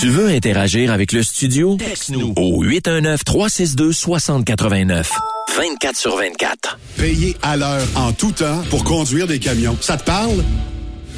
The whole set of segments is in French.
Tu veux interagir avec le studio? Texte-nous Au 819-362-6089. 24 sur 24. Payer à l'heure en tout temps pour conduire des camions. Ça te parle?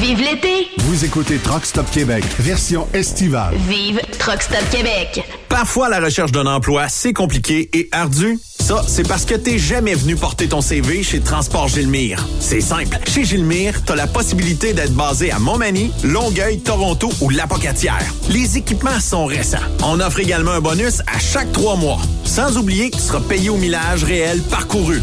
Vive l'été! Vous écoutez Truck Stop Québec, version estivale. Vive Truck Stop Québec! Parfois, la recherche d'un emploi, c'est compliqué et ardu. Ça, c'est parce que t'es jamais venu porter ton CV chez Transport Gilmire. C'est simple. Chez Gilmire, t'as la possibilité d'être basé à Montmagny, Longueuil, Toronto ou Lapocatière. Les équipements sont récents. On offre également un bonus à chaque trois mois. Sans oublier que tu seras payé au millage réel parcouru.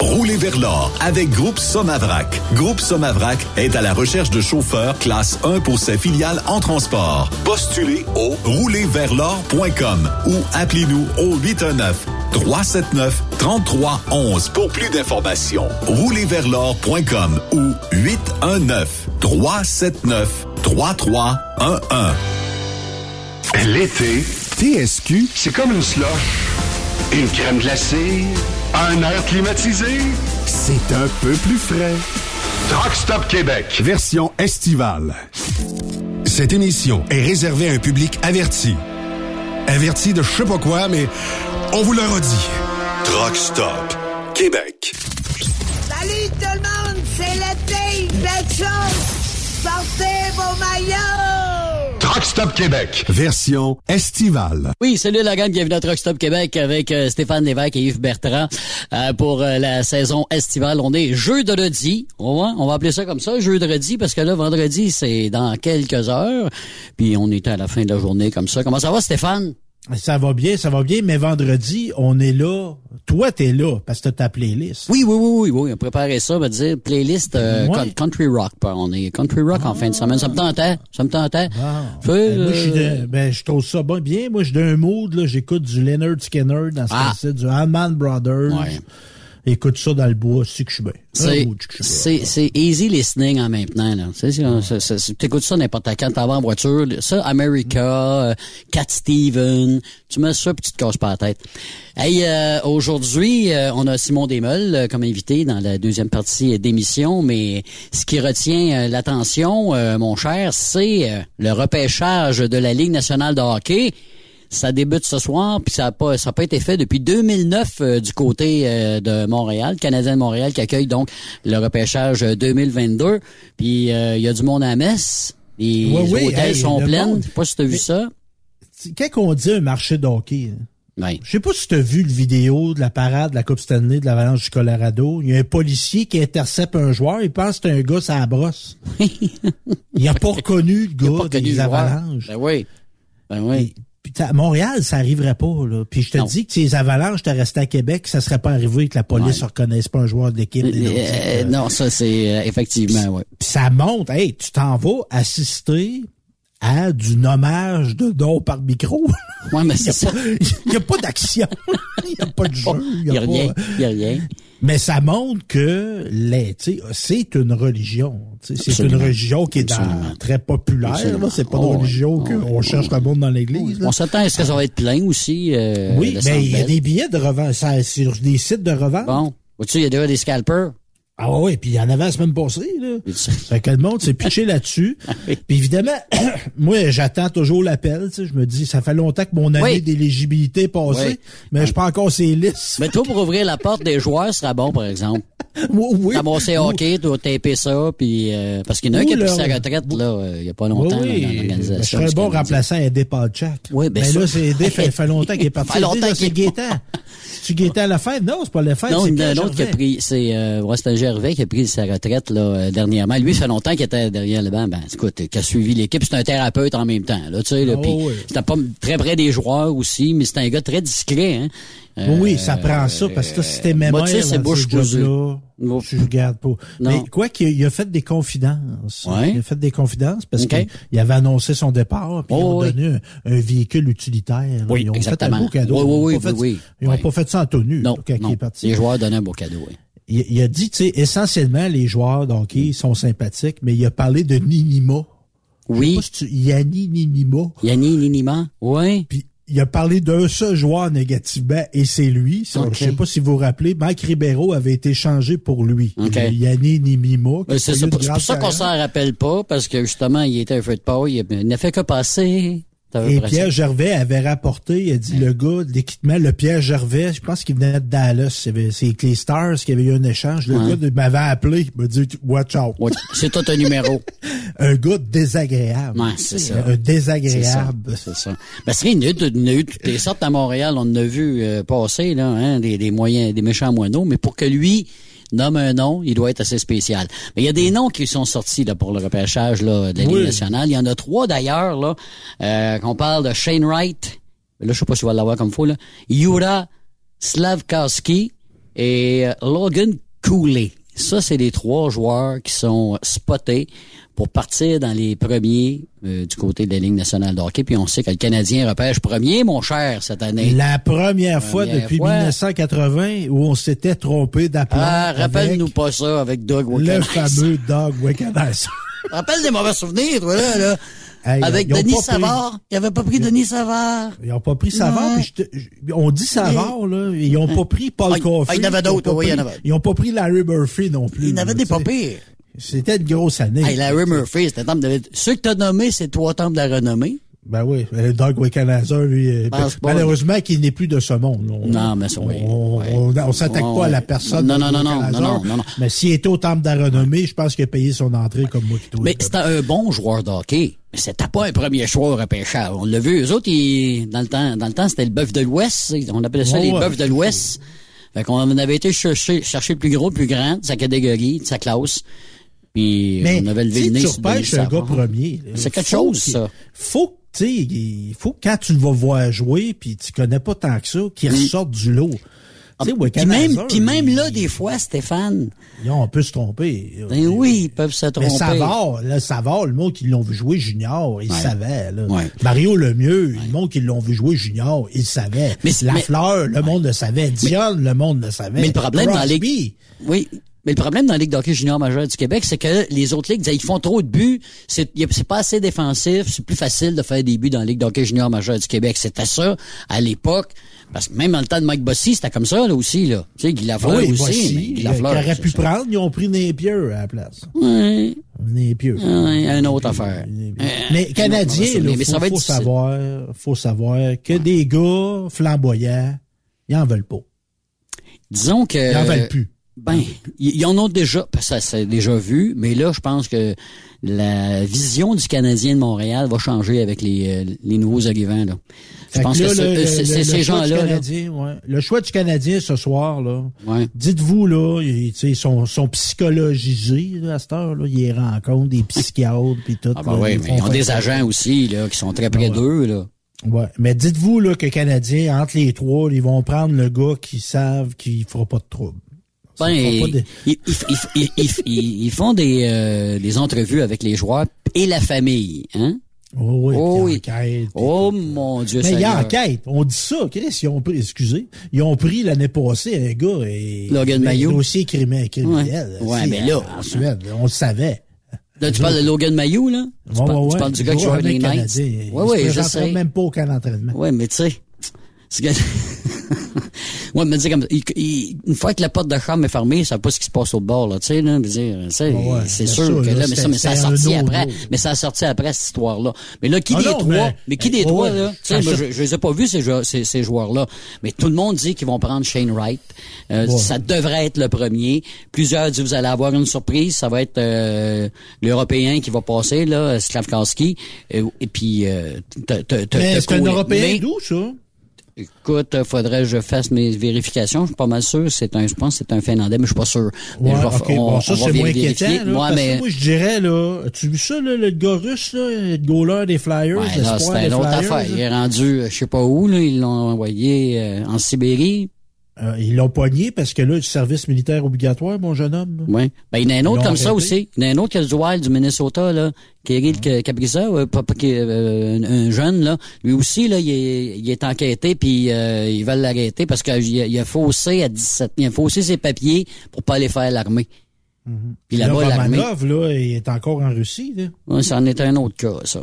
Roulez vers l'or avec Groupe Somavrac. Groupe Somavrac est à la recherche de chauffeurs classe 1 pour ses filiales en transport. Postulez au roulerversl'or.com ou appelez-nous au 819 379 3311 pour plus d'informations. Roulerversl'or.com ou 819 379 3311. L'été, TSQ, c'est comme une slush. Une crème glacée, un air climatisé. C'est un peu plus frais. Truck Stop Québec, version estivale. Cette émission est réservée à un public averti. Averti de je sais pas quoi, mais on vous le redit. Truck Stop Québec. Salut tout le monde, c'est l'été, belle chose! Sortez vos maillots! Truck Stop Québec, version estivale. Oui, salut la gang, bienvenue à Truck Stop Québec avec euh, Stéphane Lévesque et Yves Bertrand euh, pour euh, la saison estivale. On est jeudi, on va, on va appeler ça comme ça, jeudi, parce que là, vendredi, c'est dans quelques heures. Puis on est à la fin de la journée comme ça. Comment ça va, Stéphane? Ça va bien, ça va bien, mais vendredi, on est là. Toi, t'es là parce que t'as ta playlist. Oui, oui, oui, oui, oui. On a préparé ça, on va dire playlist euh, Ouais. country rock. pas. On est country rock en fin de semaine. Ça me tentait, ça me tentait. Ah. Ben, moi, je euh, ben, je trouve ça bien. Moi, je suis d'un mood, là. J'écoute du Leonard Skinner dans ce Ah. cas-ci, du Allman Brothers. Ouais. Écoute ça dans le bois, c'est que je suis bien. C'est, c'est, c'est easy listening en temps, là. Tu t'écoutes ça n'importe quand, t'en vas en voiture. Ça, America, euh, Cat Steven, tu mets ça puis tu te casses pas la tête. Hey, euh, aujourd'hui, euh, on a Simon Desmeules euh, comme invité dans la deuxième partie d'émission, mais ce qui retient euh, l'attention, euh, mon cher, c'est euh, le repêchage de la Ligue nationale de hockey. Ça débute ce soir, puis ça n'a pas, ça a pas été fait depuis 2009 euh, du côté euh, de Montréal, Canadien de Montréal, qui accueille donc le repêchage euh, 2022. Puis euh, il y a du monde à messe. Les Ouais, oui, hôtels hey, sont le pleins. monde. Je sais pas si tu as vu ça. Quand on dit un marché de hockey, hein, Oui. je sais pas si tu as vu le vidéo de la parade de la Coupe Stanley de l'Avalanche du Colorado. Il y a un policier qui intercepte un joueur. Il pense que c'est un gars à la brosse. il a pas reconnu le gars des. Avalanches. Ben oui. Ben oui. À Montréal, ça arriverait pas. Là. Puis je te Non. dis que ces avalanches, t'es resté à Québec, ça serait pas arrivé que la police ne reconnaisse pas un joueur de l'équipe. des Euh, euh, non, ça c'est euh, effectivement, ouais. Puis ça monte, hey, tu t'en vas assister à du nommage de don par micro. Ouais, mais n'y c'est ça. il y a pas d'action. Il n'y a pas de jeu. Il y a rien, il y a rien. Mais ça montre que c'est une religion. C'est une religion qui est dans- très populaire. C'est pas Oh, une religion ouais. qu'on cherche le monde dans l'église. On s'attend à ce que ça va être plein aussi. euh, Oui, mais il y a des billets de revente ça, sur des sites de revente. Bon. Vois-tu, il y a déjà des scalpers. Ah ouais, ouais, puis il y en avait la semaine passée. Là. Fait que le monde s'est pitché là-dessus. Puis évidemment, moi, j'attends toujours l'appel. Je me dis, ça fait longtemps que mon année Oui. d'éligibilité est passée, Oui. mais je suis pas encore ces listes. Mais toi, pour ouvrir la porte des joueurs, ce sera bon, par exemple. Oui, oui. Hockey, tu taper ça, puis euh, parce qu'il y en a un Oui, qui a pris sa oui. retraite, là, euh, il y a pas Oui, longtemps, là, dans oui. Je l'organisation. serais bon remplaçant Eddie Palchak. Oui, bien Mais sûr. là, c'est Eddie, fait, fait longtemps qu'il est parti. Fait longtemps qu'il est Gaétan. Tu Gaétan Lefebvre? Non, c'est pas Lefebvre, Non, c'est il y en a un autre qui a pris, c'est euh, Gervais qui a pris sa retraite là euh, dernièrement. Lui, ça fait longtemps qu'il était derrière le banc. Ben, écoute, qui a suivi l'équipe, c'est un thérapeute en même temps. Là, tu sais, là, Ah, oui. c'était pas très près des joueurs aussi, mais c'est un gars très discret. Hein. Euh, Oui, ça prend ça, parce que si t'es mémoire, moi, tu sais, c'est bouche là tu regardes pas. Non. Mais quoi qu'il il a fait des confidences. Ouais. Il a fait des confidences parce qu'il il avait annoncé son départ, puis ils Oh, ont oui. donné un, un véhicule utilitaire. Oui, ils ont exactement. fait un beau cadeau. Oui, oui, Ils ont oui, pas fait- oui. Ils n'ont pas fait ça en tenue Non, non. il est parti. Les joueurs donnaient un beau cadeau. Oui. Il, il a dit, tu sais, essentiellement, les joueurs d'hockey sont sympathiques, mais il a parlé de Ninima. Oui. Si tu, Yanni Ninima. Yanni Ninima. Oui. Puis il a parlé d'un seul joueur négativement et c'est lui. Ça, Ok. Je sais pas si vous vous rappelez, Mike Ribeiro avait été changé pour lui. Ok. Le Yanni Nimima. c'est pour ça qu'on s'en rappelle pas, parce que justement, il était un feu de paille, il n'a fait que passer. Et. Pierre Gervais avait rapporté, il a dit le gars de l'équipement, le Pierre Gervais, je pense qu'il venait de Dallas. C'est c'est avec les Stars qui avait eu un échange. Le Ouais. gars m'avait appelé, il m'a dit Watch out. Ouais, C'est tout un numéro. Un gars désagréable. Ouais, c'est ça. Un désagréable. C'est ça. Parce qu'il y a eu, il y en a eu toutes les sortes à Montréal, on en a vu euh, passer, là, hein, des, des moyens, des méchants moineaux, mais pour que lui nomme un nom, il doit être assez spécial. Mais il y a des noms qui sont sortis là, pour le repêchage là, de la Ligue Oui. nationale. Il y en a trois d'ailleurs, là, euh, qu'on parle de Shane Wright. Là, je sais pas si on va l'avoir comme faut, là. Yura Slavkowski et euh, Logan Cooley. Ça, c'est les trois joueurs qui sont spotés pour partir dans les premiers euh, du côté de la Ligue nationale de hockey. Puis on sait que le Canadien repêche premier, mon cher, cette année. La première fois depuis fois. 1980 où on s'était trompé d'appeler Ah, rappelle-nous pas ça avec Doug le Wickenheiser. fameux Doug Wickenheiser. Rappelle des mauvais souvenirs, toi, là, là. Hey, avec ils Denis pris- Savard. Il avait pas pris Denis Savard. Ils ont pas pris Savard, puis je te- je- on dit Savard, là. Ils ont pas pris Paul Ah, Coffey. ah, il y en avait ils d'autres, oui, il y en avait. Ils ont pas pris Larry Murphy non plus. Il y en avait là, des pas pires. C'était une grosse année. Hey, Larry Murphy, c'était un temple de... Ceux que t'as nommés, c'est trois temples de la renommée. Ben oui, le Doug Wickenheiser, lui, euh, Pense malheureusement qu'il n'est plus de ce monde. On- Non, mais ça, oui. On, Oui. on, on s'attaque pas à la personne. Non, non, non, non, non, non, non. Mais s'il était au temple de la renommée, je pense qu'il a payé son entrée comme moi. tout. Mais c'était un bon joueur de hockey. Mais c'était pas un premier choix au repêchage. On l'a vu, eux autres, ils, dans le temps, dans le temps, c'était le bœuf de l'Ouest. On appelait ça Ouais, les ouais. bœufs de l'Ouest. Fait qu'on avait été chercher, chercher le plus gros, le plus grand de sa catégorie, de sa classe. Puis Mais on avait levé le nez tu sur Denis repêches un gars premier. C'est quelque chose, ça. Faut, tu sais, il faut que quand tu le vas voir jouer, puis tu connais pas tant que ça, qu'il Mm. ressorte du lot. Sais, Puis même, puis même là, des fois, Stéphane, il- on peut se tromper. ben oui, ils peuvent se Mais tromper. Savard, là, Savard, le monde qui l'ont vu jouer junior, il Ouais. savait. Là. Ouais. Mario Lemieux, le monde qui l'ont vu jouer junior, il savait. Mais La mais- Fleur, le monde le savait. Dion, le monde le savait. Mais le problème dans Ligue. Oui. Mais le problème dans la Ligue d'hockey junior majeure du Québec, c'est que les autres ligues, ils font trop de buts. C'est, c'est pas assez défensif. C'est plus facile de faire des buts dans la Ligue d'hockey junior majeure du Québec. C'était ça, à l'époque. Parce que même dans le temps de Mike Bossy, c'était comme ça, là, aussi, là. Tu sais, Guy Lafleur Oui, aussi. voici, mais Guy Lafleur, aurait c'est pu ça. prendre, ils ont pris Napier à la place. Ouais. Napier. Ouais, une autre affaire. Mais Euh, Canadien, je me il souviens, mais faut, ça va faut savoir, faut savoir que des gars flamboyants, ils en veulent pas. Disons que. Ils en veulent plus. Ben, ils en ont déjà, que ça c'est déjà vu, mais là, je pense que la vision du Canadien de Montréal va changer avec les, euh, les nouveaux arrivants. Là. Je pense que là, le- le- le- ces gens-là. là. Canadien, ouais. Le choix du Canadien ce soir, là. Ouais. Dites-vous, là, ils, sont, sont psychologisés, là, à cette heure, là. Ils rencontrent des psychiatres, puis tout. Ah ben oui, mais ils ont des ça. agents aussi là, qui sont très près Ouais. d'eux. Là. Ouais. Mais dites-vous, là, que les Canadiens, entre les trois, ils vont prendre le gars qui savent qu'il fera pas de trouble. Ben, ils, ils- ils- ils- font des, euh, des entrevues avec les joueurs et la famille. Hein? Oh oui, Oh oui. enquête, Oh tout. mon Dieu Mais il y a enquête. On dit ça. Chris, ils ont pris, excusez, ils ont pris l'année passée un gars et. Logan Mayo. Dossier criminel. criminel Ouais. Ouais, mais là- En Suède, on le savait. Là, tu parles de Logan Mayou, là? Tu, Ouais, parles, ouais, tu ouais. parles du gars qui joue avec les le Knights? Oui, oui, je sais. même pas au camp d'entraînement. Oui, mais tu sais. ouais, mais dire comme il- il- une fois que la porte de chambre est fermée, ça pas ce qui se passe au bord, là, tu sais, là, dire, Ouais, ouais, c'est mais sûr ça, que là, là, mais ça, mais ça a sorti après, mais ça a sorti après cette histoire-là. Mais là, qui Ah des non, trois, mais- mais, qui des ouais, trois, ouais, là, tu sais, sort- je, je les ai pas vus, ces, joueurs- ces, ces joueurs-là, mais tout le monde dit qu'ils vont prendre Shane Wright. Euh, Ouais. Ça devrait être le premier. Plusieurs disent, vous allez avoir une surprise, ça va être euh, l'Européen qui va passer, là, Slavkowski, et, et puis, euh, c'est un Européen d'où, ça? Écoute, faudrait que je fasse mes vérifications. Je suis pas mal sûr. C'est un, je pense c'est un Finlandais, mais je suis pas sûr. Mais Ouais, je vais- ok, on- bon, ça, c'est moins vérifier. inquiétant, là. Moi, parce mais, moi, je dirais, là, as-tu vu ça, là, le gars russe, là, le goaler des Flyers, ouais, c'est une autre affaire. Il est rendu, euh, je sais pas où, là. Ils l'ont envoyé euh, en Sibérie. Euh, ils l'ont pogné parce que là, du service militaire obligatoire, mon jeune homme. Ouais. Ben, il y en a un autre comme ça aussi. Il y en a un autre qui a du Wild du Minnesota, là. Kirill Ah. Euh, euh, un, un jeune, là. Lui aussi, là, il est, il est enquêté, puis euh, ils veulent l'arrêter parce qu'il a, il a faussé à 17 Il a faussé ses papiers pour pas aller faire l'armée. Puis Là, l'armée... Romanov, là, il est encore en Russie, là. Oui, ça en est un autre cas, ça.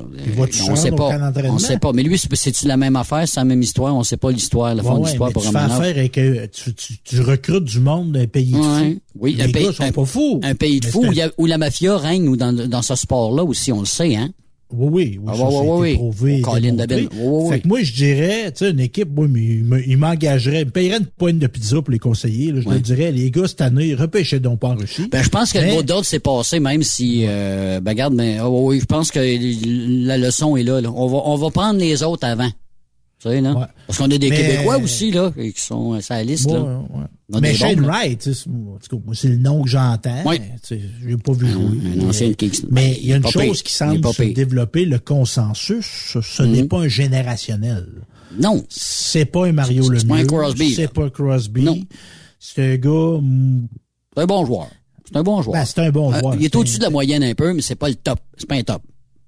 On sait pas. On sait pas. Mais lui, c'est- c'est-tu la même affaire? C'est la même histoire? On sait pas l'histoire, fond Ouais, de ouais, l'histoire pour tu fais Romanov. affaire avec, euh, tu, tu, tu recrutes du monde d'un pays de Ouais. fous. Oui, Les un pays, gars sont un, pas fous. un pays de fous où, un- la mafia règne ou dans, dans ce sport-là aussi, on le sait, hein? Oui, oui, oui. Ah, ça, ouais, ça été ouais. prouvé, Colin. Ouais, ouais, Fait que moi, je dirais, tu sais, une équipe, moi, il me- il m'engagerait, il me payerait une poigne de pizza pour les conseiller. Là, je leur dirais, les gars, cette année, repêchez donc pas en Russie. Ben, je pense que Mais- le mot d'ordre s'est passé, même si, euh, ben, regarde, mais, oh, oui, je pense que la leçon est là, là. On va, on va prendre les autres avant. Tu sais, là? Ouais. Parce qu'on a des Mais- Québécois aussi, là, qui sont euh, sur la liste, Ouais, là. ouais. Mais Shane bons. Wright, tu sais, c'est- le nom que j'entends. Oui. Tu sais, Je l'ai pas vu jouer. un ancien. Mais il y a une chose pire. qui semble se développer, le consensus, ce, ce Mhm. n'est pas un générationnel. Non. C'est pas un Mario C'est pas un Lemieux. Crosby. C'est pas un Crosby. Non. C'est un gars... C'est un bon joueur. C'est un bon joueur. Ben, c'est un bon Euh, joueur. il est au-dessus un- de la moyenne un peu, mais c'est pas le top. C'est pas un top.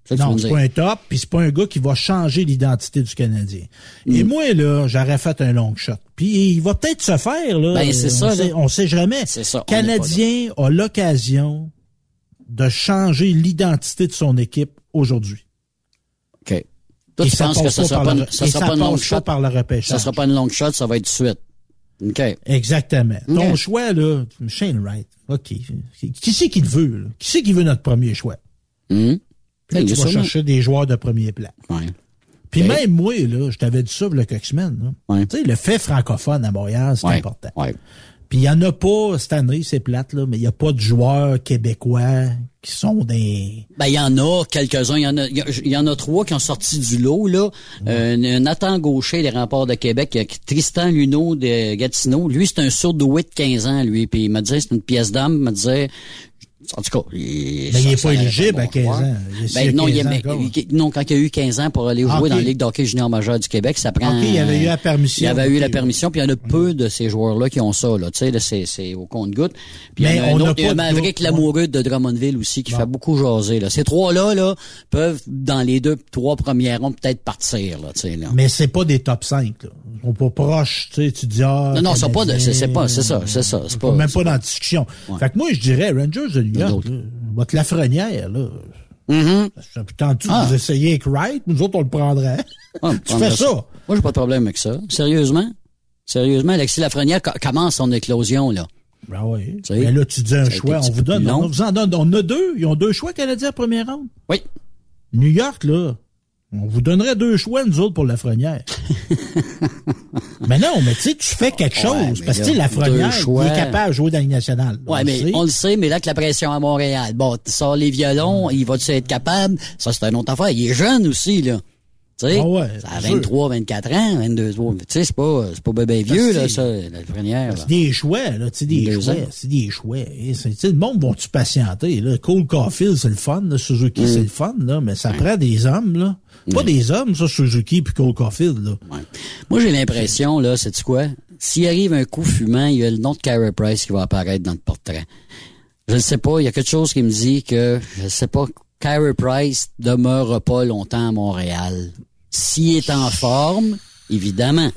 Ça Non, c'est pas un top, puis c'est pas un gars qui va changer l'identité du Canadien. Mm. Et moi, là, j'aurais fait un long shot. Puis il va peut-être se faire, là. Ben, c'est on ça, Sait, là. on sait jamais. C'est ça, Canadien a l'occasion de changer l'identité de son équipe aujourd'hui. OK. Toi, Et tu ça penses que ça pas sera par pas, le- une- ça et sera ça pas une longue passe pas shot? par le repêchage. Ça sera pas une longue shot, ça va être de suite. OK. Exactement. OK. Ton choix, là, Shane Wright, OK. Qui c'est qui le veut, là? Qui c'est qui veut notre premier choix? Hum. Puis Il tu vas chercher des joueurs de premier plan. Ouais. Puis OK. même moi, là, je t'avais dit ça le quelques semaines. Ouais. Tu sais, le fait francophone à Montréal, c'est Ouais. important. Puis il y en a pas, cette année, c'est plate, là, mais il y a pas de joueurs québécois qui sont des... Ben, il y en a quelques-uns. Il y en a, il y il y en a trois qui ont sorti du lot, là. Euh, Nathan Gaucher, des remparts de Québec, il y a Tristan Luneau de Gatineau. Lui, c'est un surdoué de 15 ans, lui. Puis il me disait, c'est une pièce d'âme. Il me disait, en tout cas, il, Mais il est ça- pas éligible à été un 15 bon ans. Il Ben, non, il 15 ans est- encore. il- non, quand il a eu 15 ans pour aller jouer Ah, ok. dans la Ligue d'hockey junior majeur du Québec, ça prend... OK, il avait eu la permission. Il avait eu la permission, puis il y en a peu de ces joueurs-là qui ont ça, là. Tu sais, c'est, c'est au compte-goutte. Puis il y Mais en a un on autre, a Maverick Lamoureux de Drummondville aussi, qui fait beaucoup jaser, là. Ces trois-là, là, peuvent, dans les deux, trois premières rondes, peut-être partir, là, tu sais, là. Mais c'est pas des top 5, là. Sont pas proches, tu sais, tu dis, ah, Non, non, c'est pas c'est- c'est pas- c'est ça, c'est ça, c'est euh, pas- Même c'est pas dans la discussion. Fait que moi, je dirais, Rangers de New D'autres. là, votre Lafrenière, là. Mhm. Ça peut tenter Ah. vous essayer avec Wright, nous autres, on le prendrait. Ah, tu fais ça. Moi, j'ai pas de problème avec ça. Sérieusement? Sérieusement, Alexis Lafrenière co- commence son éclosion, là. Ben oui. Mais là, tu dis un ça choix, on vous donne, on vous en donne. On a deux. Ils ont deux choix canadiens à première ronde? Oui. New York, là, on vous donnerait deux choix, nous autres, pour Lafrenière. mais non, mais tu sais, tu fais quelque chose. Ouais, parce que, Lafrenière, il est capable de jouer dans Ligue nationale. Ouais, On mais sait. on le sait, mais là que la pression à Montréal. Bon, tu sors les violons, il va-tu être capable? Ça, c'est une autre affaire. Il est jeune aussi, là. Tu sais? Ah ouais, ça a c'est sûr. 23, 24 ans, 22, tu sais, c'est pas, c'est pas bébé vieux, là, ça, la première. C'est des choix, là, tu sais, des Deux choix, ans. c'est des choix. C'est- Tu sais, le monde vont-tu patienter, là? Cole Caulfield, c'est le fun, là. Suzuki, Mm. c'est le fun, là, mais ça prend des hommes, là. Pas des hommes, ça, Suzuki puis Cole Caulfield, là. Ouais. Moi, j'ai l'impression, là, c'est quoi? S'il arrive un coup fumant, il y a le nom de Carey Price qui va apparaître dans le portrait. Je ne sais pas, il y a quelque chose qui me dit que, je sais pas Kyrie Price demeure pas longtemps à Montréal. S'il est en forme, évidemment.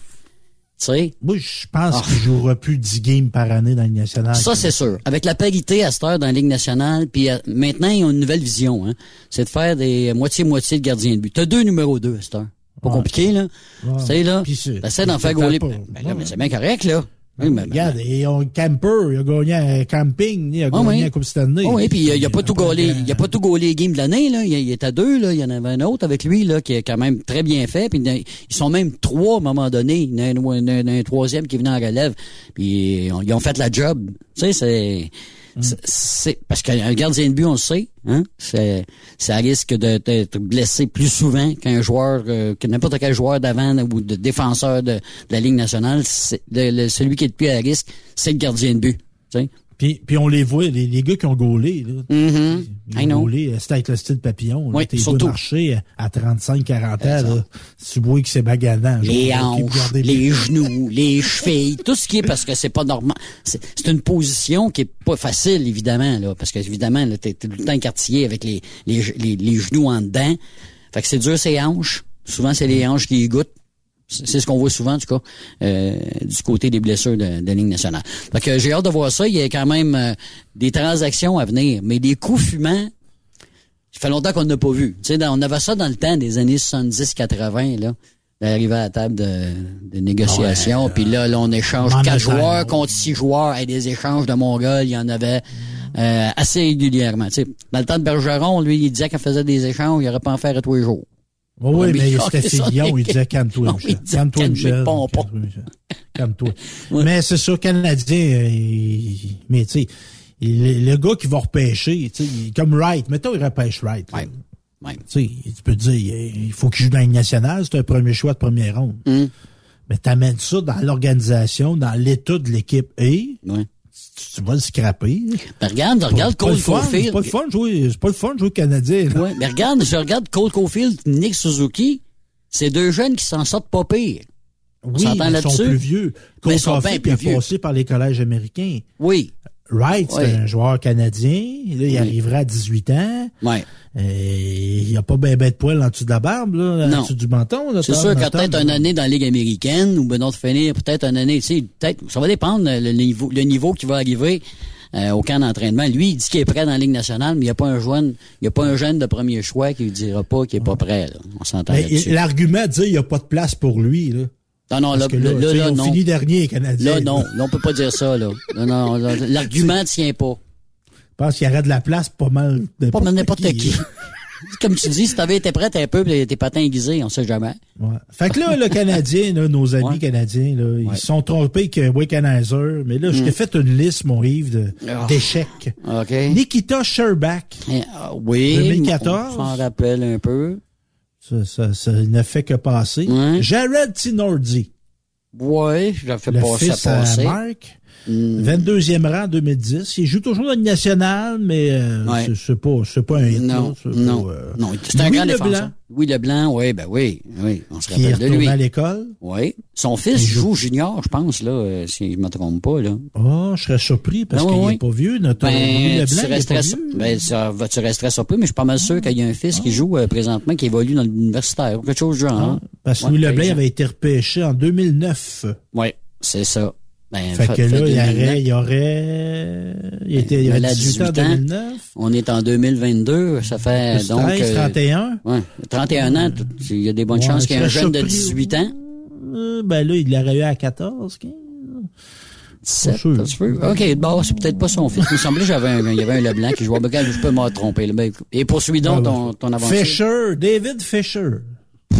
Tu sais? Moi, je pense Ah. qu'il jouera plus 10 games par année dans la Ligue nationale. Ça, c'est sûr. Avec la parité à cette heure dans la Ligue nationale, puis euh, maintenant, ils ont une nouvelle vision. Hein. C'est de faire des moitié-moitié de gardiens de but. T'as deux numéros deux à cette heure. Pas Ouais. compliqué, là. Ouais. Tu sais, là, t'essaies d'en faire gauler. Ben, là, mais c'est bien correct, là. Oui, mais- Regarde, et on camper, il a gagné un camping, il a gagné oui. la Coupe Stanley. Oh oui, puis il a, il a pas tout gaulé, il a pas tout gaulé les games de l'année là, il, il est à deux là, il y en avait un autre avec lui là qui est quand même très bien fait, puis ils sont même trois à un moment donné, il y en a un, un- un- un troisième qui venait en relève, puis ils ont fait la job. Tu sais, c'est c'est- c'est parce qu'un gardien de but on le sait, hein, c'est ça risque d'être blessé plus souvent qu'un joueur euh, que n'importe quel joueur d'avant ou de défenseur de, la Ligue nationale, celui qui est le plus à risque, c'est le gardien de but. Puis, puis on les voit, les, les gars qui ont gaulé, là. I know. gaulé, euh, c'était avec le style papillon. Là, Oui, T'es surtout. marché à 35-40 ans, là. Tu vois que c'est bagadant. les hanches, les genoux, les chevilles, tout ce qui est parce que c'est pas normal. C'est une position qui est pas facile, évidemment, là, parce que évidemment, là, t'es tout le temps écartillé avec les, les, les, les genoux en dedans. Fait que c'est dur, ces hanches. Souvent, c'est les hanches qui goûtent. C'est ce qu'on voit souvent, en tout cas, euh, du côté des blessures de, de Ligue nationale. Fait que j'ai hâte de voir ça. Il y a quand même euh, des transactions à venir, mais des coups fumants, ça fait longtemps qu'on n'a pas vu. Tu sais, dans- on avait ça dans le temps des années 70-80, là. D'arriver à la table de, de négociation, puis là, là, on échange quatre joueurs ouais. contre six joueurs et des échanges de Mongols, il y en avait euh, assez régulièrement. Tu sais, dans le temps de Bergeron, lui, il disait qu'il faisait des échanges, il aurait pas en faire à tous les jours. Oui, oui, mais c'était. Fillon, il disait calme-toi, Michel. disait Calme-toi, calme Michel. Calme-toi. Mais c'est sûr, Canadien, mais tu sais, le gars qui va repêcher, tu sais, comme Wright, mettons, il repêche Wright. Tu tu peux te dire, il faut qu'il joue dans Ligue nationale, c'est un premier choix de première ronde. Hum. Mais t'amènes ça dans l'organisation, dans l'état de l'équipe et. Tu, vas le scraper. Ben, regarde, regarde pas Cole Caulfield. C'est pas le fun de jouer, c'est pas le fun de jouer Canadien. là. Ouais, mais regarde, je regarde Cole Caulfield, Nick Suzuki, c'est deux jeunes qui s'en sortent pas pire. Oui, mais ils sont plus vieux. Mais Cole ils sont bien plus vieux. passé par les collèges américains. Oui. Wright, c'est Ouais. un joueur canadien. Là, il arrivera à 18 ans. Ouais. Et il n'y a pas ben ben de poils en dessous de la barbe, là, Non. en dessous du menton. C'est sûr que Tom, peut-être là. une année dans la Ligue américaine ou ben de finir peut-être une année, tu sais, peut-être ça va dépendre le niveau le niveau qui va arriver euh, au camp d'entraînement. Lui, il dit qu'il est prêt dans la Ligue nationale, mais il n'y a pas un jeune, il y a pas un jeune de premier choix qui lui dira pas qu'il est pas prêt. Là. On s'entend là-dessus. L'argument de dire qu'il n'y a pas de place pour lui, là. Non, non, là, là, ils non. fini dernier, les Canadiens. Là, non, là, on peut pas dire ça, là. Non, non, l'argument tient pas. Je pense qu'il y aurait de la place pas mal. Pas mal n'importe qui. Comme tu dis, si t'avais été prêt un peu, tes patins aiguisés, on sait jamais. Ouais. Fait que là, le Canadien, là, nos amis Ouais. canadiens, là, ils Ouais. se sont trompés que Wickenheiser, mais là, je t'ai fait une liste, mon Yves, de- Ah. d'échecs. OK. Nikita Sherbak, Eh, ah, oui. 2014. On s'en rappelle un peu. Ça, ça, ça ne fait que passer. Jared Tinordi, Ouais, je fais le pas ça fils à passer. Marc, Hmm. 22e rang en 2010. Il joue toujours dans le national, mais euh, Ouais. c'est- pas, c'est pas un hit. Non, là, non, pas, euh, non. C'est un Louis grand Leblanc, défenseur. Oui, Leblanc, oui, ben oui, oui, on se qui rappelle de lui. à l'école. Oui. Son fils Il joue- junior, je pense, là, euh, si je me trompe pas, là. Oh, je serais surpris parce Ah, qu'il oui, n'est pas vieux. Notre Louis Ben, Leblanc, tu il est resterais, pas vieux. ben, ça tu resterais surpris, mais je suis pas mal sûr qu'il y a un fils qui joue euh, présentement, qui évolue dans l'universitaire, ou quelque chose du genre. Ah, hein. parce que Ouais, Louis par Leblanc avait été repêché en 2009. Oui, c'est ça. Ben, Fait que là, il y 2009. aurait, il aurait, il était, il Ben, avait là, 18 ans en 18 ans. 2009. On est en 2022, ça fait Plus donc... 13, euh, 31. ouais, 31 ans, il y a des bonnes Ouais, chances qu'il y ait un je serais jeune de surpris, 18 ans. Euh, ben là, il l'aurait eu à 14, 15. 17, sûr. ça se peut. OK, bon, c'est peut-être pas son fils. Il me semblait que j'avais un, il y avait un Leblanc qui jouait. Ben, je peux me tromper. Ben, et poursuis donc ton, ton avancée. Fisher, David Fisher,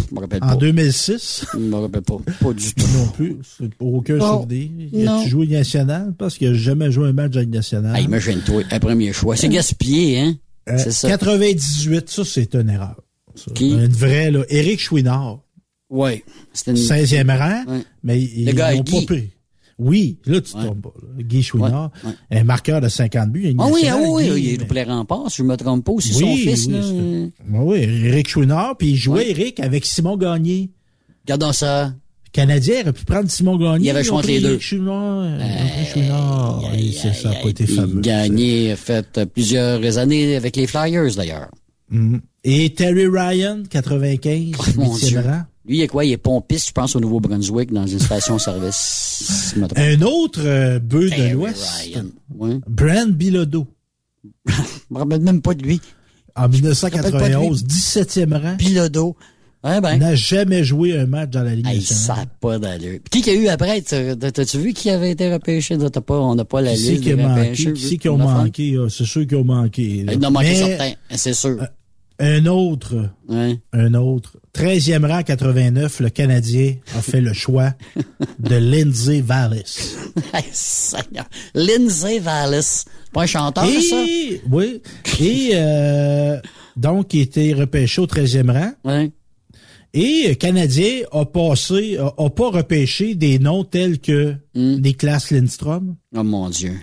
Je me rappelle en pas. 2006. Je me rappelle pas. Pas du tout. Non plus. C'est Aucun Non. souvenir. A-tu joué national? Parce qu'il n'a jamais joué un match de Ligue nationale. Ah, imagine-toi, un premier choix. C'est gaspillé, hein? Euh, c'est ça. 98, ça, c'est une erreur. Ça. Qui? Une vraie, là. Éric Chouinard, Oui. C'était une... 16e rang, Ouais. mais ils Guy. pas pris. Oui, là, tu Ouais. trompes pas. là. Guy Chouinard, Ouais, un marqueur de 50 buts. Ah oui, ah oui, Guy, oui, il est double rempart, si je me trompe pas. C'est Oui, son fils, oui, là. euh, Oui, oui, Éric Chouinard, puis il jouait. Éric avec Simon Gagné. Regardons ça. Le Canadien aurait pu prendre Simon Gagné. Il avait choisi les deux. Chouinard. pris Chouinard. Ça n'a pas été fameux. Gagné, a fait euh, plusieurs années avec les Flyers, d'ailleurs. Mm. Et Terry Ryan, 95, Oh, mon Dieu. rang. Lui, il est quoi? Il est pompiste, je pense, au Nouveau-Brunswick, dans une station-service. si. Un autre euh, bœuf de l'Ouest. Ouais. Brand Bilodeau, Je me rappelle même pas de lui. en rappelle pas 1991, 17e rang. Pilodo. Ouais, ben. n'a jamais joué un match dans la Ligue Hey, ça n'a pas d'allure. Qui qu'il y a eu après? T'as- T'as-tu vu qui avait été repêché? Pas, on n'a pas la Qui c'est liste qui a des manqué? Qui c'est qui ont manqué? C'est sûr qu'ils ont manqué. là. Il en a manqué certains, c'est sûr. Un autre, Ouais. un autre. 13e rang 89, le Canadien a fait le choix de Lindsay Vallis. Lindsay Vallis. Pas un chanteur, ça? Et, oui. Et, euh, donc, il était repêché au 13e rang. Ouais. Et euh, Canadien a passé, a, a pas repêché des noms tels que Hmm. Niklas Lindstrom, Oh mon Dieu.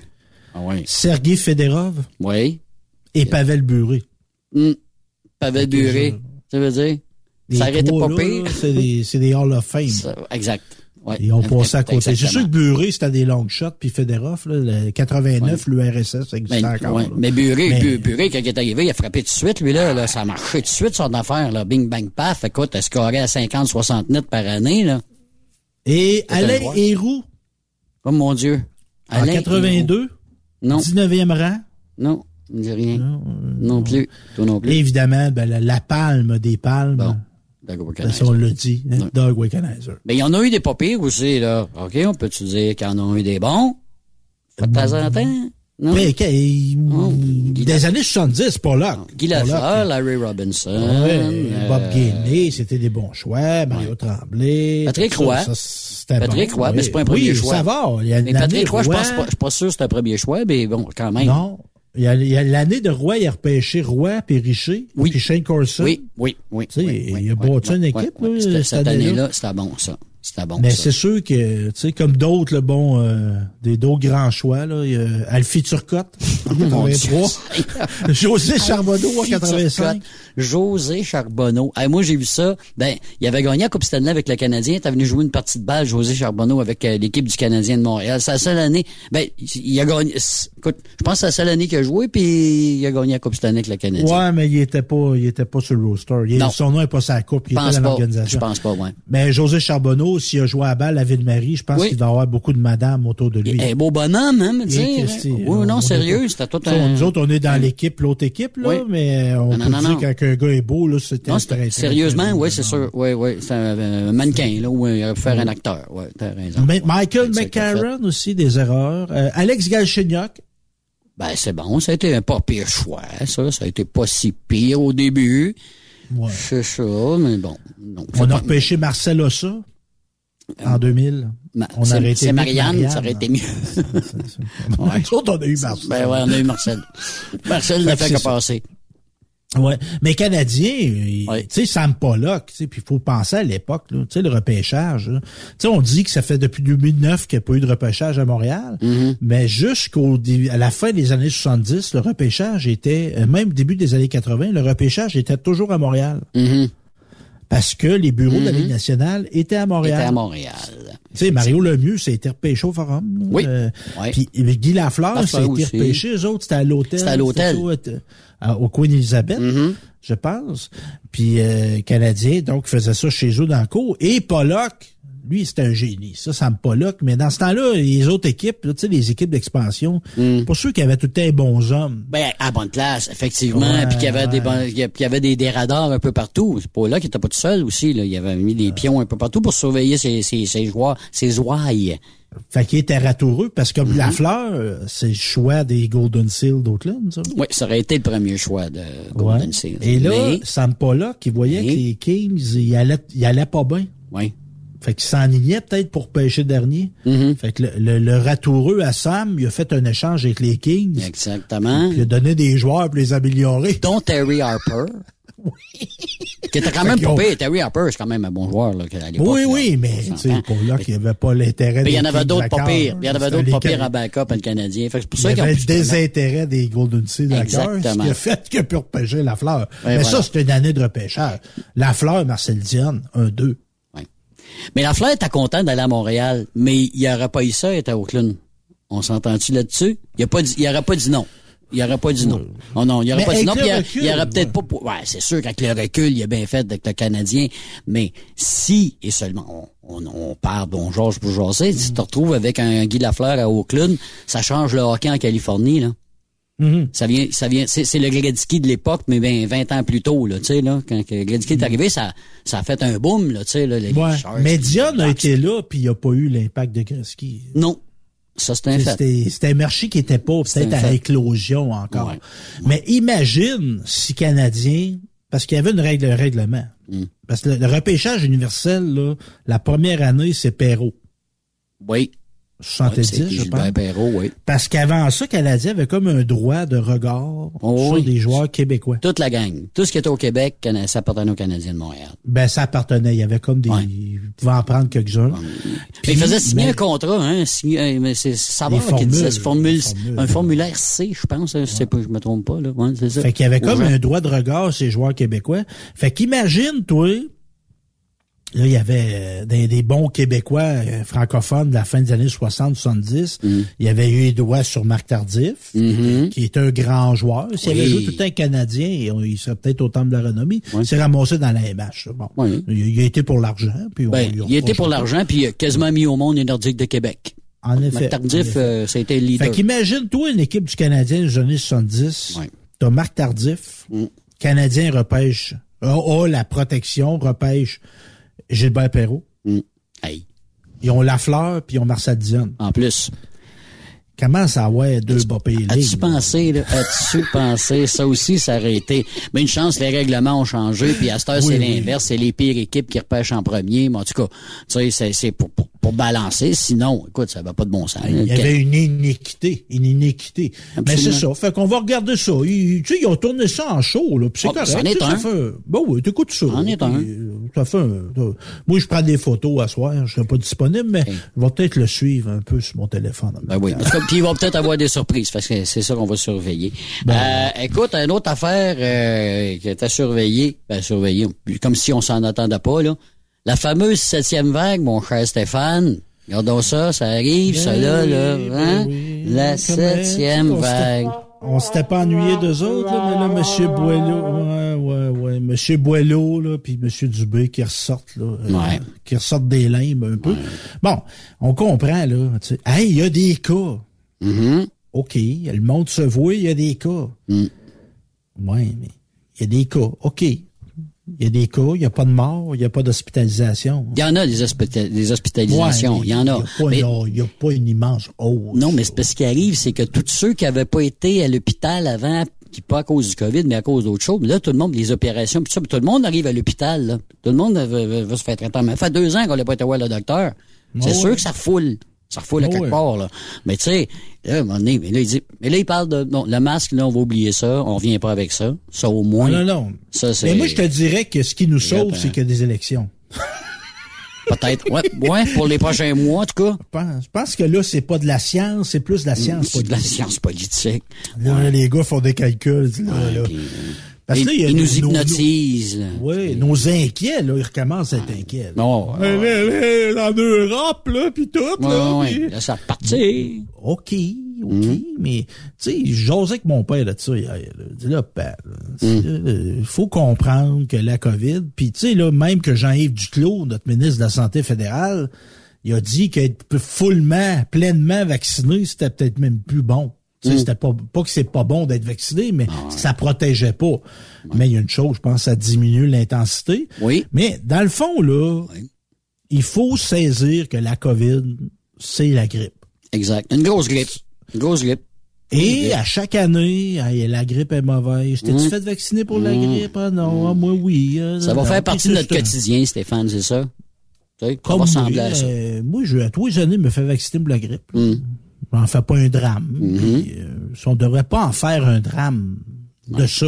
Ah oui. Sergei Federov Oui. et Pavel Buré. Hum. Que Buré. je- Ça veut dire? Les Ça trois, pas pire. C'est des, c'est des Hall of Fame. Ça, exact. Ouais. Ils ont passé à côté. C'est sûr que Buré, c'était des long shots, puis Federov, là, le 89, l'URSS, ça existait Mais, encore. ouais. mais Buré, Mais- Buré, quand il est arrivé, il a frappé tout de suite, lui, là, là ça a marché tout de suite, son affaire, là. Bing, bang, paf. Écoute, elle scorait à 50, 60 nets par année, là? Et Alain. Héroux, Oh mon Dieu. en Alain 82, Héroux. Non, 19e rang. non, il me dit rien. Non, plus. Toi non plus. Et évidemment, ben, la, la palme des palmes, Bon. D'accord, ben, on l'a dit, hein, Doug Wickenheiser. Mais il y en a eu des pas pires aussi, là. OK, on peut-tu dire qu'il y en a eu des bons? Pas de temps en temps? Non? Mais, que- il- Oh, des années 70, pas là. Guy. Lafleur, Larry Robinson. Ouais, euh, Bob Gainey, c'était des bons choix. Mario Tremblay. Patrick Roy. ça, c'était Patrick bon, Roy, oui. mais c'est pas un premier oui, choix. ça va. Il y a Mais Patrick Roy, je pense pas, je suis pas sûr que c'est un premier choix, mais bon, quand même. Non. Il y a, l'année de Roy, il a repêché Roy puis Richer. Oui. Puis Shane Corson. Oui, oui, oui. Tu sais, oui, il a bâti une équipe, cette Cette année-là. année-là, c'était bon, ça. C'était bon, Mais c'est sûr que, tu sais, comme d'autres, le bon, euh, des d'autres grands choix, là, il y a Alfie Turcotte, en Mon Dieu 83. José Charbonneau, en Alfie 85. Turcotte, José Charbonneau. Hey, moi, j'ai vu ça. Ben, il avait gagné la Coupe Stanley avec le Canadien. Est venu jouer une partie de balle, José Charbonneau, avec euh, l'équipe du Canadien de Montréal. C'est la seule année. Ben, il a gagné. Écoute, je pense que c'est la seule année qu'il a joué, puis il a gagné la Coupe Stanley avec le Canadien. Ouais, mais il était pas, il était pas sur le roster. Il- Non. Son nom n'est pas sa coupe, il pense était dans l'organisation. Je pense pas, ouais. Mais José Charbonneau, s'il a joué à la balle à Ville-Marie, je pense Oui. qu'il doit avoir beaucoup de madames autour de lui. Un beau bonhomme, hein, sais. Et Christy, Oui, on- non, on sérieux, c'était tout un... Nous autres, on est dans l'équipe, l'autre équipe, là, Oui. mais on Non, peut non, dire non. quand un gars est beau, là, c'est- sérieusement, oui, c'est sûr. Oui, oui. C'est un, un mannequin, là, où il aurait pu faire un acteur. Oui, t'as raison. Mais Michael. McCarron aussi, des erreurs. Euh, Alex Galchenyuk, Ben, c'est bon. Ça a été un pas pire choix, ça. Ça a été pas si pire au début. ouais. C'est ça, mais bon. Non, on a repêché Marcel Ossa en 2000. Ma- on c'est- aurait été C'est mieux que Marianne, Marianne. ça aurait été mieux. Ouais. Nous autres, on a eu Marcel. Ben ouais, on a eu Marcel. Marcel n'a Fait que passer. Ouais. Mais Canadien, Ouais. tu sais, Sam Pollock, tu sais, puis il faut penser à l'époque, tu sais, le repêchage. Tu sais, on dit que ça fait depuis 2009 qu'il n'y a pas eu de repêchage à Montréal, Mm-hmm. mais jusqu'au à la fin des années 70, le repêchage était, euh, même début des années 80, le repêchage était toujours à Montréal. Mhm. Parce que les bureaux de la Ligue nationale étaient à Montréal. à Montréal. Tu sais, Mario Lemieux, a été repêché au forum. là. Oui. Euh. Puis Guy Lafleur, a été repêché. Eux autres, c'était à l'hôtel. C'était à l'hôtel. Au- à- au Queen Elizabeth, Mhm. je pense. Puis euh, Canadien, donc, faisait ça chez eux dans le cours. Et Pollock, lui, c'était un génie. Ça, Sam Pollock. Mais dans ce temps-là, les autres équipes, là, tu sais, les équipes d'expansion, Mm. pas sûr qu'il y avait tout le temps les bons hommes. Ben, à bonne place, effectivement. Ouais, puis qu'il y avait des ouais. bons- qu'il y a- puis qu'il y avait des, des radars un peu partout. C'est pas là qu'il était pas tout seul aussi, là. Il avait mis des pions un peu partout pour surveiller ses, ses, ses joueurs, ses ouailles. Fait qu'il était ratoureux parce que Mm-hmm. Lafleur, euh, c'est le choix des Golden Seal d'Oakland, ça? Oui, ça aurait été le premier choix de Golden Ouais. Seals. Et là, Mais- Sam Pollock, qui voyait Mais- que les Kings, il allait, il allait pas bien. oui. Fait qu'il s'enlignait peut-être pour pêcher dernier. Mhm. Fait que le, le, le ratoureux à Sam, il a fait un échange avec les Kings. Exactement. Puis il a donné des joueurs pour les améliorer. Dont Terry Harper. Qui était quand même pas pire. Terry Harper, c'est quand même un bon joueur, là, à. Oui, là. oui, mais pour là qu'il n'y avait pas l'intérêt Mais des il y en avait d'autres pas pires. Il y en avait d'autres pas pires en backup, le Canadien. Fait que pour Il ça y qu'ils ont avait le désintérêt des Golden Sea d'accord, ce qui a fait a pu repêcher la fleur. Mais voilà. ça, c'était une année de repêchage. La fleur, Marcel Dionne, 1-2. Mais la fleur était content d'aller à Montréal, mais il n'y aurait pas eu ça, il était à Oakland. On s'entend-tu là-dessus? Il n'y aurait pas dit non. il aurait pas dit non. Oh non, il aurait Mais pas dit non. il aurait- recul, il aurait peut-être pas. pour- Ouais, c'est sûr qu'avec le recul, il a bien fait avec le Canadien. Mais si et seulement on, on, on parle, bon Georges pour jaser, si tu te retrouves avec un Guy Lafleur à Oakland, ça change le hockey en Californie là. Mhm. Ça vient, ça vient, c'est, le Gretzky de l'époque, mais ben 20 ans plus tôt, là, tu sais, là, quand Gretzky est arrivé, ça, ça a fait un boom, là, tu sais, là, les Ouais. Sharks, Mais Dion a été là, puis il a pas eu l'impact de Gretzky. Non. Ça, c'est un fait. C'était un marché qui était pas C'est peut-être à fait. éclosion encore. Ouais. Mais imagine si Canadien, parce qu'il y avait une règle, un règlement. Mm. Parce que le, le repêchage universel, là, la première année, c'est Perrault. Oui. 70, c'est je pense. Perrault, oui. Parce qu'avant ça, Canadien avait comme un droit de regard Oh, sur oui. des joueurs québécois. Toute la gang. Tout ce qui était au Québec, ça appartenait aux Canadiens de Montréal. Ben, ça appartenait. Il y avait comme des... Ouais. Il pouvait en prendre quelques-uns. Puis il faisait signer mais- un contrat, hein, signer, euh, mais c'est Des qui disait, formule, formules. un formulaire C, je pense, hein, je sais pas, je me trompe pas, là, ouais, c'est ça. Fait qu'il y avait comme un droit de regard ces joueurs québécois. Fait qu'imagine, toi, là, il y avait euh, des, des bons Québécois euh, francophones de la fin des années 60-70. Mm. Il y avait eu les doigts sur Marc Tardif, Mhm. qui est un grand joueur. S'il Oui. avait joué tout temps canadien, il serait peut-être au temple de la renommée. Il s'est ramassé dans la MH. Bon. Oui. Il, il a été pour l'argent. Puis Ben, il était pas pour l'argent, puis il a quasiment mis au monde les Nordiques de Québec. En effet. Marc Tardif, euh, ça a été le leader. Fait qu'imagine, toi, une équipe du Canadien des années 70, Ouais. t'as Marc Tardif, Mm. Canadien repêche, a, a la protection, repêche Gilbert Perrault. Mm. Hey. Ils ont Lafleur, puis ils ont Marcel Dion. En plus. Comment ça ouais deux bas payés? As-tu pensé, là? As-tu pensé? Ça aussi, ça aurait été. Mais une chance, les règlements ont changé, puis à cette heure, Oui, c'est oui. l'inverse. C'est les pires équipes qui repêchent en premier. Mais en tout cas, tu sais, c'est- c'est pour, pour, pour balancer. Sinon, écoute, ça va pas de bon sens. Il y avait une inéquité, une inéquité. Mais c'est ça. Fait qu'on va regarder ça. Ils, tu sais, ils ont tourné ça en show, là. Puis c'est Ah, correct. c'en est tu sais, un. Ça fait, bon, oui, t'écoutes ça. C'en est un. euh, Ça fait un- ça- moi, je prends des photos à soir. Je serai pas disponible, mais je vais peut-être le suivre un peu sur mon téléphone. Ben oui. En Puis il va peut-être avoir des surprises, parce que c'est ça qu'on va surveiller. Euh, écoute, une autre affaire euh, qui est à surveiller, ben surveiller, comme si on s'en attendait pas, là. La fameuse septième vague, mon cher Stéphane. Regardons ça, ça arrive, ça là, là. hein? La septième vague. On s'était pas ennuyé d'eux autres, là, mais là, Monsieur Boileau, ouais, ouais, ouais, Monsieur Boileau, là, puis Monsieur Dubé qui ressortent, là, euh, Ouais. qui ressortent des limbes un peu. Bon, on comprend, là, tu sais. Hey, il y a des cas. Mhm. OK, le monde se voit, il y a des cas. Mm. Ouais, mais il y a des cas. OK. Il y a des cas, il n'y a pas de mort, il n'y a pas d'hospitalisation. Il y en a des, hospita- des hospitalisations, Ouais, il y en a. Il n'y a, pas une immense hausse. Non, mais ce qui arrive, c'est que tous ceux qui avaient pas été à l'hôpital avant, puis pas à cause du COVID, mais à cause d'autres choses, là, tout le monde, les opérations, puis ça, puis tout le monde arrive à l'hôpital. Tout le monde va, va- va se faire traiter. Mais ça fait deux ans qu'on n'a pas été voir le docteur. C'est sûr que ça refoule. Ça refoule à Ah quelque part, là. Mais tu sais, là, à un moment donné, mais là, il dit, mais là, il parle de, non, le masque, là, on va oublier ça, on revient pas avec ça. Ça, au moins. Non, non, non. Ça, c'est. Mais moi, je te dirais que ce qui nous sauve, c'est qu'il y a des élections. Peut-être. Ouais, ouais, pour les prochains mois, en tout cas. Je pense, je pense que là, c'est pas de la science, c'est plus de la science C'est de la politique. science politique. Là, les gars font des calculs. là, Parce là, il ils nous nos- hypnotisent. là. Oui, nos inquiets, là, ils recommencent à être inquiets. là. Mais en Europe, là, puis tout, là. ouais, puis- là, ça repartit. OK, OK, Mm. mais, tu sais, j'osais avec mon père de ça hier. Là. Il dit, là, père, il Mm. faut comprendre que la COVID, puis tu sais, là, même que Jean-Yves Duclos, notre ministre de la Santé fédérale, il a dit qu'être fullement, pleinement vacciné, c'était peut-être même plus bon. Tu sais, Mm. c'était pas, pas que c'est pas bon d'être vacciné, mais Ah ça protégeait pas. Mais il y a une chose, je pense, ça diminue l'intensité. Oui. Mais dans le fond, là, Oui. il faut saisir que la COVID, c'est la grippe. Exact. Une grosse grippe. Une grosse grippe. Et à chaque année, la grippe est mauvaise. T'es-tu Mm. fait vacciner pour la grippe? Ah non, ah, moi oui. Ah, Ça va faire partie de notre quotidien, Stéphane, c'est ça? Sais, ça Comme va à ça. euh, moi, je, à tous les années, me fais vacciner pour la grippe. Mm. J'en fais pas un drame. Mm-hmm. Puis, euh, on devrait pas en faire un drame de ça.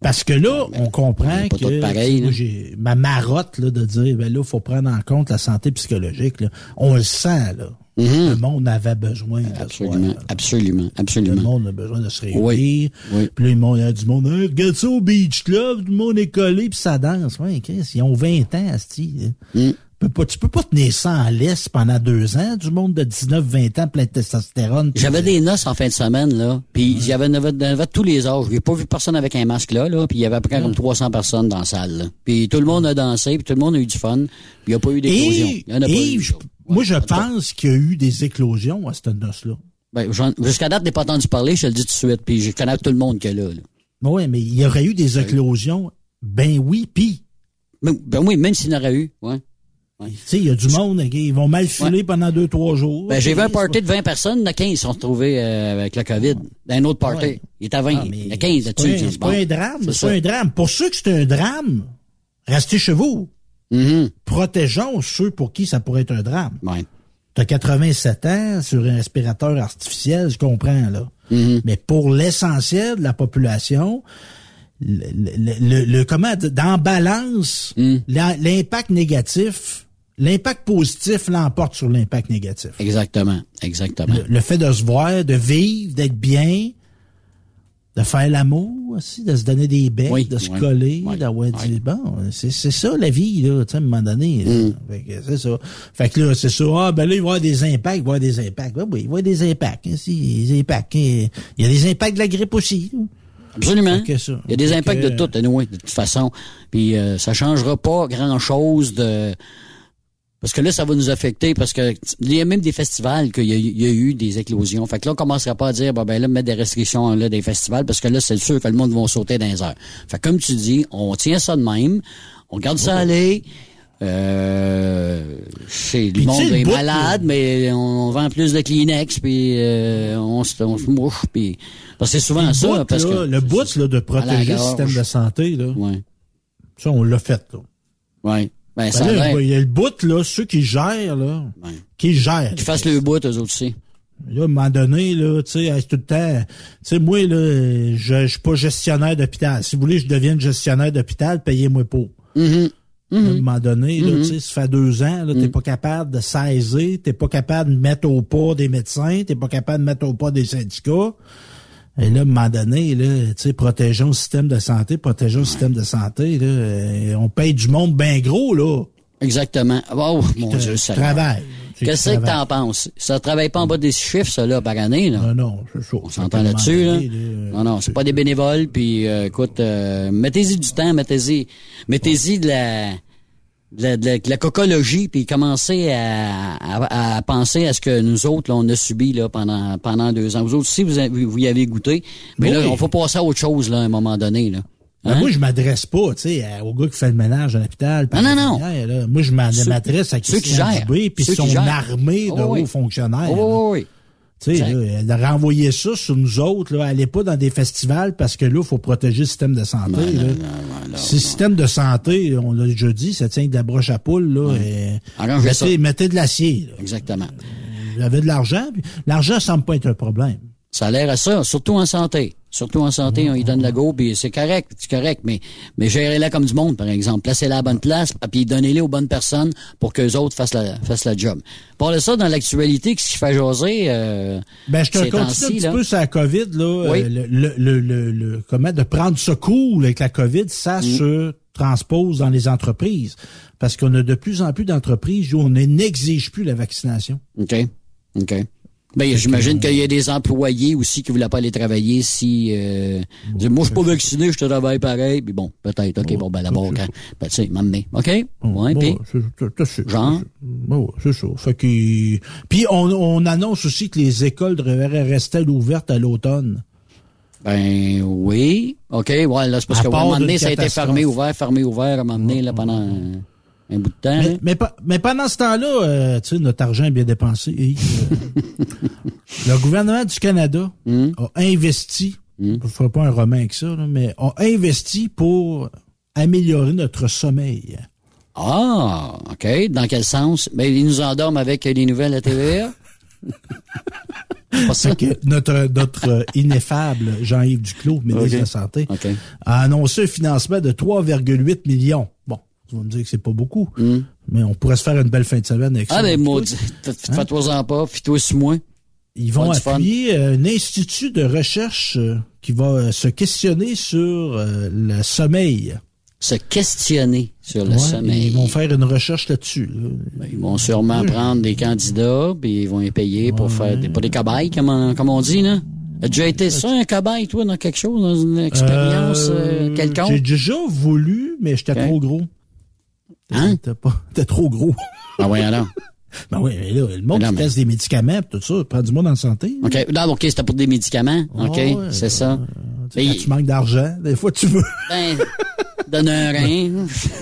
Parce que là, on comprend on que j'ai ma marotte là, de dire ben là, faut prendre en compte la santé psychologique. Là. On le sent, là. Le monde avait besoin de Absolument, absolument, absolument. Le monde a besoin de se réunir. Oui, oui. Puis là, le monde, il y a du monde, Hey, regarde ça au Beach Club, tout le monde est collé, puis ça danse. Ouais, Chris, ils ont 20 ans, asti. Mm. Tu peux pas, tu peux pas tenir ça en laisse pendant deux ans, du monde de 19, 20 ans, plein de testostérone. J'avais de- des noces en fin de semaine, là. Puis il y avait, de tous les âges. J'ai pas vu personne avec un masque là, là. Puis il y avait à peu près comme 300 personnes dans la salle. Puis tout le monde a dansé, puis tout le monde a eu du fun. Puis il n'y a pas eu d'éclosion. Moi, je pense qu'il y a eu des éclosions à cette noce-là. Ben, jusqu'à date, je n'ai pas entendu parler, je te le dis tout de suite. Puis je connais tout le monde qui est là, là. Oui, mais il y aurait eu des éclosions. Ben oui, puis, Ben, ben oui, même s'il y en aurait eu, ouais. Tu sais, il y a du monde, ils vont mal filer pendant deux, trois jours. Ben, j'ai vu un party de 20 personnes, il y en a 15 qui sont retrouvés euh, avec le COVID. Un autre party. Ouais. Il est à 20. Ah, il y a 15 C'est pas, là-dessus. un- c'est pas un drame, C'est pas un drame. Pour ceux que c'est un drame, restez chez vous. Mhm. Protégeons ceux pour qui ça pourrait être un drame. Ouais. T'as 87 ans sur un respirateur artificiel, je comprends, là. Mhm. Mais pour l'essentiel de la population, le, le- le- le- comment, dans balance, Mm. la- l'impact négatif, l'impact positif l'emporte sur l'impact négatif. Exactement. Exactement. Le, le fait de se voir, de vivre, d'être bien, de faire l'amour aussi, de se donner des becs, Oui, de se oui, coller, oui, d'avoir oui. du bon, c'est c'est ça la vie là, tu sais à un moment donné. Mm. Fait que c'est ça. Fait que là c'est ça, ah ben là il va y avoir des impacts, il va y avoir des impacts. Ouais, oui, il va y avoir des impacts, hein, si, des impacts. hein. Il y a des impacts de la grippe aussi. là. Absolument. Il y a des impacts que- de tout, anyway, de toute façon. Puis euh, ça changera pas grand-chose de... Parce que là, ça va nous affecter, parce que il y a même des festivals qu'il y, y a eu des éclosions. Fait que là, on commencera pas à dire, bon, ben là, mettre des restrictions là des festivals, parce que là, c'est sûr que le monde va sauter dans les airs. Fait que comme tu dis, on tient ça de même, on garde ça aller. Euh, c'est le monde est malade, mais on vend plus de Kleenex, puis euh, on, se, on se mouche, puis parce que c'est souvent le ça, bout, parce là, que le bout là, de protéger le système de santé là, Ouais. ça on l'a fait là. Ouais. Ben, Ben là, il y a le bout là, ceux qui gèrent là, Ouais. qui gèrent. Qu'ils fassent le bout, eux autres aussi. Là, à un moment donné, là, tu sais, tout le temps, tu sais, moi, là, je, je suis pas gestionnaire d'hôpital. Si vous voulez que je devienne gestionnaire d'hôpital, payez-moi pas. Mhm. À un moment donné, là, tu sais, ça fait deux ans, là, t'es pas capable de saisir, t'es pas capable de mettre au pas des médecins, t'es pas capable de mettre au pas des syndicats. Et là, à un moment donné, là, tu sais, protégeons le système de santé, protégeons le système de santé, là, on paye du monde bien gros, là. Exactement. Oh, mon Dieu, ça. travailles. Tu Qu'est-ce que t'en penses? Ça travaille pas en bas des chiffres, ça, là, par année, là? Non, non, c'est chaud. On s'entend là-dessus, là. Non, non, c'est pas des bénévoles, puis euh, écoute, euh, mettez-y du temps, mettez-y, mettez-y de la, de la, de la, de la cocologie, puis commencez à, à, à penser à ce que nous autres, là, on a subi là pendant pendant deux ans. Vous autres aussi, vous, avez- vous y avez goûté, mais là, on faut passer à autre chose là, à un moment donné, là. Ben, Hein? moi, je m'adresse pas, tu sais, au gars qui fait le ménage à l'hôpital. Non, non, non. là. Moi, je m'adresse à ceux qui Christian. Dubé, puis son armée de Oh, oui. hauts fonctionnaires. Oh, oui, oui. Tu sais, là, de renvoyer ça sur nous autres, là, allez pas dans des festivals parce que là, il faut protéger le système de santé. Là. non, le système de santé, on l'a déjà dit, ça tient de la broche à poule, là. et ça. mettez, mettez de l'acier, là. Exactement. Vous avez de l'argent, puis l'argent semble pas être un problème. Ça a l'air à ça, surtout en santé. Surtout en santé, on y donne la go, puis c'est correct, c'est correct, mais, mais gérez-la comme du monde, par exemple. Placez-la à la bonne place, puis donnez-les aux bonnes personnes pour qu'eux autres fassent la, fassent la job. Par ça, dans l'actualité, ce qui fait jaser, euh, Ben, je te continue un petit là? peu sur la COVID, là. Oui. euh, le, le, le, le- le- comment de prendre ce cool avec la COVID, ça Mm. se transpose dans les entreprises. Parce qu'on a de plus en plus d'entreprises où on n'exige plus la vaccination. OK. OK. Ben, j'imagine qu'il y a des employés aussi qui voulaient pas aller travailler si euh, moi je suis pas vacciné, je travaille pareil. Puis bon, peut-être, OK, bon, ben d'abord, quand, ben, tu sais, m'amener. OK? Ouais, puis, Genre? bon, c'est ça. Fait que, puis on, on annonce aussi que les écoles devraient rester ouvertes à l'automne. ben oui. OK, ouais, là, c'est parce qu'à un moment donné, ça a été fermé, ouvert, fermé, ouvert, à un moment donné, là, pendant un, bout de temps. Mais, mais, pas- mais pendant ce temps-là, euh, tu sais, notre argent est bien dépensé. Et, euh, le gouvernement du Canada Hum, a investi, je ne ferai pas un roman avec ça, là, mais a investi pour améliorer notre sommeil. Ah, OK. Dans quel sens? Ben, ils nous endorment avec les nouvelles à TVA? que notre, notre euh, ineffable Jean-Yves Duclos, ministre de la Santé, a annoncé un financement de 3,8 millions. Bon, tu vas me dire que c'est pas beaucoup, Hum. Mais on pourrait se faire une belle fin de semaine avec ça. Ah, Écoute, maudit. Hein? Fais-toi-en pas, puis toi sur moi. Ils vont Pas appuyer euh, un institut de recherche euh, qui va euh, se questionner sur le sommeil. Se questionner sur le Ouais, sommeil. Ils vont faire une recherche là-dessus. là. Ben, Ils vont sûrement prendre des candidats, puis ils vont les payer pour faire des, pour des cobayes, comme on, comme on dit, là. As déjà été ça, un cobaye, toi, dans quelque chose, dans une expérience euh, quelconque? J'ai déjà voulu, mais j'étais trop gros. Hein? T'es pas- T'es trop gros. Ah oui, alors? Ben oui, mais là, le monde non, qui mais- teste des médicaments, pis tout ça, prend du monde en santé. OK. Non, OK, c'était pour des médicaments. OK, ouais, c'est ça. Tu sais, Mais- Quand tu manques d'argent, des fois tu veux. Ben, donne un rein.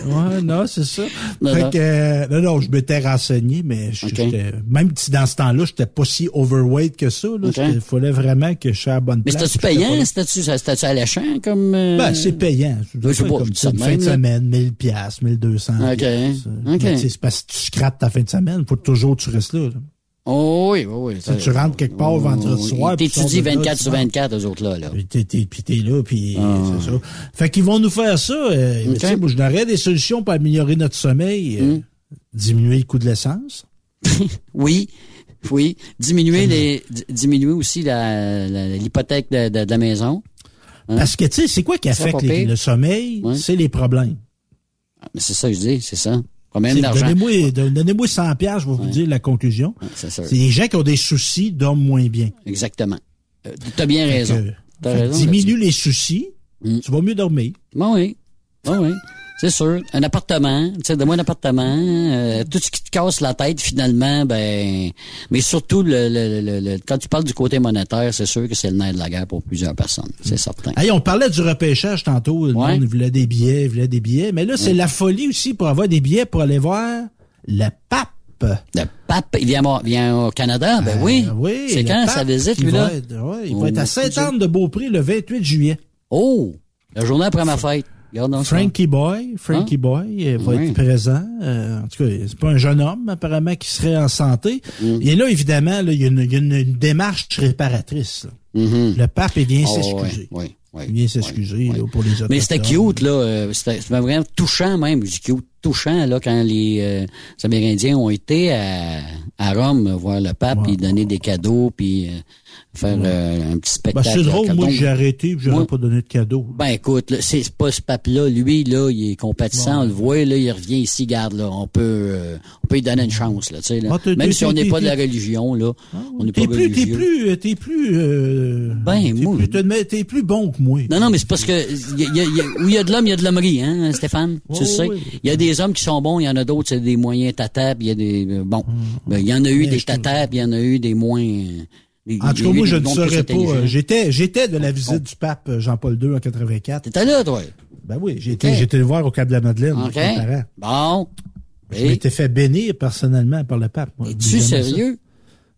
Ouais, non, c'est ça. Non, fait non. que, euh, non, non, je m'étais renseigné, mais je- Ok. j'étais- même si dans ce temps-là, j'étais pas si overweight que ça, là. Ok. Il fallait vraiment que je sois à la bonne Mais place. c'était-tu puis j'étais payant? pas- C'était-tu, c'était-tu alléchant comme... euh, Ben, c'est payant. je sais pas, comme ça une fin de semaine, 1000 piastres, 1200 Ok. Mais C'est parce que tu scrapes ta fin de semaine, faut toujours que tu restes là. là. Oh oui, oui, oui. Si tu rentres quelque part vendredi soir, puis tu sors T'étudies de là, 24 tu sur rentres. 24, eux autres, là? Puis t'es, t'es- puis t'es là, puis Ah. c'est ça. Fait qu'ils vont nous faire ça. Euh, mais Ok. tu sais, moi, je n'aurais des solutions pour améliorer notre sommeil. euh, Hmm. Diminuer le coût de l'essence. Oui, oui. Diminuer les, di- diminuer aussi la, la- l'hypothèque de, de- de la maison. Hein? Parce que, tu sais, c'est quoi qui affecte les- le sommeil? C'est les problèmes. Ah, Mais c'est ça que je dis, c'est ça. Combien T'sais, d'argent? Donnez-moi, don- donnez-moi 100 piastres, je vais vous dire la conclusion. Ouais, C'est les gens qui ont des soucis dorment moins bien. Exactement. Euh, T'as bien Fait raison. que- raison. diminue les soucis, Mm. tu vas mieux dormir. Bon, oui. Bon, oui. C'est sûr. Un appartement, tu sais, donne-moi un appartement, euh, tout ce qui te casse la tête, finalement, ben, mais surtout, le, le, le, le- quand tu parles du côté monétaire, c'est sûr que c'est le nerf de la guerre pour plusieurs personnes. C'est certain. Hey, on parlait du repêchage tantôt. Le Ouais. monde voulait des billets, voulait des billets. Mais là, c'est la folie aussi pour avoir des billets pour aller voir le pape. Le pape, il vient, vient au Canada, ben oui. Euh, oui. C'est quand pape sa visite, qui lui, va ouais, il Oh, va être à Sainte-Anne-de-Beaupré le 28 juillet. Oh! La journée après ma fête. Ça. Frankie Boy, Frankie Boy euh, va Oui. être présent. Euh, en tout cas, c'est pas un jeune homme apparemment qui serait en santé. Mm. Et là, évidemment, là, il y a une, il y a une- une démarche réparatrice. Mhm. Le pape, il vient Oh, s'excuser. ouais, ouais, il vient s'excuser pour les Mais c'était cute, là. euh, C'était c'était vraiment touchant, même. Je dis cute, touchant, là, quand les, euh, les Amérindiens ont été à, à Rome voir le pape, puis donner des cadeaux, puis euh, faire euh, un petit Ben, spectacle. c'est drôle, moi, j'ai arrêté, puis j'aurais pas donné de cadeau. Ben écoute, c'est pas ce pape-là, lui, là, il est compatissant, on le voit, là, il revient ici, garde, là, on peut euh, on peut lui donner une chance, là, tu sais, là. Ah, Même si on n'est pas de la religion, là, on n'est pas T'es plus, t'es religieux. plus, t'es plus, euh, Ben, t'es moi- plus, t'es- plus bon que moi. Non, non, mais c'est parce que y a- y a- y a- où il y a de l'homme, il y a de l'hommerie, hein, Stéphane? tu Oh, sais. oui. Il y a des hommes qui sont bons, il y en a d'autres, c'est des moyens tata, puis il y a des. euh, bon. Ben, il y en a eu. Mais des je te- tata, puis il y en a eu des moins. euh, des- En tout des- cas, moi, des je ne saurais pas. euh, J'étais, j'étais de la visite du pape Jean-Paul II en 84. T'étais là, toi? Ben oui, j'ai été, Ok. j'ai été le voir au Cap de la Madeleine. OK. avec mes parents. Bon. Je m'étais fait bénir personnellement par le pape. Es-tu J'aimais ça. sérieux?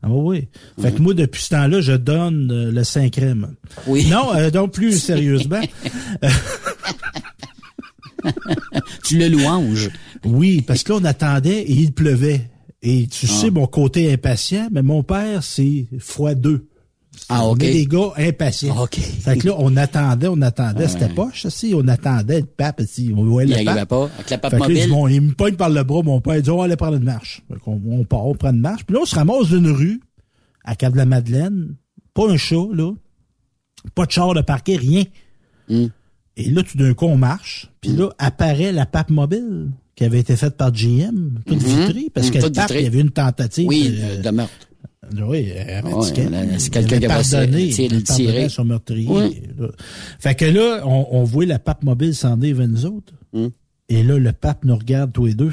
Ah oui. Fait que moi, depuis ce temps-là, je donne euh, le saint crème. Oui. Non, euh, donc plus sérieusement. tu le louanges. Oui, parce que là, on attendait et il pleuvait. Et tu Ah. sais, mon côté impatient, mais mon père, c'est fois deux. Ah, On OK. est des gars impatients. OK. Fait que là, on attendait, on attendait. Ouais. C'était poche, ça, si. On attendait le pape, si. On voyait Il le pape. pas. Avec la pape Fait là, bon, il me pogne par le bras, mon père, il dit, on va aller prendre une marche. Fait on part, on prend une marche. Puis là, on se ramasse d'une rue, à Cap-de-la-Madeleine. Pas un chat, là. Pas de char de parquet, rien. Hmm. Et là, tout d'un coup, on marche. Puis là, apparaît la pape mobile qui avait été faite par GM, toute vitrée, parce Mhm. que pape, il y avait une tentative. Oui, de, meurtre. oui, c'est quelqu'un qui avait pardonné, tiré- son meurtrier. Fait que là, on, voit la pape mobile s'en aller vers nous autres. Hmm. Et là, le pape nous regarde tous les deux.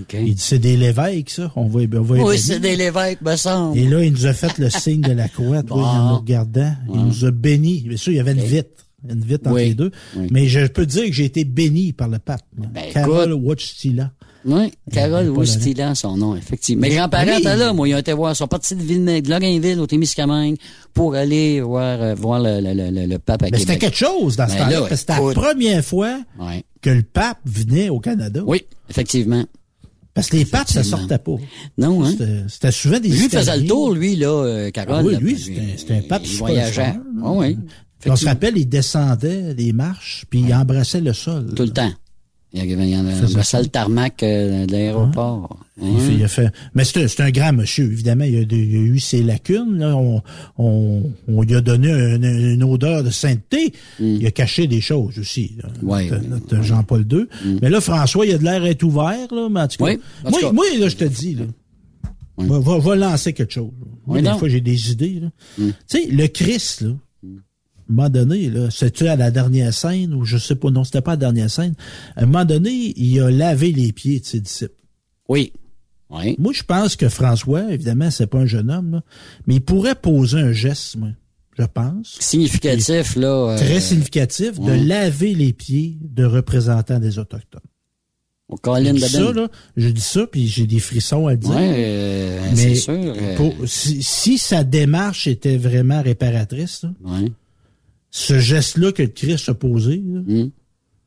OK. Il dit, c'est des Lévesques, ça. On va, on va Oui, c'est des l'évêque, me semble. Et là, il nous a fait le signe de la croix, toi, Bon. en nous regardant. Il nous a bénis. Bien sûr, il y avait une vitre. Une vitre entre Oui. les deux. Oui. Mais je peux dire que j'ai été béni par le pape. Ben, Carole. Oui, Carole pas Oustila, son nom, effectivement. Mes grands-parents étaient là, moi, ils ont été voir, ils sont partis de, Ville, de au Témiscamingue, pour aller voir, euh, voir le, le, le, le- pape à Mais c'était quelque chose dans ce Ben temps-là. là, parce que C'était la première fois Ouais. que le pape venait au Canada. Oui, effectivement. Parce que les papes, ça sortait pas. Non, hein? C'était- souvent des Lui faisait le tour, lui, là, euh, Carole. Ah oui, lui, c'était un pape Il super voyageait. Ah oui. On se rappelle, il descendait les marches, puis il embrassait le sol. Tout le temps. Il y il en a le ça. seul tarmac euh, de l'aéroport. Il Hein? il a fait- mais c'est un- grand monsieur, évidemment. Il a, il a eu ses lacunes. Là. On, on, on lui a donné une, une odeur de sainteté. Il a caché des choses aussi. là. Mm. Ouais. Notre- notre Jean-Paul II. Mais là, François, il a de l'air d'être ouvert. Là, mais en tout cas, Oui, en tout moi, cas. moi, là, je te dis, là, va, va- va lancer quelque chose. Moi, Oui, des fois, j'ai des idées. Mm. Tu sais, le Christ, là, moment donné, là, c'était à la dernière scène, ou je sais pas, non, c'était pas la dernière scène. À un moment donné, il a lavé les pieds de ses disciples. Oui. Oui. Moi, je pense que François, évidemment, c'est pas un jeune homme, là, mais il pourrait poser un geste, moi, je pense, Significatif, là. euh, très significatif, de laver les pieds de représentants des Autochtones. Au Je dis ça, là, je dis ça, puis j'ai des frissons à dire. Ouais, euh, mais c'est sûr. euh, pour- si, si sa démarche était vraiment réparatrice, là, ouais. Ce geste-là que le Christ a posé, là, Mm.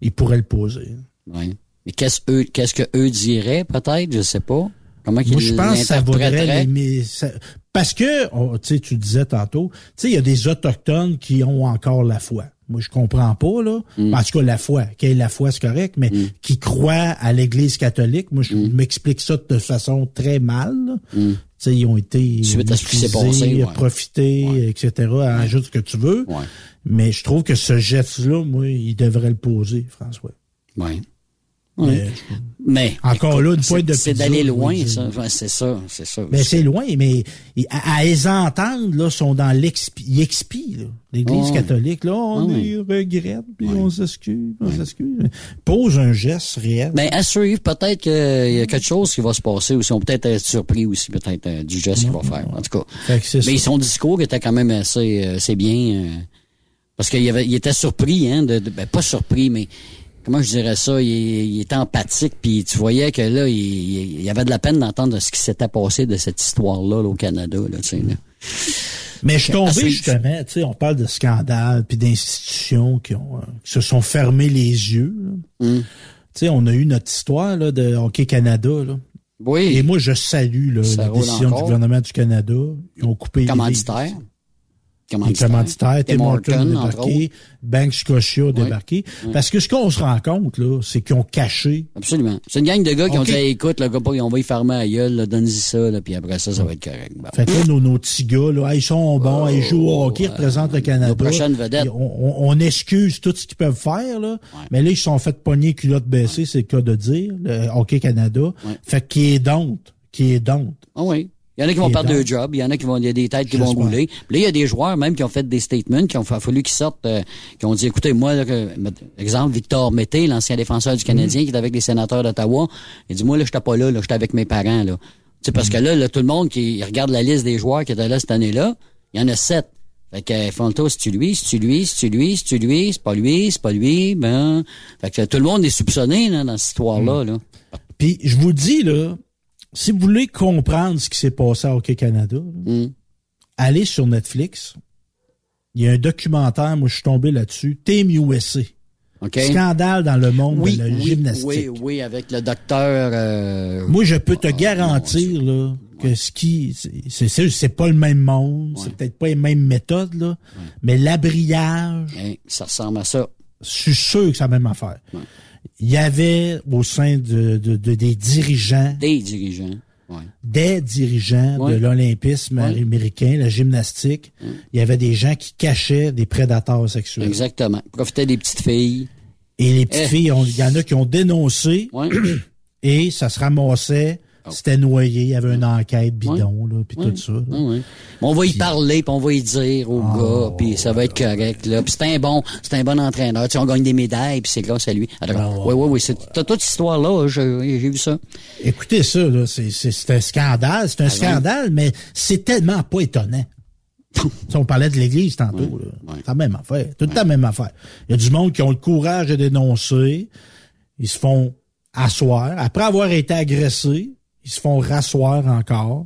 il pourrait le poser. Ouais. Mais qu'est-ce eux, qu'est-ce que eux diraient, peut-être, je sais pas. Comment Moi, je pense que ça vaudrait mais ça- parce que, tu sais, tu disais tantôt, tu sais, il y a des autochtones qui ont encore la foi. Moi, je comprends pas, là. Mm. En tout cas, la foi. Quelle est la foi, c'est correct, mais qui croient à l'Église catholique, moi, je m'explique ça de façon très mal. là. Tu sais, ils ont été Suite à ce qui s'est utilisés, passé, ouais. profités, etc., ajoute ce que tu veux. Ouais. Mais je trouve que ce geste-là, moi, il devrait le poser, François. Mais- Ouais. Mais. Encore là, une pointe de C'est d'aller loin, ça. Ouais, c'est ça, c'est ça. Ben, c'est loin, mais à, à les entendre, là, sont dans l'expi, ils expient, là. L'Église catholique, là, on regrette, puis on s'excuse, on s'excuse. Pose un geste réel. Ben, à suivre, peut-être qu'il y a quelque chose qui va se passer aussi. On peut peut-être être surpris aussi, peut-être, euh, du geste qu'il va faire. En tout cas. Mais ça. son discours était quand même assez, euh, bien. euh, parce qu'il avait, il était surpris, hein, de, de- ben, pas surpris, mais comment je dirais ça, il, il était empathique, puis tu voyais que là, il, il y avait de la peine d'entendre ce qui s'était passé de cette histoire-là là, au Canada, là, tu sais. là. Mais je suis À tombé justement, tu sais, on parle de scandales puis d'institutions qui ont euh, qui se sont fermés les yeux. Hum. Tu sais, on a eu notre histoire là, de Hockey Canada. Là. Oui. Et moi, je salue là, la décision encore. du gouvernement du Canada. Ils ont coupé les Commanditaire. commanditaires, Tim entre débarqué, Bank Scotia débarqué. Parce que ce qu'on se rend compte, là, c'est qu'ils ont caché. Absolument. C'est une gang de gars qui ont dit, Hey, écoute, le gars, pas- on va y fermer la gueule, là, donne-y ça, là, puis après ça, ça va être correct. Bon. Fait que là, nos, nos petits gars, là, ils sont bons, ils jouent au hockey, ils représentent le Canada. Oh, vedettes. Et On, on- excuse tout ce qu'ils peuvent faire, là. Mais là, ils sont fait pogner culotte baissée, c'est le cas de dire, le Hockey Canada. Fait qu'il est donc, qui est donc. Ah oui. Il y en a qui vont perdre leur job, il y en a qui vont, il y a des têtes qui vont rouler. Là, il y a des joueurs même qui ont fait des statements, qui ont fa- fallu qu'ils sortent, euh, qui ont dit, écoutez, moi, là, que- exemple, Victor Mété, l'ancien défenseur du Canadien, Mm. qui est avec les sénateurs d'Ottawa, il dit, moi, là, j'étais pas là, là, j'étais avec mes parents, là. Tu sais, parce que là, là, tout le monde qui regarde la liste des joueurs qui étaient là cette année-là, il y en a sept. Fait que, font le tour, c'est-tu lui, c'est-tu lui, c'est-tu lui, c'est-tu lui, c'est pas lui, c'est pas lui, ben. Fait que tout le monde est soupçonné, là, dans cette histoire-là, là. Puis, je vous dis, là, si vous voulez comprendre ce qui s'est passé à Hockey Canada, Hum. allez sur Netflix. Il y a un documentaire, moi, je suis tombé là-dessus. Team USA. Scandale dans le monde Oui, de la oui, gymnastique. oui, oui, avec le docteur. euh, Moi, je peux te garantir là, que ce qui, c'est- c'est pas le même monde, c'est peut-être pas les mêmes méthodes là, mais l'abrillage, hein, ça ressemble à ça. je suis sûr que c'est la même affaire. Il y avait au sein de, de- de- des dirigeants, Des dirigeants. Ouais. des dirigeants Ouais. de l'olympisme Ouais. américain, la gymnastique, il y avait des gens qui cachaient des prédateurs sexuels. Exactement. Profiter des petites filles. Et les petites Eh. filles, il y en a qui ont dénoncé et ça se ramassait, c'était noyé, il y avait une enquête bidon, là, puis tout ça. là. Ouais. On va y parler, puis on va y dire au Oh. gars, puis ça va être correct. Là. Puis c'est un bon, c'est un bon entraîneur. Tu sais, on gagne des médailles, puis c'est grâce à lui. Alors, oui, oui, oui. C'est t'as toute cette histoire-là. je- J'ai vu ça. Écoutez ça, là, c'est, c'est, c'est un scandale, c'est un scandale, mais c'est tellement pas étonnant. Si on parlait de l'Église tantôt, là, c'est la même affaire, tout la même affaire. Il y a du monde qui ont le courage de dénoncer, ils se font asseoir. Après avoir été agressés, ils se font rasseoir encore.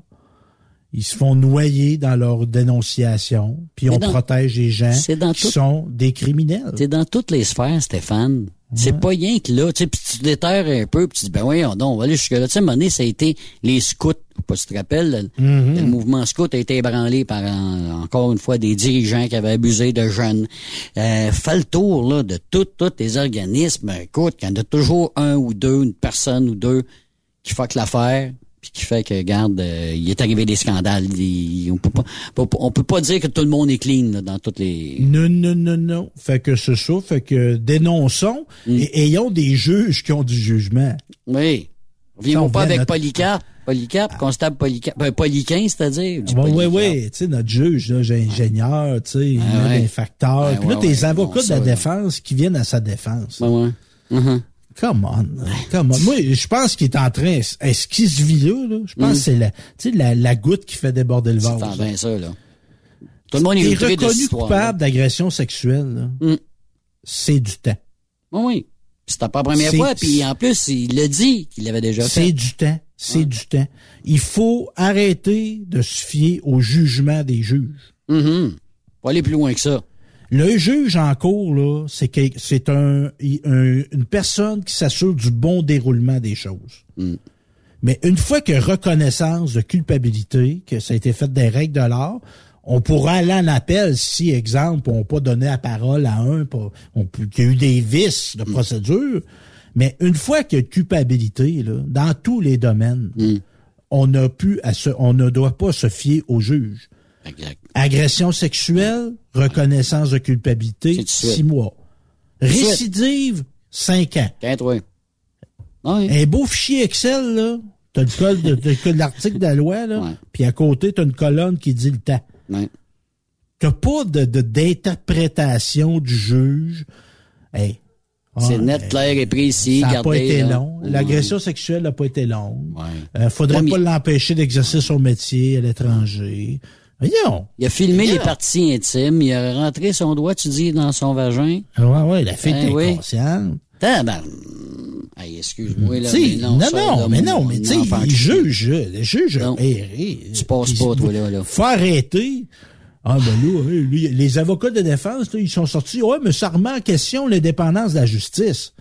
Ils se font noyer dans leur dénonciation, puis Mais on dans- protège les gens dans qui tout- sont des criminels. C'est dans toutes les sphères, Stéphane. C'est pas rien que là, tu sais, puis tu déterres un peu, puis tu dis, ben oui, on, on va aller jusque-là. Tu sais, à un moment donné, ça a été les scouts pas si tu te rappelles. Le, Mhm. le mouvement scout a été ébranlé par, en- encore une fois, des dirigeants qui avaient abusé de jeunes. Euh, fais le tour là, de tous tous les organismes. Écoute, il y en a toujours un ou deux, une personne ou deux qui fuck l'affaire puis qui fait que, garde, euh, il est arrivé des scandales. Il- on peut pas, on peut pas dire que tout le monde est clean là, dans toutes les... Non, non, non, non. Fait que c'est ça. Fait que dénonçons Mm. et ayons des juges qui ont du jugement. Oui. Viens pas avec notre- Polycarpe. Polycarpe, constable Polycarpe. Ben, Polyquin, c'est-à-dire. du Oui, oui. Tu sais, notre juge, là, j'ai ingénieur, tu sais, il Ah, met ouais. des facteurs. Ah, Puis là, ouais, tes ouais, avocats bon, de la défense qui viennent à sa défense. Ouais. Mhm. Come on. Come on. Moi, je pense qu'il est en train, est-ce qu'il se vit là, là? Je pense Mm. que c'est la, la, la goutte qui fait déborder le C'est vase. plein ça, là. Tout le monde est de reconnu coupable d'agression sexuelle. Mm. C'est du temps. Oui, oui. C'était pas la première C'est- fois, puis en plus, il l'a dit qu'il l'avait déjà C'est fait. du temps. C'est du temps. Il faut arrêter de se fier au jugement des juges. Mhm. Pas aller plus loin que ça. Le juge en cours, là, c'est que- c'est un, un- une personne qui s'assure du bon déroulement des choses. Mm. Mais une fois que reconnaissance de culpabilité, que ça a été fait des règles de l'art, on pourra aller en appel si, exemple, on n'a pas donné la parole à un, pour- on, peut- qu'il y a eu des vices Mm. de procédure. Mais une fois qu'il y a culpabilité, là, dans tous les domaines, Mm. on à se, on ne doit pas se fier au juge. Exact. Agression sexuelle, reconnaissance de culpabilité, six mois. Récidive, cinq ans. Quinte, oui. Un beau fichier Excel, là. T'as le code de, t'as le code de l'article de la loi, là. Ouais. Puis à côté, t'as une colonne qui dit le temps. Ouais. T'as pas de, de- d'interprétation du juge. Hey. C'est Ah, net, hey, clair et précis. Ça n'a pas été là. long. L'agression sexuelle n'a pas été longue. Ouais. Euh, faudrait pas l'empêcher d'exercer son métier à l'étranger. Voyons. Il a filmé les parties intimes, il a rentré son doigt, tu dis, dans son vagin. Ouais, ouais, la fille Ben était oui. consciente. Tabarn. Hey, excuse-moi, là. Mais non, ça, non, là, mais non, mais tu sais, il juge, le juge Non. erré. Tu passes pas, toi, là, là. Faut arrêter. Ah, ben là, lui, les avocats de défense, là, ils sont sortis. Ouais, mais ça remet en question l'indépendance de la justice.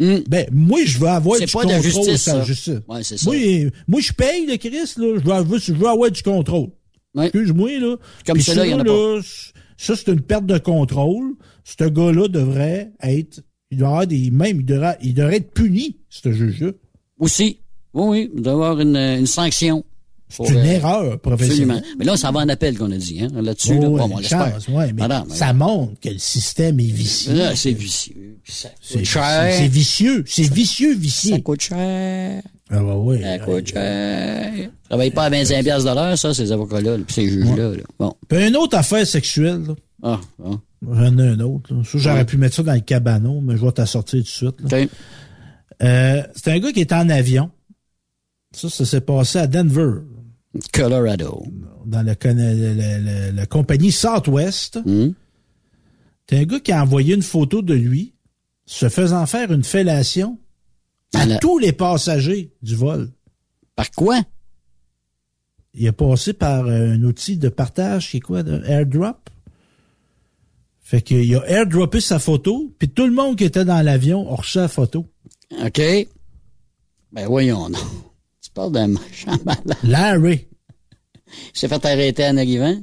Hum. Ben, moi, je veux avoir du pas de la contrôle justice, sur la justice. Ouais, c'est ça. Moi, euh, moi, je paye le Christ, là. Je veux, je veux avoir du contrôle. Ouais. Excuse-moi, là. Comme Puis cela, il y en a ça, là, c- Ça, c'est une perte de contrôle. Ce gars-là devrait être, il doit avoir des, même, il devrait, il devrait être puni, ce juge-là. Aussi. Oui, oui, il doit y avoir une, une sanction. C'est une erreur professionnelle. Absolument. Mais là, ça va en appel qu'on a dit, hein, là-dessus. Oh, là. Bon, on l'espère. chance, ouais, mais Madame, ça montre que le système est vicieux. Là, c'est vicieux. Ça C'est cher. c'est vicieux. C'est vicieux, vicieux. Ça coûte cher. Ah, ouais, ouais. Ça coûte cher. Pas à 25 piastres de l'heure, ça, ces avocats-là, puis ces juges-là. là. Bon. Puis une autre affaire sexuelle, là. Ah, ah. J'en ai un autre. là. Ça, j'aurais Ouais. pu mettre ça dans le cabanon, mais je vais t'en sortir tout de suite. là. Euh, c'est un gars qui est en avion. Ça, ça s'est passé à Denver, Colorado. dans le, con- le- le- le- la compagnie Southwest. Hum? C'est un gars qui a envoyé une photo de lui se faisant faire une fellation à la- tous les passagers du vol. Par quoi? Il a passé par euh, un outil de partage qui est quoi, de airdrop? Fait qu'il a airdroppé sa photo, puis tout le monde qui était dans l'avion a reçu la photo. OK. Ben voyons, non. Tu parles d'un machin malade. Larry, Il s'est fait arrêter en arrivant.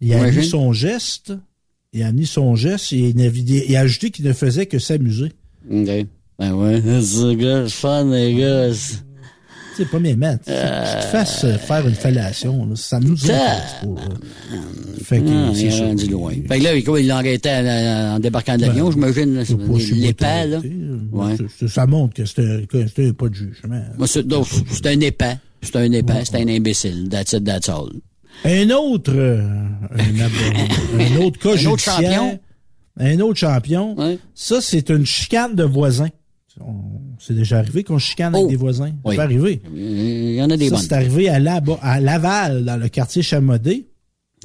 il a Imagine. mis son geste, il a mis son geste, et il a, il a ajouté qu'il ne faisait que s'amuser. OK. Ben ouais, c'est gars, fun, les gars. Tu sais, premièrement, tu te fasses euh, faire une fellation, là, ça nous intéresse pas. Fait que c'est ça. rendu loin. Fait que là, il l'a en, débarquant de l'avion, Ben, j'imagine. L'épais, là. arrêtez, Ouais. Ça montre que c'était pas de jugement. C'est un épais. C'est un épais, c'est un imbécile. That's it, that's all. Un autre, euh, un, autre cas Un autre champion. Un autre champion. Ça, c'est une chicane de voisins. On- C'est déjà arrivé qu'on chicane Oh. avec des voisins. Oui. C'est arrivé. Il y en a des Ça, c'est arrivé à, La- à Laval, dans le quartier Chamadé.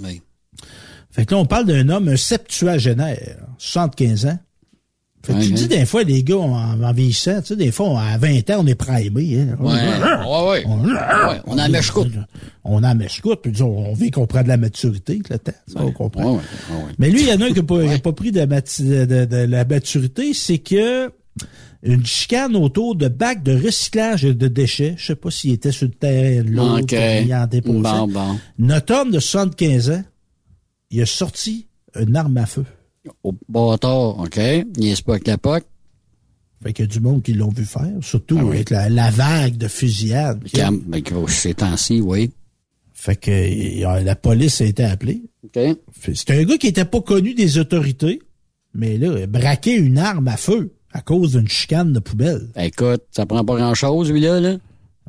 Oui. Fait que là, on parle d'un homme, un septuagénaire, 75 ans. Fait que tu dis des fois, les gars, en, en vieillissant, tu sais, des fois, on- à 20 ans, on est primé. Hein. Ouais, ouais, ouais. On, Ouais, on a mèche-coute. On a mèche-coute, puis disons, on vit qu'on prend de la maturité avec le temps. Ça, on comprend. Mais lui, il y en a un qui n'a pas, pris de, mati- de- de- de la maturité, c'est que une chicane autour de bacs de recyclage et de déchets. Je sais pas s'il était sur le terrain de l'autre, OK. il en déposait. Bon, bon. Notre homme de 75 ans, il a sorti une arme à feu. Au bâtard, OK. Il est pas avec POC. Fait qu'il y a du monde qui l'ont vu faire, surtout Ah oui. avec la, la vague de. Cam- ben, ces temps-ci, oui. Fait que a- la police a été appelée. OK. Fait- C'est un gars qui était pas connu des autorités, mais là, il a braqué une arme à feu à cause d'une chicane de poubelle. Écoute, ça prend pas grand-chose, lui, là. là.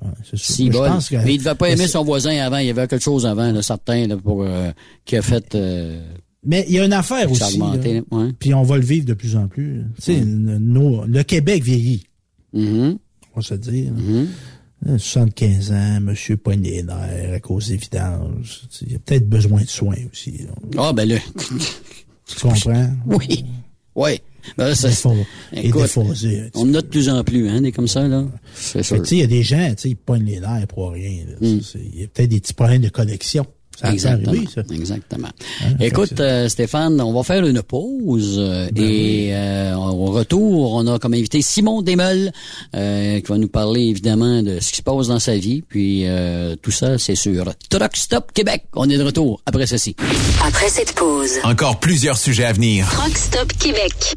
Ouais. Si bon. pense que- Mais il devait pas aimer son voisin avant. Il y avait quelque chose avant, là, certain, là, pour, euh, qui a fait, euh, Mais il y a une affaire aussi. augmenté, ouais. Puis on va le vivre de plus en plus. Tu sais, nos- le Québec vieillit. Mhm. On va se dire. Euh, 75 ans, monsieur pogne les nerfs à cause des vidanges. Il y a peut-être besoin de soins aussi. Ah, ben là. Tu comprends? oui. Oui. Ben ça- Écoute, on en a de plus en plus, hein, des comme ça, là. C'est sûr. que, tu sais, il y a des gens, tu sais, ils pognent les nerfs pour rien. là. Mm. Il y a peut-être des petits problèmes de connexion. Ça Exactement. arriver, ça. Exactement. Hein, Écoute, euh, Stéphane, on va faire une pause euh, Ben et euh, au retour, on a comme invité Simon Desmeules euh, qui va nous parler évidemment de ce qui se passe dans sa vie. Puis euh, tout ça, c'est sur Truck Stop Québec. On est de retour après ceci. Après cette pause, Encore plusieurs sujets à venir. Truck Stop Québec.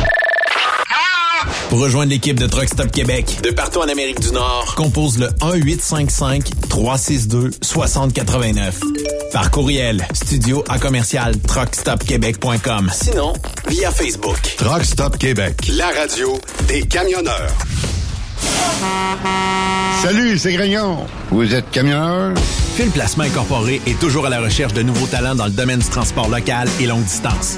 Pour rejoindre l'équipe de Truck Stop Québec, de partout en Amérique du Nord, compose le 1-855-362-6089. Par courriel, studio à commercial truckstopquebec.com. Sinon, via Facebook. Truck Stop Québec. La radio des camionneurs. Salut, c'est Grignon. Vous êtes camionneur? Fil Placement Incorporé est toujours à la recherche de nouveaux talents dans le domaine du transport local et longue distance.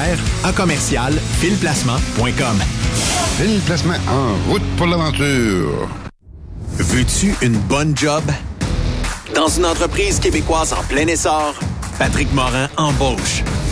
à commercial filplacement.com. Fil Placement en route pour l'aventure. Veux-tu une bonne job? Dans une entreprise québécoise en plein essor, Patrick Morin embauche.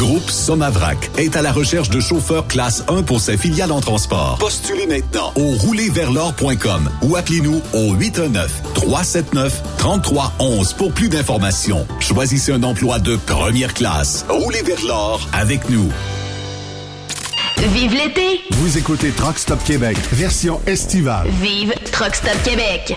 Groupe Somavrac est à la recherche de chauffeurs classe 1 pour ses filiales en transport. Postulez maintenant au roulerversl'or.com ou appelez-nous au 819-379-3311 pour plus d'informations. Choisissez un emploi de première classe. Roulez vers l'or avec nous. Vive l'été! Vous écoutez Truck Stop Québec, version estivale. Vive Truck Stop Québec!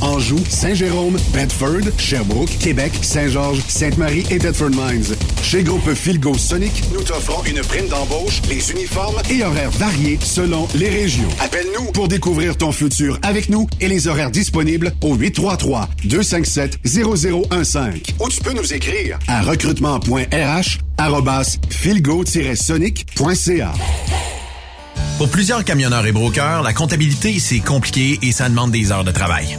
Anjou, Saint-Jérôme, Bedford, Sherbrooke, Québec, Saint-Georges, Sainte-Marie et Bedford Mines. Chez Groupe Philgo Sonic, nous t'offrons une prime d'embauche, les uniformes et horaires variés selon les régions. Appelle-nous pour découvrir ton futur avec nous et les horaires disponibles au 833 257 0015 ou tu peux nous écrire à recrutement.rh filgo-sonic.ca. Pour plusieurs camionneurs et brokers, la comptabilité, c'est compliqué et ça demande des heures de travail.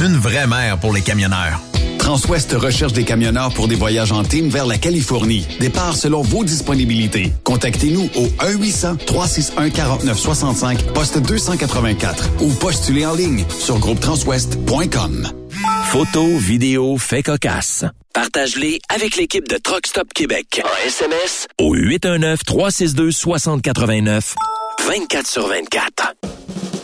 Une vraie mère pour les camionneurs. Transwest recherche des camionneurs pour des voyages en team vers la Californie. Départ selon vos disponibilités. Contactez-nous au 1-800-361-4965, poste 284 ou postulez en ligne sur groupetranswest.com. Photos, vidéos, faits cocasse. Partage-les avec l'équipe de Truck Stop Québec. En SMS au 819-362-6089. 24 sur 24.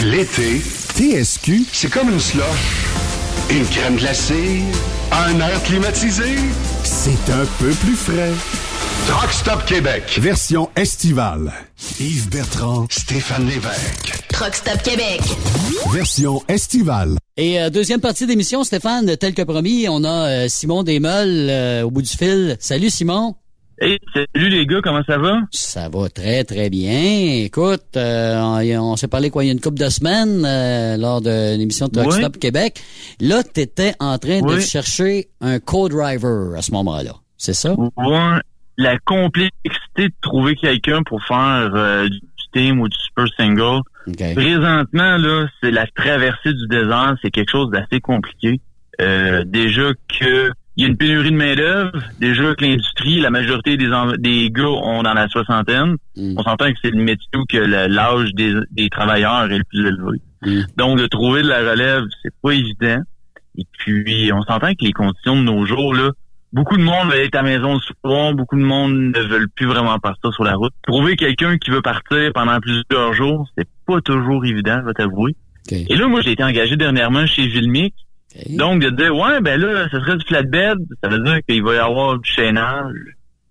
L'été, TSQ, c'est comme une slush. Une crème glacée, un air climatisé. C'est un peu plus frais. Truck Stop Québec, version estivale. Yves Bertrand, Stéphane Lévesque. Truck Stop Québec. Version estivale. Et euh, deuxième partie d'émission, Stéphane, tel que promis, on a euh, Simon Desmolles euh, au bout du fil. Salut Simon. Hey, salut les gars, comment ça va? Ça va très, très bien. Écoute, euh, on, on s'est parlé quoi il y a une couple de semaines euh, lors d'une émission de Truck Oui. Stop Québec. Là, tu étais en train de Oui. chercher un co-driver à ce moment-là. C'est ça? Ouais, la complexité de trouver quelqu'un pour faire euh, du team ou du super single. Présentement, là, c'est la traversée du désert, c'est quelque chose d'assez compliqué. Euh, déjà que il y a une pénurie de main-d'œuvre, déjà que l'industrie, la majorité des, des gars ont dans la soixantaine. On s'entend que c'est le métier où que l'âge des, des travailleurs est le plus élevé. Donc, de trouver de la relève, c'est pas évident. Et puis, on s'entend que les conditions de nos jours, là, beaucoup de monde veut être à la maison le soir, beaucoup de monde ne veulent plus vraiment partir sur la route. Trouver quelqu'un qui veut partir pendant plusieurs jours, c'est pas toujours évident, je vais t'avouer. Et là, moi, j'ai été engagé dernièrement chez Vilmic. Donc, de dire, ouais, ben là, ce serait du flatbed, ça veut dire qu'il va y avoir du chaînage,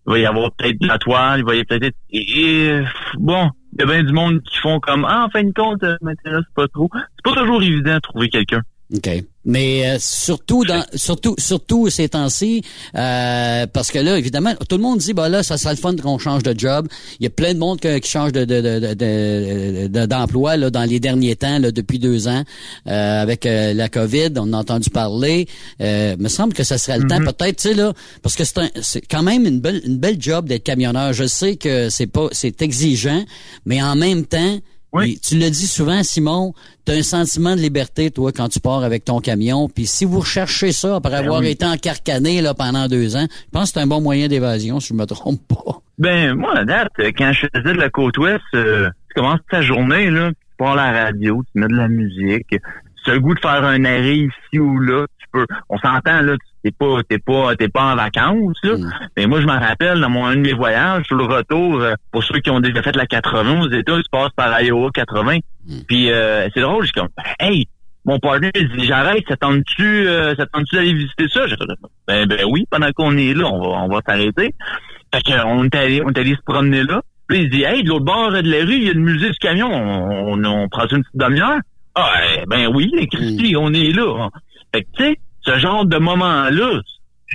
il va y avoir peut-être de la toile, il va y avoir peut-être... Et, bon, il y a bien du monde qui font comme ah en fin de compte euh, m'intéresse pas trop. C'est pas toujours évident de trouver quelqu'un. OK. Mais euh, surtout dans surtout surtout ces temps-ci euh, parce que là évidemment tout le monde dit bah là ça serait le fun qu'on change de job. Il y a plein de monde qui, change de de, d'emploi là dans les derniers temps là depuis deux ans euh, avec la Covid on a entendu parler. Euh, me semble que ça serait le temps mm-hmm. peut-être tu sais là parce que c'est c'est quand même une belle une belle job d'être camionneur. Je sais que c'est pas c'est exigeant mais en même temps oui. tu le dis souvent, Simon, tu as un sentiment de liberté, toi, quand tu pars avec ton camion. Puis si vous recherchez ça après ben avoir été encarcané là, pendant deux ans, je pense que c'est un bon moyen d'évasion, si je me trompe pas. Ben, moi, date, quand je faisais de la côte ouest, euh, tu commences ta journée, là, tu pars à la radio, tu mets de la musique, tu as le goût de faire un arrêt ici ou là, tu peux. On s'entend, là, t'es pas t'es pas t'es pas en vacances là. Mm. Mais moi je me rappelle dans mon un de mes voyages sur le retour euh, pour ceux qui ont déjà fait la 80 aux États, tu passes par Iowa 80. Mm. Puis euh, c'est drôle, je suis comme hey, mon partenaire il dit j'arrête, ça tente-tu euh, ça tente-tu d'aller visiter ça? Ben ben oui, pendant qu'on est là, on va on va s'arrêter. Fait qu'on est allé on est allé se promener là. Puis il dit hey, de l'autre bord de la rue, il y a une musée du camion, on, on, on prend une petite demi-heure. Ah ben oui, Christy, mm. on est là. Fait que tu sais ce genre de moment-là,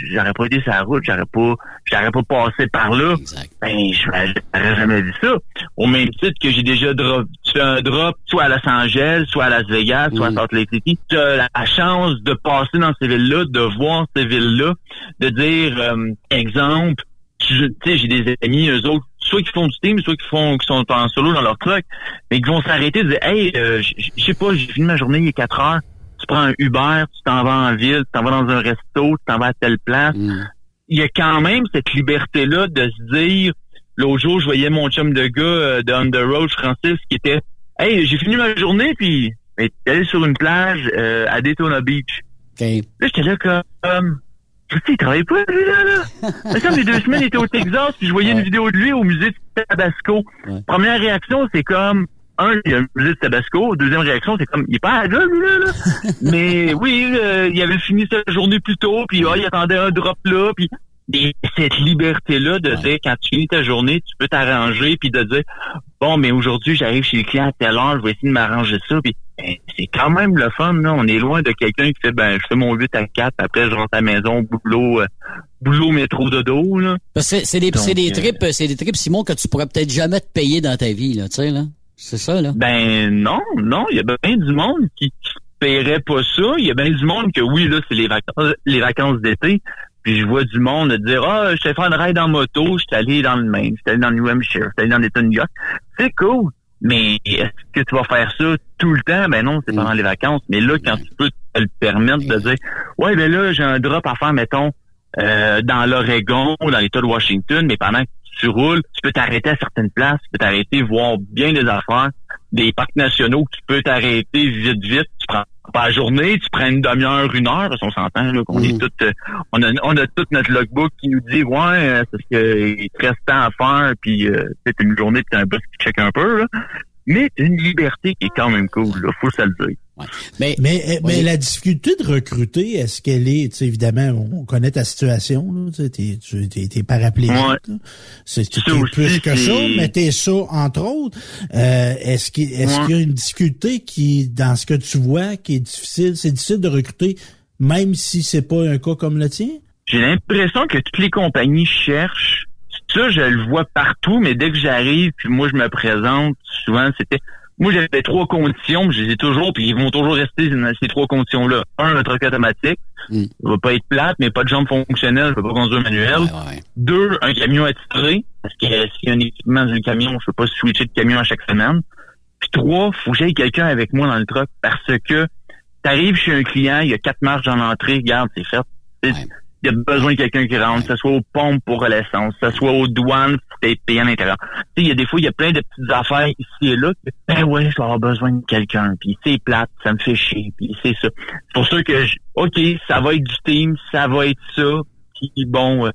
j'aurais pas été sur la route, j'aurais pas, j'aurais pas passé par là. Ben, j'aurais jamais dit ça. Au même titre que j'ai déjà drop, fait un drop soit à Los Angeles, soit à Las Vegas, soit à Salt Lake City. Tu as la chance de passer dans ces villes-là, de voir ces villes-là, de dire, euh, exemple, tu sais, j'ai des amis, eux autres, soit qui font du team, soit qui font, qui sont en solo dans leur truck, mais qui vont s'arrêter et dire, hey, euh, je sais pas, j'ai fini ma journée il y a quatre heures tu prends un Uber, tu t'en vas en ville, tu t'en vas dans un resto, tu t'en vas à telle place. Mm. Il y a quand même cette liberté-là de se dire, l'autre jour, je voyais mon chum de gars euh, de On the Road, Francis, qui était, hey, j'ai fini ma journée, puis t'es allé sur une plage euh, à Daytona Beach. Là, j'étais là comme, tu sais, il travaillait pas, lui, là, là? Mais comme les deux semaines, il était au Texas, puis je voyais une vidéo de lui au musée de Tabasco. Première réaction, c'est comme, un, il a un musée de Tabasco. Deuxième réaction, c'est comme, il est pas à là, lui, là. Mais oui, euh, il avait fini sa journée plus tôt, puis ah, il attendait un drop là, puis cette liberté-là de dire, quand tu finis ta journée, tu peux t'arranger, puis de dire, bon, mais aujourd'hui, j'arrive chez le client à telle heure, je vais essayer de m'arranger ça, puis ben, c'est quand même le fun, là. On est loin de quelqu'un qui fait, ben, je fais mon 8 à 4, après je rentre à la maison, boulot, euh, boulot, métro, dodo, là. C'est des, c'est des euh, trips, c'est des trips, Simon, que tu pourrais peut-être jamais te payer dans ta vie, là, tu sais, là. C'est ça, là? Ben non, non, il y a bien du monde qui, paierait pas ça. Il y a bien du monde que oui, là, c'est les vacances les vacances d'été. Puis je vois du monde dire Ah, je t'ai fait une ride en moto, je suis allé dans le Maine, je suis allé dans le New Hampshire, je suis allé dans l'État de New York. C'est cool. Mais est-ce que tu vas faire ça tout le temps? Ben non, c'est pendant les vacances. Mais là, quand tu peux te le permettre de dire Ouais, ben là, j'ai un drop à faire, mettons, euh, dans l'Oregon ou dans l'État de Washington, mais pendant que tu roules, tu peux t'arrêter à certaines places, tu peux t'arrêter, voir bien des affaires, des parcs nationaux, tu peux t'arrêter vite, vite, tu prends pas la journée, tu prends une demi-heure, une heure, parce qu'on s'entend là qu'on est mm. tout, euh, on a, on a tout notre logbook qui nous dit ouais, euh, c'est ce qu'il te reste temps à faire, puis euh, c'est une journée, puis t'as un boss qui check un peu, là. mais une liberté qui est quand même cool, là, faut se le dire. Mais, mais, mais la difficulté de recruter, est-ce qu'elle est, tu sais, évidemment, on connaît ta situation, tu t'es, t'es, t'es paraplégique, c'est plus que ça, mais t'es ça, entre autres. Euh, est-ce qu'il, est-ce qu'il y a une difficulté qui, dans ce que tu vois, qui est difficile, c'est difficile de recruter, même si c'est pas un cas comme le tien? J'ai l'impression que toutes les compagnies cherchent. Ça, je le vois partout, mais dès que j'arrive, puis moi je me présente, souvent c'était moi, j'avais trois conditions, je les ai toujours, puis ils vont toujours rester ces trois conditions-là. Un, un truc automatique. Mm. Ça va pas être plate, mais pas de jambes fonctionnelles, je peux pas conduire manuel. Deux, un camion attitré, parce que s'il y a un équipement dans un camion, je peux pas switcher de camion à chaque semaine. Puis trois, faut que j'aille quelqu'un avec moi dans le truck, parce que t'arrives chez un client, il y a quatre marches dans l'entrée, regarde, c'est fait il y a besoin de quelqu'un qui rentre, que ce soit aux pompes pour l'essence, que ce soit aux douanes pour être payé à l'intérieur. Tu sais, il y a des fois, il y a plein de petites affaires ici et là. ben ouais, je vais avoir besoin de quelqu'un. Puis c'est plate, ça me fait chier. Puis c'est ça. C'est pour ça que, je, OK, ça va être du team, ça va être ça. Puis bon, euh,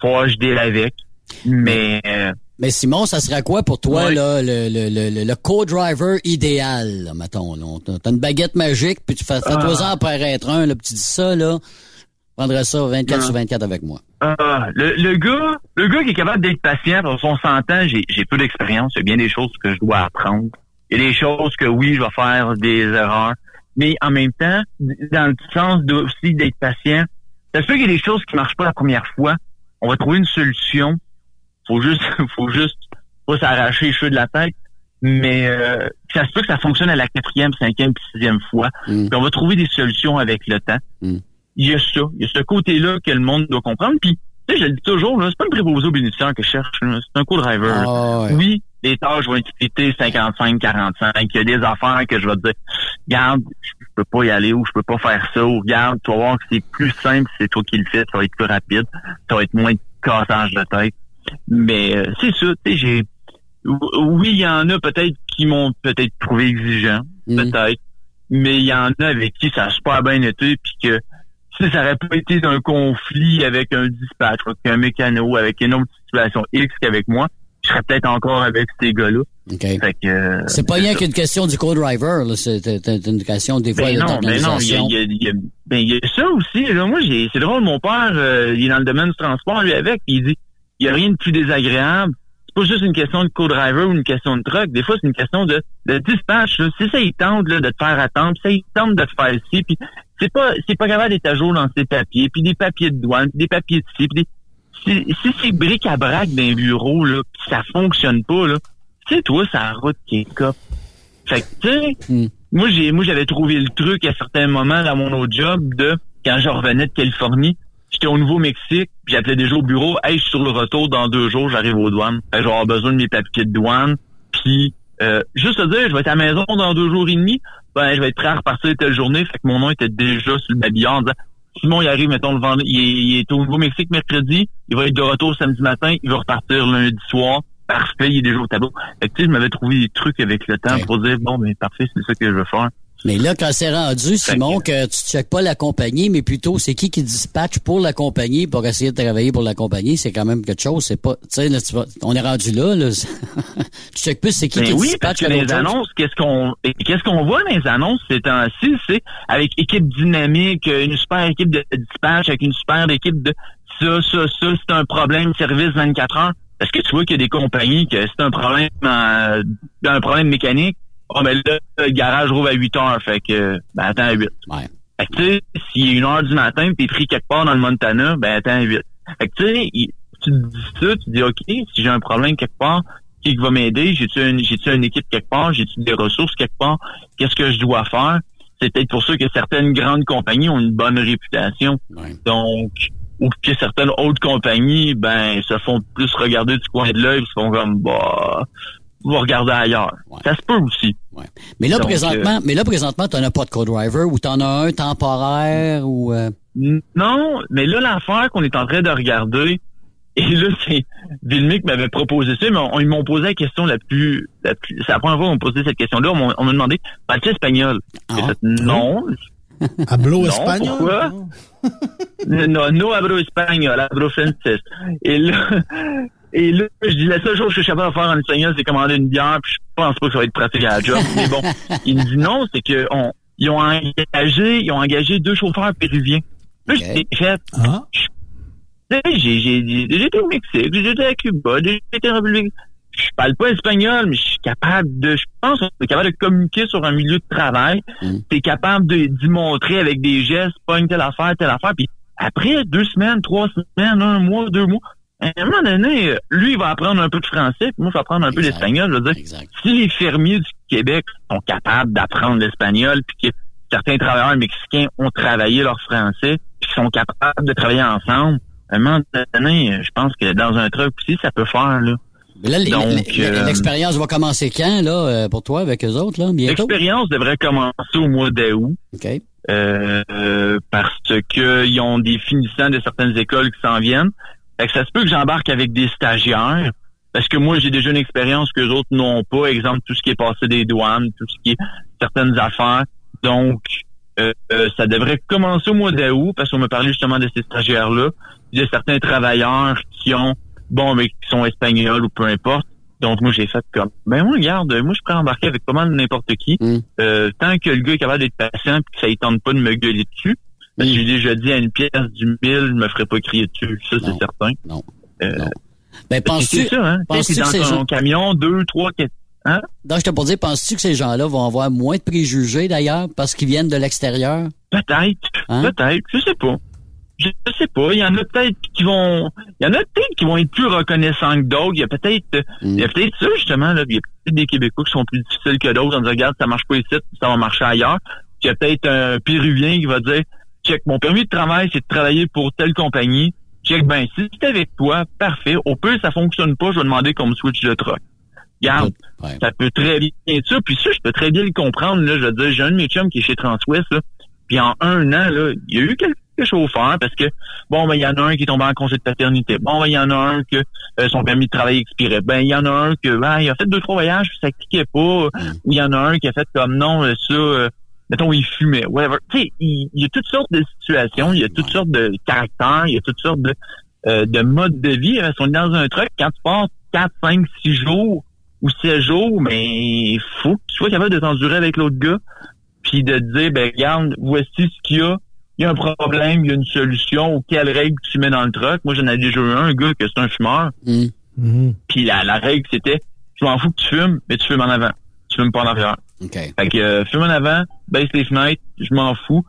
faut je deal avec. Mais... Euh, mais Simon, ça serait quoi pour toi là, le, le, le, le co-driver idéal, là, mettons? T'as une baguette magique, puis tu fais, fais-toi-en ah. apparaître un, là, puis tu dis ça, là, prendrais ça 24 sur 24 avec moi. Ah, le, le gars le gars qui est capable d'être patient, parce qu'on s'entend, j'ai, j'ai peu d'expérience, il y a bien des choses que je dois apprendre. Il y a des choses que oui, je vais faire des erreurs. Mais en même temps, dans le sens de, aussi d'être patient, ça se peut qu'il y a des choses qui marchent pas la première fois. On va trouver une solution. Faut juste, faut juste pas s'arracher les cheveux de la tête. Mais euh, ça se peut que ça fonctionne à la quatrième, cinquième, sixième fois. Mm. Puis on va trouver des solutions avec le temps. Mm. Il y a ça. Il y a ce côté-là que le monde doit comprendre. Puis, tu sais, je le dis toujours, là, c'est pas une préposé aux bénéficiaires que je cherche. là. C'est un co-driver. Ah, ouais. Oui, les tâches vont être splittées 55, 45. Il y a des affaires que je vais te dire, regarde, je peux pas y aller ou je peux pas faire ça ou regarde, tu vas voir que c'est plus simple, si c'est toi qui le fais, ça va être plus rapide, ça va être moins de cassage de tête. Mais euh, c'est ça, tu sais, j'ai oui, il y en a peut-être qui m'ont peut-être trouvé exigeant, peut-être, mais il y en a avec qui ça a super bien été, puis que si ça aurait pas été d'un conflit avec un dispatch, avec un mécano, avec une autre situation X qu'avec moi, je serais peut-être encore avec ces gars-là. Que, euh, C'est pas rien qu'une question du co-driver, là. C'est une question des fois ben non, mais non, il y a, il y a- ben, il y a ça aussi. Là. Moi, j'ai, c'est drôle, mon père, euh, il est dans le domaine du transport, lui, avec, il dit, il y a rien de plus désagréable. C'est pas juste une question de co-driver ou une question de truck. Des fois, c'est une question de, de dispatch. Là. Si ça, il tente là, de te faire attendre, puis ça, il tente de te faire ci, puis c'est pas, c'est pas capable d'être à jour dans ses papiers, puis des papiers de douane, puis des papiers de ci, puis des, si, si c'est bric à brac d'un bureau, là, puis ça fonctionne pas, là, c'est toi, c'est la route qui est cop. Fait que, tu sais, moi, j'ai, moi, j'avais trouvé le truc à certains moments dans mon autre job de, quand je revenais de Californie, j'étais au Nouveau-Mexique, puis j'appelais déjà au bureau, hey, je suis sur le retour dans deux jours, j'arrive aux douanes. Que je vais avoir besoin de mes papiers de douane, puis, euh, juste te dire, je vais être à la maison dans deux jours et demi, ben, je vais être prêt à repartir telle journée, fait que mon nom était déjà sur le babillard en disant, Simon, il arrive, mettons, le vendredi, il est, il est au Nouveau-Mexique mercredi, il va être de retour samedi matin, il va repartir lundi soir. Parfait, il est déjà au tableau. Fait que, tu sais, je m'avais trouvé des trucs avec le temps pour dire, bon, ben, parfait, c'est ça que je veux faire. Mais là, quand c'est rendu, Simon, que tu checkes pas la compagnie, mais plutôt c'est qui qui dispatche pour la compagnie pour essayer de travailler pour la compagnie, c'est quand même quelque chose. C'est pas, tu sais, là, tu vas- on est rendu là. là. tu checkes plus c'est qui qui oui, dispatche parce que les chose. annonces, qu'est-ce qu'on qu'est-ce qu'on voit dans les annonces ces temps-ci, c'est avec équipe dynamique, une super équipe de dispatch, avec une super équipe de ça, ça, ça, c'est un problème service 24 heures. Est-ce que tu vois qu'il y a des compagnies que c'est un problème euh, un problème mécanique? Oh ben là, le garage rouvre à 8 heures, fait que ben attends à 8. Fait que tu sais, s'il est une heure du matin pis t'es pris quelque part dans le Montana, ben attends à 8. Fait que tu sais, tu te dis ça, tu te dis OK, si j'ai un problème quelque part, qui va m'aider? J'ai-tu une, j'ai-tu une équipe quelque part? J'ai-tu des ressources quelque part? Qu'est-ce que je dois faire? C'est peut-être pour ça que certaines grandes compagnies ont une bonne réputation. Donc, ou que certaines autres compagnies, ben, se font plus regarder du coin de l'œil, se font comme, bah, on va regarder ailleurs. Ça se peut aussi. Mais là, Donc, présentement, euh, mais là, présentement, t'en as pas de co-driver ou t'en as un temporaire ou, euh, Non, mais là, l'affaire qu'on est en train de regarder, et là, c'est Vilmic m'avait proposé ça, mais on- ils m'ont posé la question la plus... La plus c'est la première fois qu'on m'a posé cette question-là. On m'a- on m'a demandé, parles-tu espagnol? J'ai fait, non. Hablo Non, espagnol? Pourquoi? non, no hablo espagnol, hablo français. Et là, et là, je dis, la seule chose que je suis capable de faire en espagnol, c'est commander une bière, puis je pense pas que ça va être pratique à la job. Mais bon, il me dit non, c'est que on, ils ont engagé, ils ont engagé deux chauffeurs péruviens. Là, j'ai fait, je- tu sais, j'ai, j'ai, j'ai j'ai été au Mexique, été à Cuba, été en République. Je parle pas espagnol, mais je suis capable de, je pense, que je suis capable de communiquer sur un milieu de travail. T'es capable de, d'y montrer avec des gestes, pas une telle affaire, telle affaire. Puis après deux semaines, trois semaines, un mois, deux mois, à un moment donné, lui, il va apprendre un peu de français, puis moi, je vais apprendre un peu d'espagnol. Je veux dire, si les fermiers du Québec sont capables d'apprendre l'espagnol, puis que certains travailleurs mexicains ont travaillé leur français, puis sont capables de travailler ensemble, à un moment donné, je pense que dans un truc aussi, ça peut faire, là. Mais là, euh, l'expérience va commencer quand, là, euh, pour toi, avec eux autres, là, bientôt? L'expérience devrait commencer au mois d'août. Euh, euh, parce que ils ont des finissants de certaines écoles qui s'en viennent. Fait que ça se peut que j'embarque avec des stagiaires. Parce que moi, j'ai déjà une expérience que les autres n'ont pas. Exemple, tout ce qui est passé des douanes, tout ce qui est certaines affaires. Donc, euh, euh, ça devrait commencer au mois d'août, parce qu'on me parlait justement de ces stagiaires-là. Il y a certains travailleurs qui ont, bon, mais qui sont espagnols ou peu importe. Donc, moi, j'ai fait comme, ben moi, regarde, moi, je pourrais embarquer avec pas mal de n'importe qui. Euh, tant que le gars est capable d'être patient puis que ça ne tente pas de me gueuler dessus. Parce que j'ai déjà dit à une pièce du mille, je me ferais pas crier dessus. Ça, c'est certain. Non. Euh, ben, penses-tu, c'est ça, hein? penses-tu dans que ton gens- camion, deux, trois, quatre, hein? Non, je te pour dire, penses-tu que ces gens-là vont avoir moins de préjugés d'ailleurs parce qu'ils viennent de l'extérieur? Peut-être. Hein? Peut-être. Je sais pas. Je sais pas. Il y en a peut-être qui vont, il y en a peut-être qui vont être plus reconnaissants que d'autres. Il y a peut-être, il y a peut-être ça, justement, là. Il y a peut-être des Québécois qui sont plus difficiles que d'autres. On dit, regarde, ça marche pas ici, ça va marcher ailleurs. Puis il y a peut-être un Péruvien qui va dire, check, mon permis de travail, c'est de travailler pour telle compagnie. Check, ben, si c'est avec toi, parfait. Au pire, ça fonctionne pas, je vais demander qu'on me switch de truck. Regarde, ça peut très bien être ça. Puis ça, je peux très bien le comprendre. Là, je veux dire, j'ai un de mes chums qui est chez Transwest, là, puis en un an, là, il y a eu quelques chauffeurs parce que, bon, ben, il y en a un qui est tombé en congé de paternité. Bon, ben, il y en a un que euh, son permis de travail expirait. Ben, il y en a un que, ben, il a fait deux, trois voyages, puis ça cliquait pas. Ou il y en a un qui a fait comme, non, euh, ça, euh, mettons, il fumait, whatever. Tu sais, il, il y a toutes sortes de situations, il y a toutes sortes de caractères, il y a toutes sortes de, euh, de modes de vie. Hein. Si on est dans un truck, quand tu passes 4, 5, 6 jours ou 7 jours, mais il faut que tu sois capable de t'endurer avec l'autre gars, puis de te dire, ben regarde, voici ce qu'il y a, il y a un problème, il y a une solution, ou quelle règle tu mets dans le truck. Moi, j'en ai déjà eu un, un gars que c'est un fumeur, puis la, la règle, c'était, je m'en fous que tu fumes, mais tu fumes en avant. Tu fumes pas en arrière. Fait que euh, fume en avant, baisse les fenêtres, je m'en fous.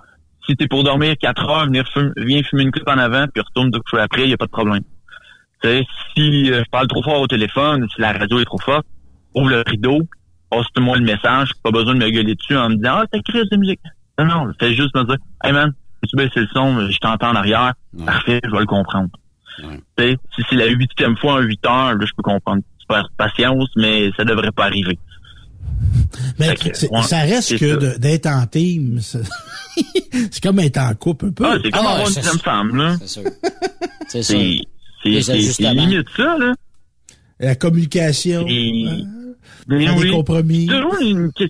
Si t'es pour dormir 4 heures, venir viens fumer une clope en avant, puis retourne deux coucher après, il y a pas de problème. Tu sais, si euh, je parle trop fort au téléphone, si la radio est trop forte, ouvre le rideau, passe-moi le message, pas besoin de me gueuler dessus en me disant Ah, t'as crise de musique. Non, non, fais juste me dire Hey man, tu baisses le son, je t'entends en arrière, parfait, je vais le comprendre. Tu sais, si c'est la huitième fois en huit heures, là, je peux comprendre. Super patience, mais ça devrait pas arriver. Mais ouais, ça reste que d'être en team. C'est comme être en couple un peu. Ah, c'est comme avoir une deuxième femme, là. C'est sûr. C'est sûr. C'est limite ça, là. La communication. Et- faire Ben des oui. compromis. C'est toujours une que-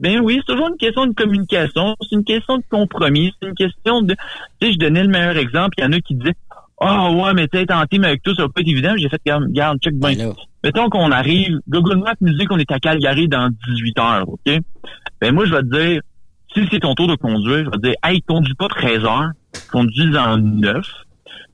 Ben oui, c'est toujours une question de communication, c'est une question de compromis, c'est une question de... Tu sais, je donnais le meilleur exemple, il y en a qui disaient « Ah ouais, mais tu sais, en team avec toi, ça va pas être évident. » J'ai fait « Regarde, regarde, check ben. Mettons qu'on arrive, Google Maps nous dit qu'on est à Calgary dans 18 heures, OK? Ben moi, je vais te dire, si c'est ton tour de conduire, je vais te dire « Hey, conduis pas 13 heures, conduis en 9.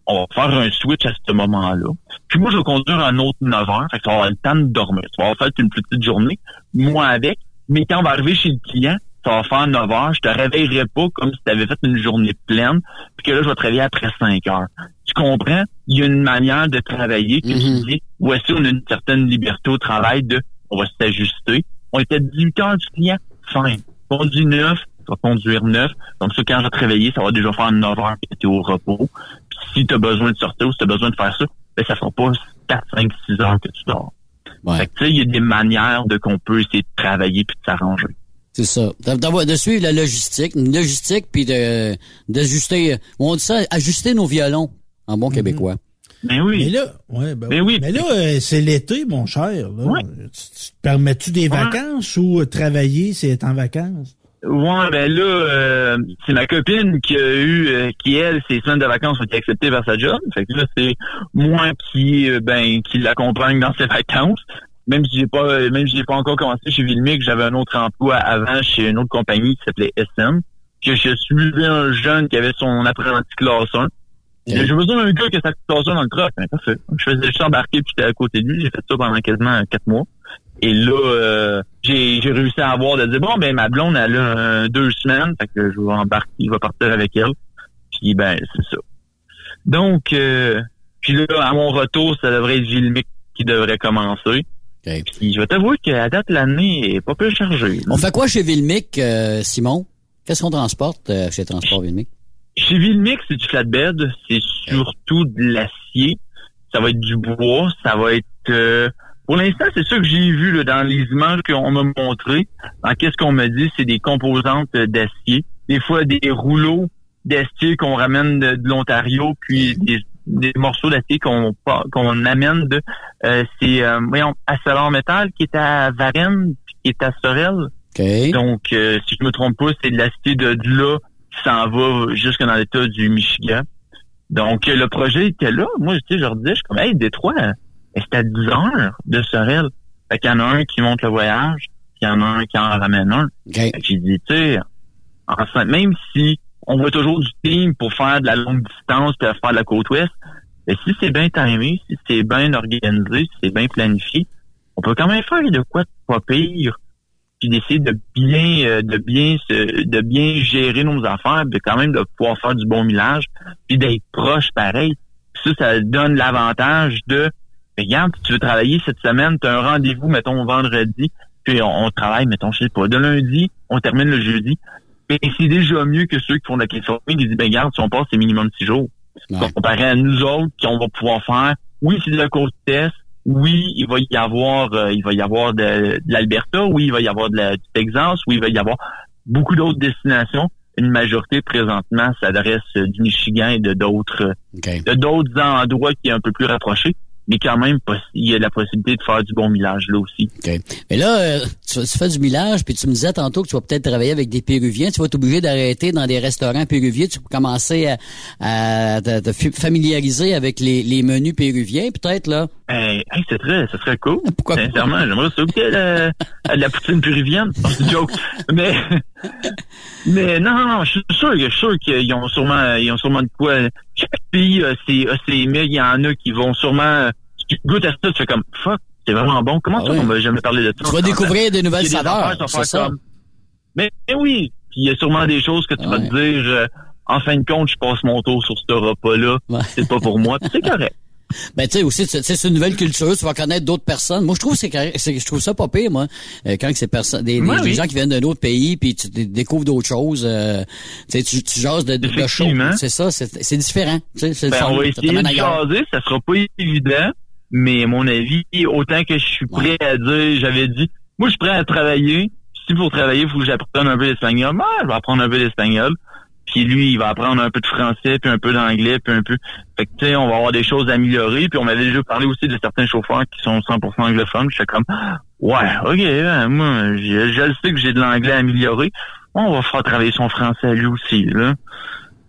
On va faire un switch à ce moment-là. Puis moi, je vais conduire un autre 9 heures. Fait que tu vas avoir le temps de dormir. Vas avoir fait une petite journée. Moi avec. Mais quand on va arriver chez le client, ça va faire 9 heures. Je te réveillerai pas comme si tu avais fait une journée pleine. Puis que là, je vais te réveiller après 5 heures. Tu comprends? Il y a une manière de travailler que tu dis, voici, on a une certaine liberté au travail de, on va s'ajuster. On était à 18 heures du client. Fin. Conduis 9, tu vas conduire 9. Comme ça, quand je vais te réveiller, ça va déjà faire 9 heures que tu es au repos. Puis si tu as besoin de sortir ou si tu as besoin de faire ça, ben ça fera pas 4, 5, 6 heures que tu dors. Fait que tu sais, il y a des manières de qu'on peut essayer de travailler puis de s'arranger. C'est ça. De, d'avoir- de suivre la logistique, une logistique, puis de d'ajuster, on dit ça, ajuster nos violons en bon québécois. Ben oui. Mais là, ouais, ben Ben oui. oui. Mais là, euh, c'est l'été, mon cher. Là. Tu, tu te permets-tu des vacances ou euh, travailler, c'est être en vacances? Ouais, ben là, euh, c'est ma copine qui a eu, euh, qui elle, ses semaines de vacances ont été acceptées par sa job. Fait que là, c'est moi qui, euh, ben, qui l'accompagne dans ses vacances. Même si j'ai pas, euh, même si j'ai pas encore commencé chez Vilmic, j'avais un autre emploi avant chez une autre compagnie qui s'appelait SM. Que je suivais un jeune qui avait son apprenti classe 1. J'ai j'ai besoin d'un gars qui a sa classe 1 dans le truck. Ben, parfait. Je faisais juste embarquer puis j'étais à côté de lui. J'ai fait ça pendant quasiment quatre mois. Et là, euh, j'ai j'ai réussi à avoir de dire bon ben ma blonde elle a euh, deux semaines, fait que je vais embarquer, je vais partir avec elle. Puis ben c'est ça. Donc euh, puis là à mon retour, ça devrait être Gilmic qui devrait commencer. Puis je vais t'avouer qu'à date l'année est pas peu chargée. On fait quoi chez Vilmic, euh, Simon? Qu'est-ce qu'on transporte euh, chez Transport Vilmic? Chez Vilmix, c'est du flatbed, c'est surtout de l'acier. Ça va être du bois, ça va être euh, pour l'instant, c'est ça que j'ai vu là, dans les images qu'on m'a montré. En qu'est-ce qu'on m'a dit, c'est des composantes d'acier. Des fois des rouleaux d'acier qu'on ramène de, de l'Ontario, puis des, des morceaux d'acier qu'on qu'on amène de euh, c'est euh, voyons ArcelorMittal qui est à Varennes, puis qui est à Sorel. Donc, euh, si je me trompe pas, c'est de l'acier de, de là qui s'en va jusque dans l'état du Michigan. Donc, le projet était là. Moi, sais, je leur disais, je suis comme, hey, Détroit, c'est à 10 heures de Sorel. Fait qu'il y en a un qui monte le voyage, puis il y en a un qui en ramène un. Fait que J'ai dit, tu sais, enfin, même si on voit toujours du team pour faire de la longue distance puis faire de la côte ouest, Et si c'est bien timé, si c'est bien organisé, si c'est bien planifié, on peut quand même faire de quoi de pas pire, puis d'essayer de bien, euh, de bien, de bien gérer nos affaires, de quand même de pouvoir faire du bon millage, puis d'être proche pareil. ça, ça donne l'avantage de, regarde, si tu veux travailler cette semaine, tu as un rendez-vous, mettons, vendredi, puis on, travaille, mettons, je sais pas, de lundi, on termine le jeudi. Et c'est déjà mieux que ceux qui font de la question. Ils disent, ben, regarde, si on passe, c'est minimum six jours. Comparé à nous autres, qu'on va pouvoir faire, oui, c'est de la côte test, oui, il va y avoir, euh, il va y avoir de, l'Alberta, oui, il va y avoir de la, du Texas, oui, il va y avoir beaucoup d'autres destinations. Une majorité présentement s'adresse du Michigan et de d'autres, de d'autres endroits qui est un peu plus rapprochés mais quand même, il y a la possibilité de faire du bon millage là aussi. Mais là, euh, tu, fais du millage, puis tu me disais tantôt que tu vas peut-être travailler avec des Péruviens. Tu vas t'obliger d'arrêter dans des restaurants péruviens. Tu peux commencer à, te, familiariser avec les, menus péruviens, peut-être, là? Hey, c'est très, ça serait cool. Pourquoi Sincèrement, j'aimerais ça goûter la, la poutine péruvienne. C'est joke. mais, mais non, non, non, je suis sûr, je suis sûr qu'ils ont sûrement, ils ont sûrement de quoi. Chaque pays, c'est, c'est, mais il y en a qui vont sûrement tu goûtes à ça, tu fais comme fuck, c'est vraiment bon. Comment ah ça, on m'a jamais parlé de ça? Tu vas découvrir de nouvelles saveurs. C'est ça. Mais, oui, puis il y a sûrement des choses que tu vas te dire, euh, en fin de compte, je passe mon tour sur ce repas-là. C'est pas pour moi. C'est correct. Ben tu sais aussi c'est une nouvelle culture, tu vas connaître d'autres personnes. Moi je trouve c'est je trouve ça pas pire moi euh, quand c'est personne des, des, gens qui viennent d'un autre pays puis tu découvres d'autres choses euh, tu tu, jases de, de choses. C'est ça, c'est différent, tu sais, ben, on va essayer de jaser, ça sera pas évident, mais à mon avis, autant que je suis prêt à dire, j'avais dit, moi, je suis prêt à travailler. Si pour travailler, il faut que j'apprenne un peu l'espagnol. Ben, je vais apprendre un peu l'espagnol. Puis lui, il va apprendre un peu de français, puis un peu d'anglais, puis un peu. Fait que tu sais, on va avoir des choses à améliorer. Puis on m'avait déjà parlé aussi de certains chauffeurs qui sont 100% anglophones. J'étais comme, ouais, ok, ben, moi, je, je sais que j'ai de l'anglais à améliorer. On va faire travailler son français lui aussi, là.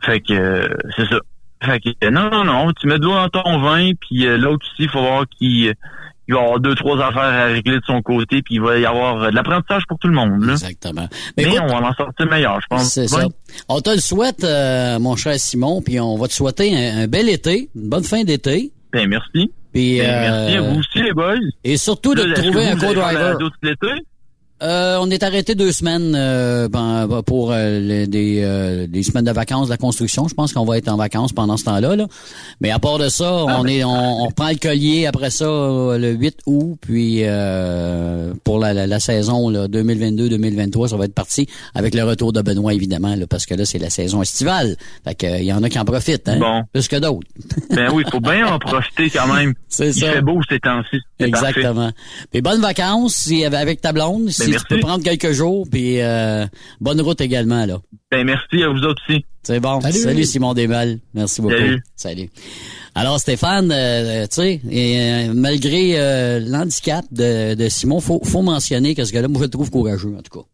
Fait que euh, c'est ça. Fait que, non, non, non, tu mets de l'eau dans ton vin, puis euh, l'autre aussi, il faut voir qu'il il va avoir deux, trois affaires à régler de son côté, puis il va y avoir de l'apprentissage pour tout le monde. Là. Exactement. Mais, on va en sortir meilleur, je pense. C'est ça. On te le souhaite, euh, mon cher Simon, puis on va te souhaiter un, bel été, une bonne fin d'été. Ben, merci. Puis, ben, merci à vous aussi, les boys. Et surtout de trouver un co-driver. Euh, on est arrêté deux semaines euh, ben, ben, pour euh, des, euh, des, semaines de vacances de la construction. Je pense qu'on va être en vacances pendant ce temps-là. Là. Mais à part de ça, ah, on ben, est on, on, reprend le collier après ça le 8 août. Puis pour la, la, saison 2022-2023, ça va être parti avec le retour de Benoît, évidemment, là, parce que là, c'est la saison estivale. Fait que il y en a qui en profitent, hein, bon. plus que d'autres. ben oui, il faut bien en profiter quand même. C'est ça. Il fait beau ces temps-ci. Exactement. Puis bonnes vacances avec ta blonde. Ben, tu peux prendre quelques jours, puis euh, bonne route également, là. Ben, merci à vous autres aussi. C'est bon. Salut. Simon Desmal. Merci beaucoup. Salut. Alors Stéphane, euh, tu sais, euh, malgré l'handicap de, de Simon, faut, faut mentionner que ce gars-là, moi je le trouve courageux en tout cas.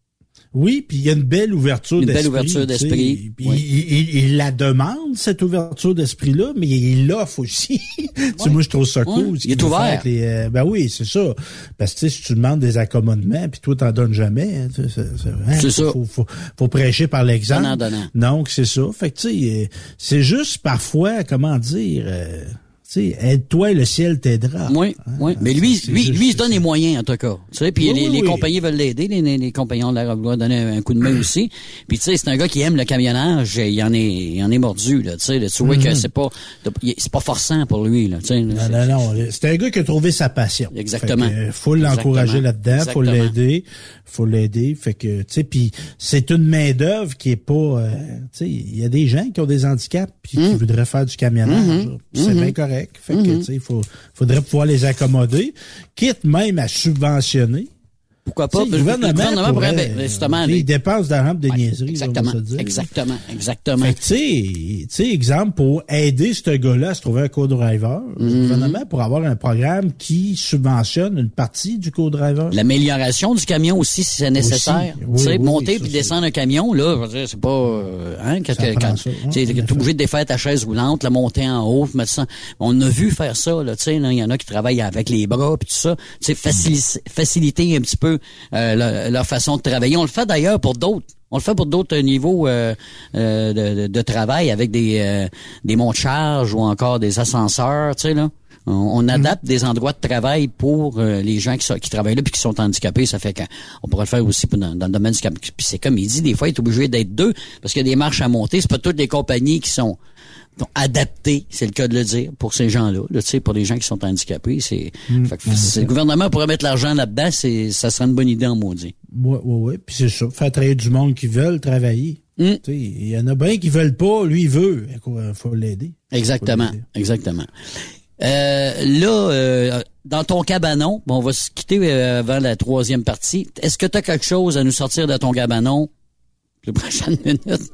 Oui, puis il y a une belle ouverture d'esprit. Une belle ouverture d'esprit. il, la demande, cette ouverture d'esprit-là, mais il l'offre aussi. moi, je trouve ça cool. Il est ouvert. Euh, ben oui, c'est ça. Parce que si tu demandes des accommodements, puis toi, t'en donnes jamais. Hein, c'est hein, ça. Faut, faut, faut, prêcher par l'exemple. Donc, c'est ça. Fait que, tu sais, euh, c'est juste parfois, comment dire... Euh, aide-toi, le ciel t'aidera. Oui, hein? oui. Mais lui, lui, lui, il se donne les moyens, en tout cas. Tu sais, puis les, compagnies veulent l'aider, les, les, compagnies de la doivent donner un coup de main aussi. Puis tu sais, c'est un gars qui aime le camionnage, il en est, il en est mordu, là. Tu sais, tu vois que mm-hmm. c'est pas, c'est pas forçant pour lui, là. Tu sais, non, non, non. C'est un gars qui a trouvé sa passion. Exactement. Fait faut l'encourager là-dedans, faut l'aider, faut l'aider. Fait que, tu sais, puis c'est une main d'œuvre qui est pas, euh, tu sais, il y a des gens qui ont des handicaps puis qui mm. voudraient faire du camionnage. Mm-hmm. C'est bien correct. Fait que, mhm. tu sais, il faut, faudrait pouvoir les accommoder, quitte même à subventionner pourquoi pas? Le gouvernement, pourrait, ben, justement, les dépenses de rampe de niaiserie. Exactement, dire, exactement, exactement. Fait tu sais, exemple, pour aider ce gars-là à se trouver un co-driver, le mhm. gouvernement pourrait avoir un programme qui subventionne une partie du co-driver. L'amélioration du camion aussi, si c'est nécessaire. tu sais, monter puis descendre un camion, là, c'est pas, euh, hein, quand, quand, tu es obligé de défaire ta chaise roulante, la monter en haut, mettre ça. On a vu faire ça, là, tu sais, il y en a qui travaillent avec les bras puis tout ça. Tu sais, faciliter un petit peu euh, leur, façon de travailler. On le fait d'ailleurs pour d'autres. On le fait pour d'autres niveaux euh, de, de, travail avec des, des monts de charge ou encore des ascenseurs, tu sais, là. On, mhm. adapte des endroits de travail pour les gens qui, qui travaillent là puis qui sont handicapés. Ça fait qu'on pourrait le faire aussi dans, dans le domaine du Puis c'est comme il dit, des fois, il est obligé d'être deux parce qu'il y a des marches à monter. C'est pas toutes les compagnies qui sont adapté, c'est le cas de le dire, pour ces gens-là, là, pour les gens qui sont handicapés. C'est, mm. le gouvernement pourrait mettre l'argent là-dedans, c'est, ça serait une bonne idée en maudit. Oui, oui, oui. Puis c'est ça, faire travailler du monde qui veulent travailler. Mm. Il y en a bien qui veulent pas, lui il veut. Il faut l'aider. Exactement, exactement. Euh, là, euh, dans ton cabanon, bon, on va se quitter euh, avant la troisième partie. Est-ce que tu as quelque chose à nous sortir de ton cabanon? Les prochaines minutes?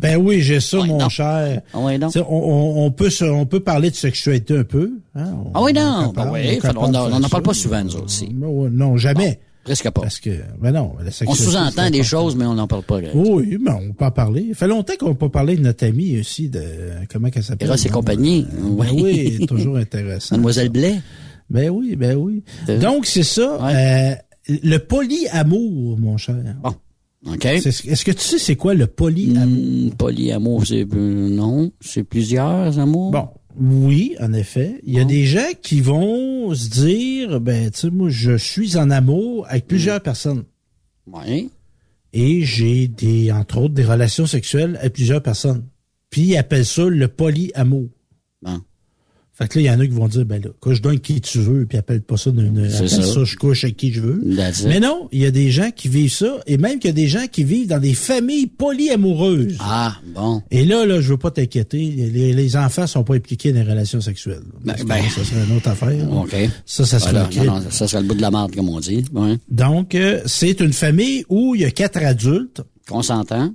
ben oui, j'ai ça, mon cher. Ah oui, on, on, peut on peut parler de sexualité un peu. Hein? ah oui, non. Ben oui, on n'en parle pas souvent, nous aussi. Ben non, jamais. presque pas. Parce que, ben non, la On sous-entend des choses, mais on n'en parle pas. Oui, mais on peut en parler. Il fait longtemps qu'on n'a pas parlé de notre amie aussi, de comment elle s'appelle? Eros et compagnie. Ben oui, toujours intéressant. Mademoiselle Blais. Ben oui, ben oui. Donc, c'est ça. Euh, le polyamour, mon cher. Bon. Est-ce que tu sais c'est quoi le polyamour? Hmm, polyamour, c'est euh, non, c'est plusieurs amours? Bon, oui, en effet. Il y a des gens qui vont se dire, ben, tu sais, moi, je suis en amour avec plusieurs hmm. personnes. Oui. Et j'ai des, entre autres, des relations sexuelles avec plusieurs personnes. Puis ils appellent ça le polyamour. Bon. Fait que là, il y en a qui vont dire, ben là, je donne qui tu veux, puis appelle pas ça d'une, ça. ça. je couche avec qui je veux. Mais non, il y a des gens qui vivent ça, et même qu'il y a des gens qui vivent dans des familles polyamoureuses. Ah, bon. Et là, là, je veux pas t'inquiéter, les, les, enfants sont pas impliqués dans les relations sexuelles. Ben, ben, ça serait une autre affaire. OK. Ça, ça serait non, ça serait le bout de la marde, comme on dit. Ouais. Donc, euh, c'est une famille où il y a quatre adultes. Consentants.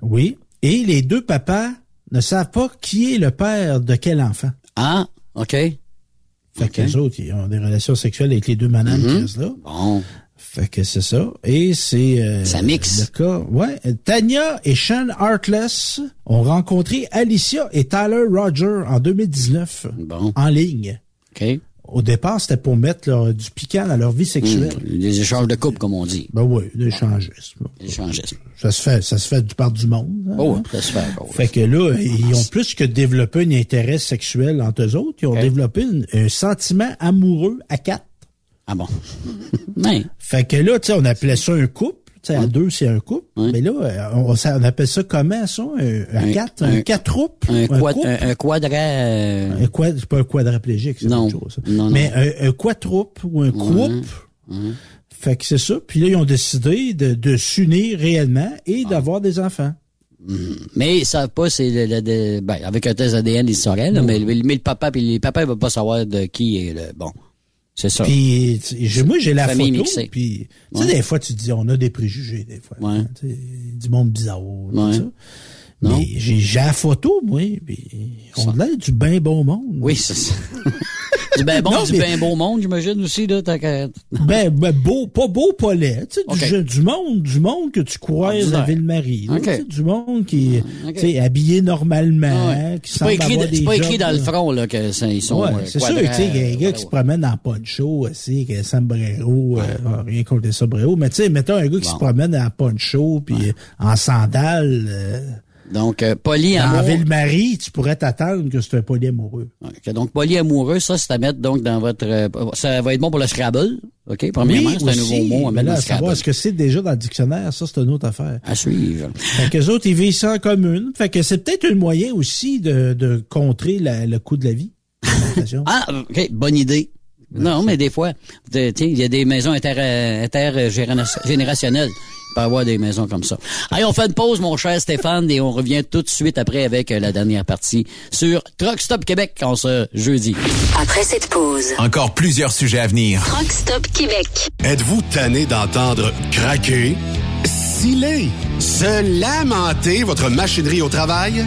Oui. Et les deux papas ne savent pas qui est le père de quel enfant. Ah, OK. Fait que les autres, ils ont des relations sexuelles avec les deux mananes mm là. Bon. Fait que c'est ça. Et c'est euh, ça mixe. le cas. Ouais. Tanya et Sean Artless ont rencontré Alicia et Tyler Roger en 2019 bon. en ligne. OK au départ, c'était pour mettre du piquant dans leur vie sexuelle. Mmh, des échanges de couple, comme on dit. Ben oui, l'échangisme. L'échangisme. Ça se fait, ça se fait du part du monde. Hein? Oh, ça se fait. Oh, fait que là, ils ont plus que développé un intérêt sexuel entre eux autres, ils ont développé un sentiment amoureux à quatre. Ah bon? Fait que là, tu sais, on appelait ça un couple sais, à deux, c'est un couple. Mais là, euh, on, on, appelle ça comment, ça? Un, quatre? Un, quatre troupes? Un, quad, un, quadra... Euh, un quad, c'est pas un quadraplégique, c'est autre chose. Non, Mais un, un ou un couple? Fait que c'est ça. Puis là, ils ont décidé de, de s'unir réellement et ah. d'avoir des enfants. Mm. Mais ils savent pas, c'est le, ben, avec un test ADN, ils sauraient, là, mais, mais, le papa, puis les papas, ils veulent pas savoir de qui est le, bon. C'est ça. Puis moi j'ai la photo. Puis tu sais des fois tu te dis on a des préjugés des fois. Ouais. du monde bizarre. Ouais. Ça. Mais j'ai la photo moi. On a du bien bon monde. Oui c'est ça. du bien bon, du bien beau monde, j'imagine aussi, là, ta ben, ben, beau, pas beau, pas laid. Tu sais, du, monde, du monde que tu croises à Ville-Marie. Okay. Du monde qui est okay. habillé normalement, qui semble pas écrit, C'est pas écrit dans le front, là, que ça, ils sont, ouais, euh, c'est sûr, tu sais, il y a un gars qui se promène en poncho, aussi, qui a sombrero, euh, rien contre les sombreros, mais tu sais, mettons un gars qui se promène en poncho, puis en sandales, euh, donc, euh, polyamoureux. Dans Ville-Marie, tu pourrais t'attendre que c'est un polyamoureux. Okay, donc, polyamoureux, ça, c'est à mettre donc dans votre... Euh, ça va être bon pour le Scrabble. OK, premièrement, c'est un nouveau mot à mettre là, dans le Scrabble. Est-ce que c'est déjà dans le dictionnaire? Ça, c'est une autre affaire. À suivre. Fait que les autres, ils vivent ça en commune. Fait que c'est peut-être un moyen aussi de, de contrer le coût de la vie. ah, OK, bonne idée. Non, mais des fois, il y a des maisons intergénérationnelles. Inter peut avoir des maisons comme ça. Allez, on fait une pause, mon cher Stéphane, et on revient tout de suite après avec euh, la dernière partie sur Truck Stop Québec en ce jeudi. Après cette pause, encore plusieurs sujets à venir. Truck Stop Québec. Êtes-vous tanné d'entendre craquer? Siler, se lamenter votre machinerie au travail,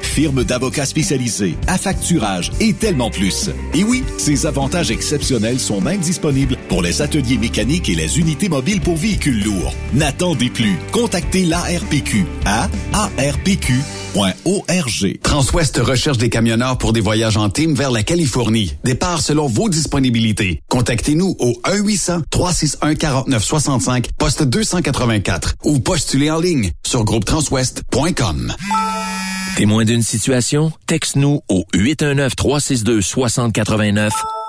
firme d'avocats spécialisés, affacturage et tellement plus. Et oui, ces avantages exceptionnels sont même disponibles pour les ateliers mécaniques et les unités mobiles pour véhicules lourds. N'attendez plus. Contactez l'ARPQ à arpq.org. Transwest recherche des camionneurs pour des voyages en team vers la Californie. Départ selon vos disponibilités. Contactez-nous au 1-800-361-4965, poste 284 ou postulez en ligne sur groupetranswest.com. Témoin d'une situation? Texte-nous au 819-362-6089,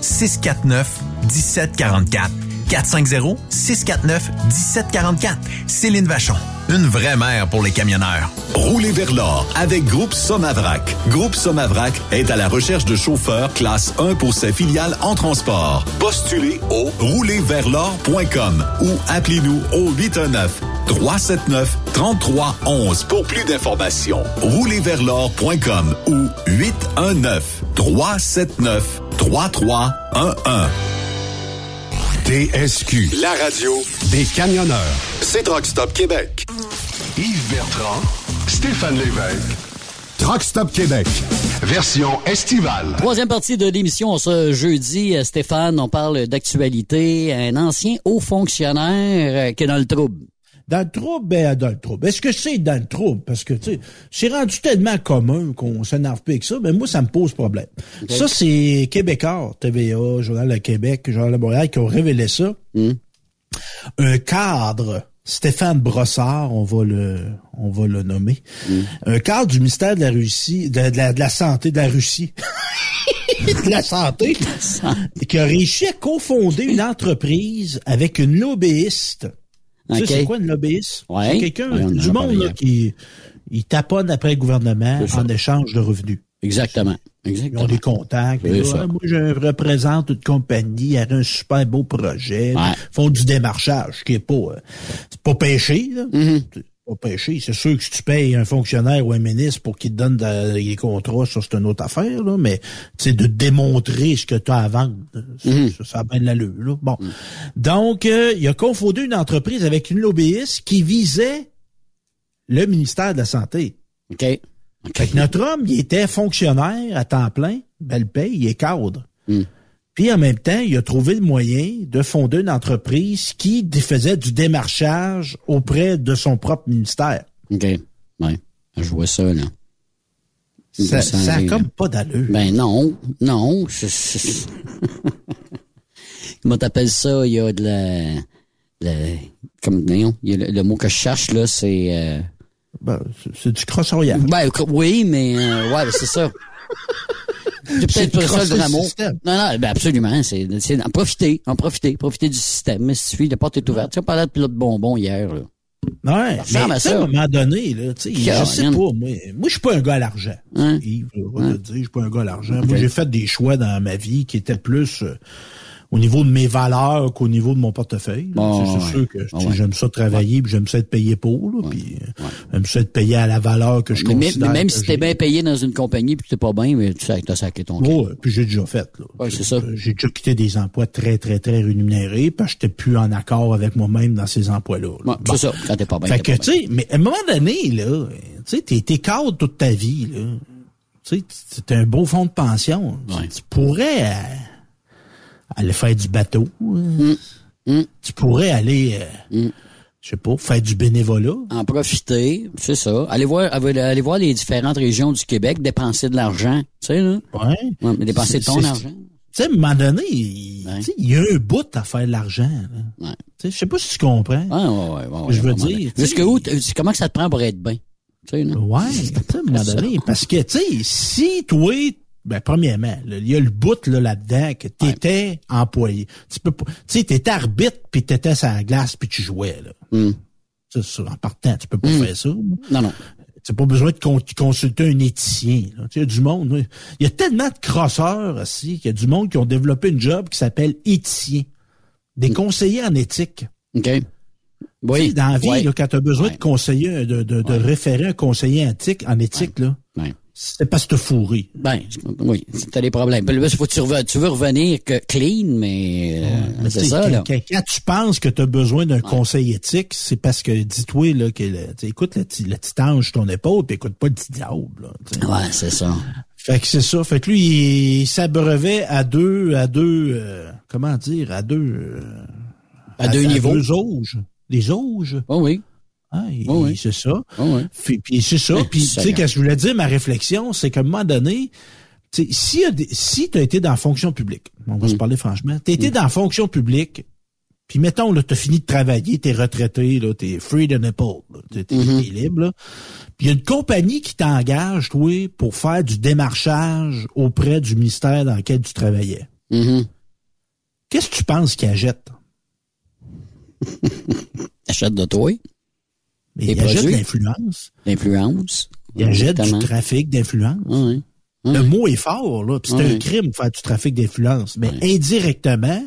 649 1744. 450-649-1744. Céline Vachon. Une vraie mère pour les camionneurs. Roulez vers l'or avec Groupe Somavrac. Groupe Somavrac est à la recherche de chauffeurs classe 1 pour ses filiales en transport. Postulez au roulerversl'or.com ou appelez-nous au 819 379 3311 pour plus d'informations. Roulerversl'or.com ou 819 379 3311. TSQ, la radio des camionneurs. C'est Truck Stop Québec. Yves Bertrand, Stéphane Lévesque. Truck Stop Québec, version estivale. Troisième partie de l'émission ce jeudi. Euh, Stéphane, on parle d'actualité. Un ancien haut fonctionnaire euh, qui est dans le trouble. Dans le trouble, ben, dans le trouble. Est-ce que c'est dans le trouble? Parce que, tu sais, c'est rendu tellement commun qu'on s'énerve plus avec ça, mais moi, ça me pose problème. Ça, c'est Québécois, TVA, Journal de Québec, Journal de Montréal, qui ont révélé ça. Hmm. Un cadre, Stéphane Brossard, on va le, on va le nommer. Hmm. Un cadre du ministère de la Russie, de, de la, de la santé de la Russie. de la santé. qui a réussi à cofonder une entreprise avec une lobbyiste. Tu sais, c'est quoi une lobbyiste? Ouais. C'est quelqu'un Ouais, du monde là, qui il taponne après le gouvernement en échange de revenus. Exactement. Ils Exactement. ont des contacts. Là, moi, je représente une compagnie, elle a un super beau projet. Ouais. Ils font du démarchage, qui est pas, euh, c'est pas péché, là. Mm-hmm. Pas péché. C'est sûr que si tu payes un fonctionnaire ou un ministre pour qu'il te donne de- des contrats, ça, c'est une autre affaire, là. Mais, c'est de démontrer ce que tu as à vendre. Ça, Mm-hmm. ça, ça a bien de l'allure, là. Bon. Mm. Donc, euh, il a confondé une entreprise avec une lobbyiste qui visait le ministère de la Santé. OK. OK. Fait que notre homme, il était fonctionnaire à temps plein, belle paye, il est cadre. Hmm. Puis en même temps, il a trouvé le moyen de fonder une entreprise qui faisait du démarchage auprès de son propre ministère. OK. Ouais. Je vois ça, là. Ça, Ça ça a comme pas d'allure. Ben non, non. Comment t'appelles ça? Il y a de la... la- comme, non, il y a le, le mot que je cherche, là, c'est... euh, Ben, c'est- du crossoyage. Ben, oui, mais... euh, ouais, ben, c'est ça. C'est C'est peut-être ça le système. Non, non, ben absolument. C'est, c'est en profiter, en profiter, profiter du système. Mais si tu la porte est ouverte. Tu as parlé de pilote bonbon hier, là. Ouais, mais tu sais, ça. à un moment donné, là, tu sais, je sais pas, moi, moi, je suis pas un gars à l'argent. Hein? Yves, je le dire, je suis pas un gars à l'argent. Moi, j'ai fait des choix dans ma vie qui étaient plus euh, au niveau de mes valeurs qu'au niveau de mon portefeuille. c'est ouais. sûr que tu sais, Ah ouais. j'aime ça travailler, puis j'aime ça être payé pour, là, puis euh, j'aime ça être payé à la valeur que je Mais, considère. mais même si t'es bien payé dans une compagnie puis t'es pas bien, mais tu sais que t'as sacré ton. Ouais, puis j'ai déjà fait. Là. Ouais, c'est ça. J'ai déjà quitté des emplois très, très, très rémunérés parce que j'étais plus en accord avec moi-même dans ces emplois-là. Bon. C'est ça, quand t'es pas bien. Fait que, tu sais, mais à un moment donné, là, tu sais, t'es, cadre toute ta vie, là. Tu sais, un beau fonds de pension. Tu, pourrais euh, aller faire du bateau. hein. Mm. Tu pourrais aller, euh, je sais pas, faire du bénévolat. En profiter, c'est ça. Allez voir, aller voir les différentes régions du Québec, dépenser de l'argent, tu sais, là. Ouais. Ouais, mais dépenser ton argent. Tu sais, à un moment donné, il Ouais. y a un bout à faire de l'argent. Ouais. Tu sais, Je sais pas si tu comprends. Ouais, ouais, ouais, ouais, Je veux dire, tu Jusque sais- où, t- comment que ça te prend pour être bien? Tu sais, là? Ouais, à un moment donné, parce que, tu sais, si toi, ben, premièrement, là, il y a le bout là, là-dedans que t'étais employé. Tu peux pas, tu sais, t'étais arbitre puis t'étais sur la glace puis tu jouais, là. Mm. Ça, ça, en partant, tu peux pas Mm. faire ça. Non, non. C'est pas besoin de consulter un éthicien. Il y a du monde. Il y a tellement de crosseurs aussi qu'il y a du monde qui ont développé une job qui s'appelle éthicien. Des mm. conseillers en éthique. OK. Oui. dans la vie, quand tu as besoin de conseiller, de, de, référer un conseiller éthique, en éthique, là, c'est pas te fourrer. Ben, oui, t'as des problèmes. Faut tu, veux, tu veux revenir que clean, mais, euh, c'est ça, là. Quand, tu penses que tu as besoin d'un conseil éthique, c'est parce que, dis-toi, là, que, écoute le, le petit ange sur ton épaule, puis écoute pas le petit diable, là, Ouais, c'est ça. Fait que c'est ça. Fait que lui, il, s'abreuvait à deux, à deux, euh, comment dire, à deux, euh, à, deux niveaux. À deux auges. Des auges. Oh oui. Ah, oui. c'est ça. Puis, c'est ça. Puis tu sais, qu'est-ce que je voulais dire, ma réflexion, c'est qu'à un moment donné, si, si tu as été dans la fonction publique, on va se mm. parler franchement, tu as été mm. dans la fonction publique, puis mettons, là, tu as fini de travailler, tu es retraité, là, tu es free the nipple, tu es, mm-hmm. libre, Puis il y a une compagnie qui t'engage, toi, pour faire du démarchage auprès du ministère dans lequel tu travaillais. Mm-hmm. Qu'est-ce que tu penses qu'il achète? achète de toi? Il achète l'influence. L'influence. Il achète du trafic d'influence. Le mot est fort, là. C'est un crime de faire du trafic d'influence. Mais indirectement,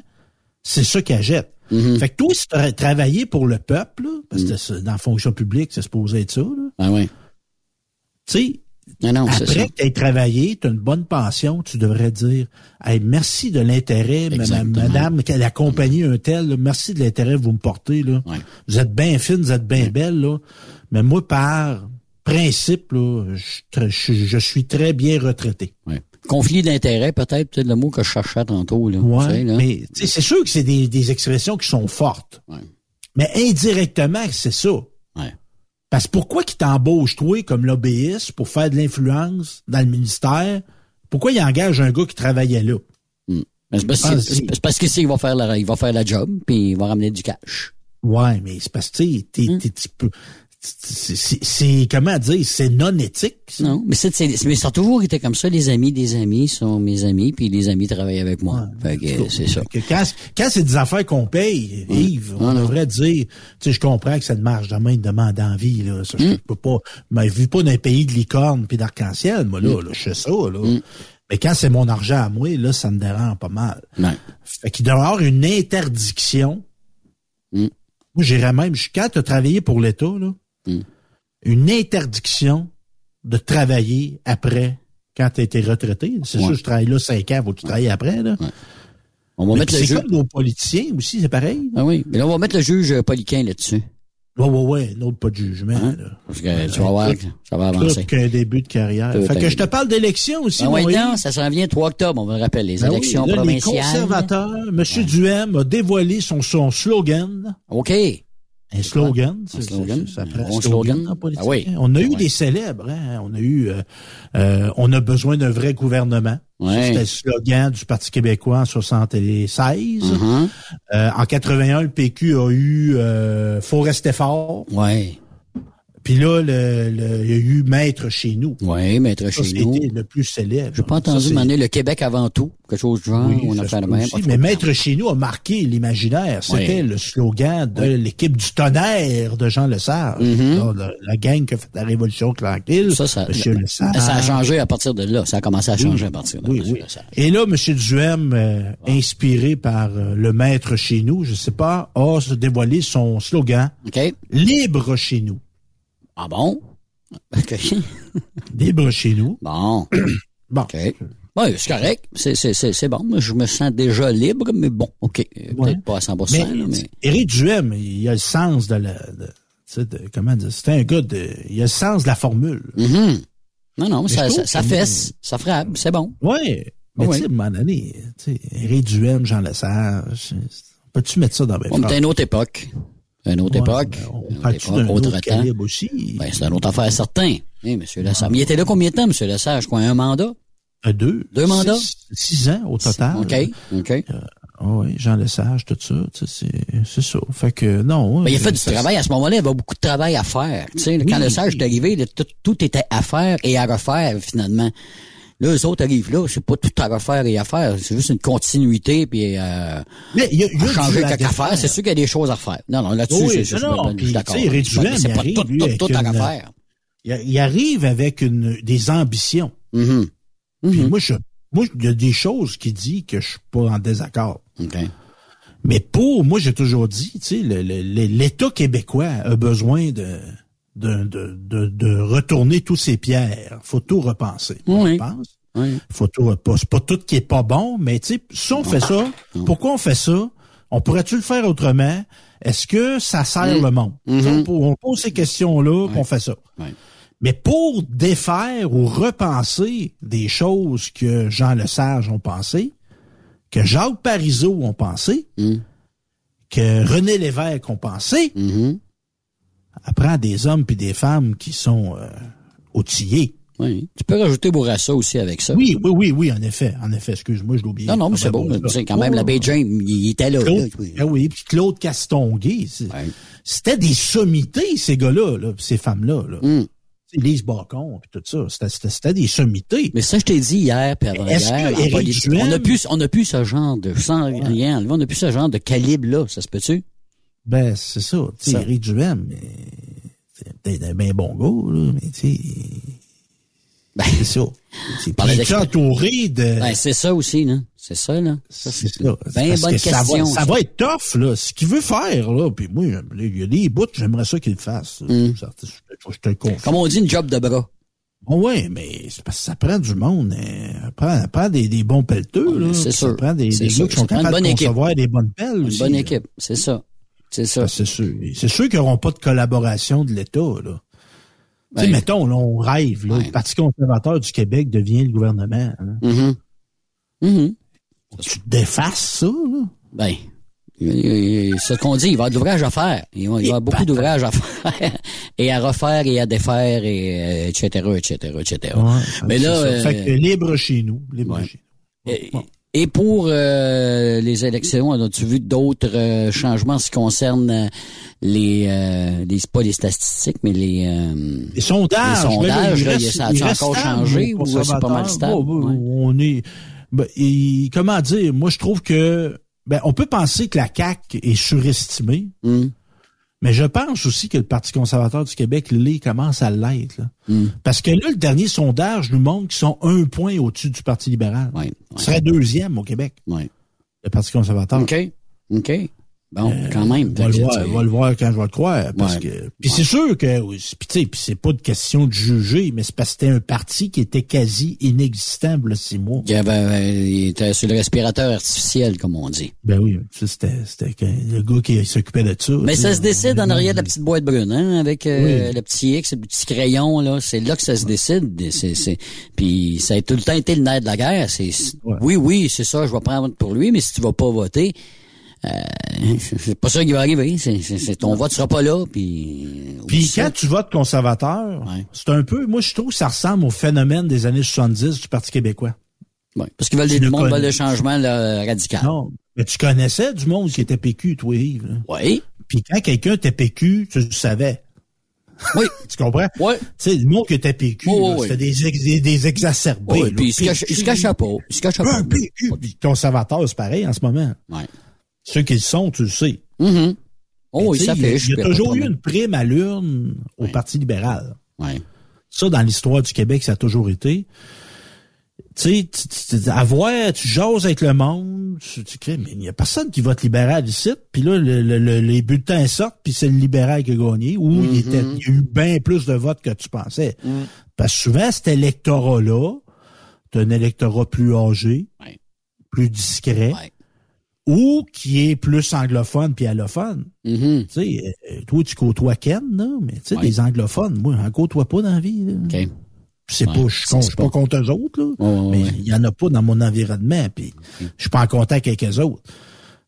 c'est ça qu'il achète. Mm-hmm. Fait que toi, si tu as travaillé pour le peuple, parce que mm. dans la fonction publique, c'est supposé être ça, là. Ah oui. Tu sais, après que tu aies travaillé, tu as une bonne pension, tu devrais dire hey, merci de l'intérêt, madame, madame, qu'elle accompagne un tel, merci de l'intérêt que vous me portez. Là. Vous êtes bien fine, vous êtes bien belle, là. mais moi, par principe, là, je, suis très bien retraité. Conflit d'intérêt, peut-être, peut-être le mot que je cherchais tantôt. Là, ouais, mais c'est sûr que c'est des, des expressions qui sont fortes. Mais indirectement, c'est ça. Parce que pourquoi qu'il t'embauche, toi, comme lobbyiste, pour faire de l'influence dans le ministère? Pourquoi il engage un gars qui travaillait là? Hmm. C'est parce, que qu'il va faire la, il va faire la job, puis il va ramener du cash. Ouais, mais c'est parce que tu sais, hmm c'est comment dire, c'est non éthique. Non, mais c'est mais ça a toujours été comme ça. Les amis des amis sont mes amis, puis les amis travaillent avec moi. c'est ça. quand, quand c'est des affaires qu'on paye, Yves, on devrait dire, tu sais, je comprends que cette marge de main demande envie là. Ça, Je mm. peux pas, mais vis pas d'un pays de licorne puis d'arc-en-ciel, moi là, mm. là je sais ça là. Mm. Mais quand c'est mon argent à moi, là, ça me dérange pas mal. Fait qu'il doit y avoir une interdiction. Moi, j'irais même, quand tu as travaillé pour l'État, là, Hmm. Une interdiction de travailler après quand tu as été retraité. C'est sûr, je travaille là cinq ans, faut que tu travailles après. Là. On va mettre le juge. comme nos politiciens aussi, c'est pareil. Ah oui, mais là, on va mettre le juge poliquin là-dessus. Ouais, ouais, ouais, un autre pas de jugement. Hein? Parce que tu vas voir, ça va avancer. qu'un début de carrière. fait que je te parle d'élections aussi, oui, non, ça s'en vient 3 octobre, on va le rappeler, les ben élections provinciales. Les conservateurs, M. Duhem a dévoilé son, son slogan. OK. Un slogan, un slogan, ça, un slogan, en politique. Ah oui. On a eu des célèbres, hein? on a eu, euh, euh, on a besoin d'un vrai gouvernement. C'était le slogan du Parti québécois en 76. Mm-hmm. euh, en 81, le PQ a eu euh, Faut rester fort. Ouais. Puis là, le, il y a eu Maître chez nous. Oui, Maître chez nous. C'était le plus célèbre. J'ai pas entendu demander le Québec avant tout, quelque chose du genre. on a fait le même. mais Maître chez nous a marqué l'imaginaire. C'était le slogan de l'équipe du tonnerre de Jean Lesage. Mm la, gang qui a fait la Révolution tranquille. Ça, ça, Monsieur Lesage. ça a changé à partir de là. Ça a commencé à changer à partir de là. Et là, Monsieur Duhem, euh, inspiré par euh, le Maître chez nous, je sais pas, a dévoilé son slogan. Libre chez nous. Ah bon? Libre chez nous. Bon. bon. OK. Oui, c'est correct. C'est bon. Je me sens déjà libre, mais bon, OK. Peut-être pas à 100 mais, mais... Éric Duhem, il a le sens de la... De, comment dire? C'est un gars de... Il a le sens de la formule. Mm-hmm. Non, non, ça, ça, ça, fesse, ça frappe, c'est bon. Oui. Mais tu sais, à un moment donné, Éric Duhem, Jean Lesage, peux-tu mettre ça dans mes phrases? une autre époque une autre époque. On parle d'un autre, calibre aussi? Ben, c'est une autre affaire certain. Oui, monsieur. Mais il était là combien de temps, monsieur Lessage? Quoi, un mandat? Euh, deux. Deux mandats? Six, ans au total. OK, OK. Euh, oui, Jean Lesage, tout ça, c'est ça. Fait que non. Ben, il a fait du travail à ce moment-là, il avait beaucoup de travail à faire. Tu sais, quand Lesage est arrivé, tout, tout, était à faire et à refaire finalement. Là, eux autres arrivent là, c'est pas tout à refaire et à faire, c'est juste une continuité puis euh, mais il y a, y a changer quelques affaires. C'est sûr qu'il y a des choses à refaire. Non, non, là-dessus, oui, c'est je suis d'accord. C'est pas tout, tout, tout à refaire. il, arrive avec une des ambitions. Mm-hmm. Puis Mm-hmm. moi, je, moi, il y a des choses qui dit que je suis pas en désaccord. Mais pour, moi, j'ai toujours dit, tu sais, l'État québécois a besoin de, de, de, de, de retourner tous ses pierres. Faut tout repenser. Oui. Je pense. Oui. Faut tout repenser. C'est pas tout qui est pas bon, mais tu sais, si on fait ça, pourquoi on fait ça? On pourrait-tu le faire autrement? Est-ce que ça sert Mm. le monde? Mhm. Sais, On, pose- ces questions-là, qu'on fait ça. Mais pour défaire ou repenser des choses que Jean Lesage ont pensé, que Jacques Parizeau ont pensé, Mm. que René Lévesque ont pensé, Mm-hmm. Apprend des hommes puis des femmes qui sont euh, outillés. Oui. Tu peux rajouter Bourassa aussi avec ça. Oui, oui, oui, oui, en effet, en effet. Excuse-moi, je l'ai oublié. Non, non, mais c'est sais, ça. quand même, Oh, l'abbé James, il était là. Claude, là. Oui. ah oui, puis Claude Castonguay, c'est- c'était des sommités, ces gars-là, là, ces femmes-là. Là. Mm. C'est Lise Bacon, puis tout ça. C'était- des sommités. Mais ça, je t'ai dit hier, puis hier, en politique, on a plus, on a plus ce genre de, sans rien enlever, on a plus ce genre de calibre-là, ça se peut-tu? Ben, c'est ça. Tu sais, Ça. Éric Duhem, mais c'est peut-être un bien bon gars, là, mais tu sais. c'est ça. C'est d'expérience. entouré de. Ben, c'est ça aussi, là. C'est ça, là. Ça, c'est ça. Ben, bonne ça va, question. ça va être tough, là. Ce qu'il veut faire, là. Puis moi, il y a des bouts, j'aimerais ça qu'il le fasse. Mm. Ça, Je, je te le confie. Comme on dit, une job de bras. Bon, ouais, mais c'est parce que ça prend du monde. Hein. Ça prend, ça prend des, des bons pelleteux, là. c'est Ça sûr. prend des, des sûr. gars qui sont Ça capables de équipe. concevoir des bonnes pelles Une aussi. bonne là. équipe. C'est ça. C'est ça. Ben, C'est sûr. C'est sûr qu'ils n'auront pas de collaboration de l'État, là. Ben, mettons, là, on rêve, là. Le Parti conservateur du Québec devient le gouvernement. hein. Mhm. Mhm. Tu défaces ça, là? Ben, ce qu'on dit, il va y avoir de l'ouvrage à faire. Il va y avoir beaucoup d'ouvrages à faire et à refaire et à défaire et euh, etc., etc., etc. Mais là, ça. euh, Fait que libre chez nous. Libre ouais. chez nous. Et pour euh, les élections, as-tu vu d'autres euh, changements en ce qui concerne euh, les, euh, les pas les statistiques, mais les, euh, Les sondages. les sondages, là, là, il ça reste- a reste encore changé ou c'est pas mal stable? Bon, Ouais. On est, ben, et comment dire, moi, je trouve que, ben, on peut penser que la CAQ est surestimée. Hmm. Mais je pense aussi que le Parti conservateur du Québec, l'est, commence à l'être. Hmm. Parce que là, le dernier sondage nous montre qu'ils sont un point au-dessus du Parti libéral. Ils seraient deuxième au Québec. Ouais. Le Parti conservateur. OK. OK. Bon, quand même. On va, le voir, va le voir quand je vais le croire. Parce Ouais. que, puis c'est sûr que, puis tu sais, puis c'est pas de question de juger, mais c'est parce que c'était un parti qui était quasi inexistant a six mois. Il, y avait, euh, il était sur le respirateur artificiel, comme on dit. Ben oui, c'était, le gars qui s'occupait de ça. Mais ça se décide en arrière de la petite boîte brune, hein, avec euh, Oui. le petit X, le petit crayon, là. C'est là que ça se décide. C'est, puis ça a tout le temps été le nerf de la guerre. C'est, oui, oui, c'est ça, je vais prendre pour lui, mais si tu vas pas voter, euh, c'est pas ça qui va arriver. C'est, ton vote sera pas là, puis. Ça. quand tu votes conservateur, c'est un peu, moi je trouve que ça ressemble au phénomène des années 70 du Parti québécois. Ouais, parce qu'ils veulent le monde veut connais. le changement là, radical. Non, mais tu connaissais du monde qui était PQ, toi Yves. là. Oui. Puis quand quelqu'un était PQ, tu le savais. Oui. tu comprends? Oui. Tu sais, le monde qui était PQ, Oui, oui, oui. c'était des, ex- des, des exacerbés. Oui, puis il se cachait pas. Il se cachait pas. Un PQ, conservateur, c'est pareil en ce moment. Ouais. Ceux qui le sont, tu le sais. Mhm. Oh, oui, ça il y a- fait. Il y a toujours eu une prime à l'urne au Parti libéral. Ça, dans l'histoire du Québec, ça a toujours été. Tu sais, tu- tu- tu- à voir, tu jases avec le monde, tu, tu crées, mais il n'y a personne qui vote libéral ici. Puis là, le- le- le- les bulletins sortent, puis c'est le libéral qui a gagné, ou il, était, il y a eu bien plus de votes que tu pensais. Parce que souvent, cet électorat-là, tu un électorat plus âgé, plus discret, ou qui est plus anglophone puis allophone. Mm-hmm. Tu sais, euh, toi, tu côtoies Ken, là, mais tu sais, les anglophones, moi, j'en côtoie pas dans la vie. là. Puis C'est Ouais, pas, je suis suis pas contre eux autres, là, ouais, mais il y en a pas dans mon environnement, puis je suis pas en contact avec eux autres.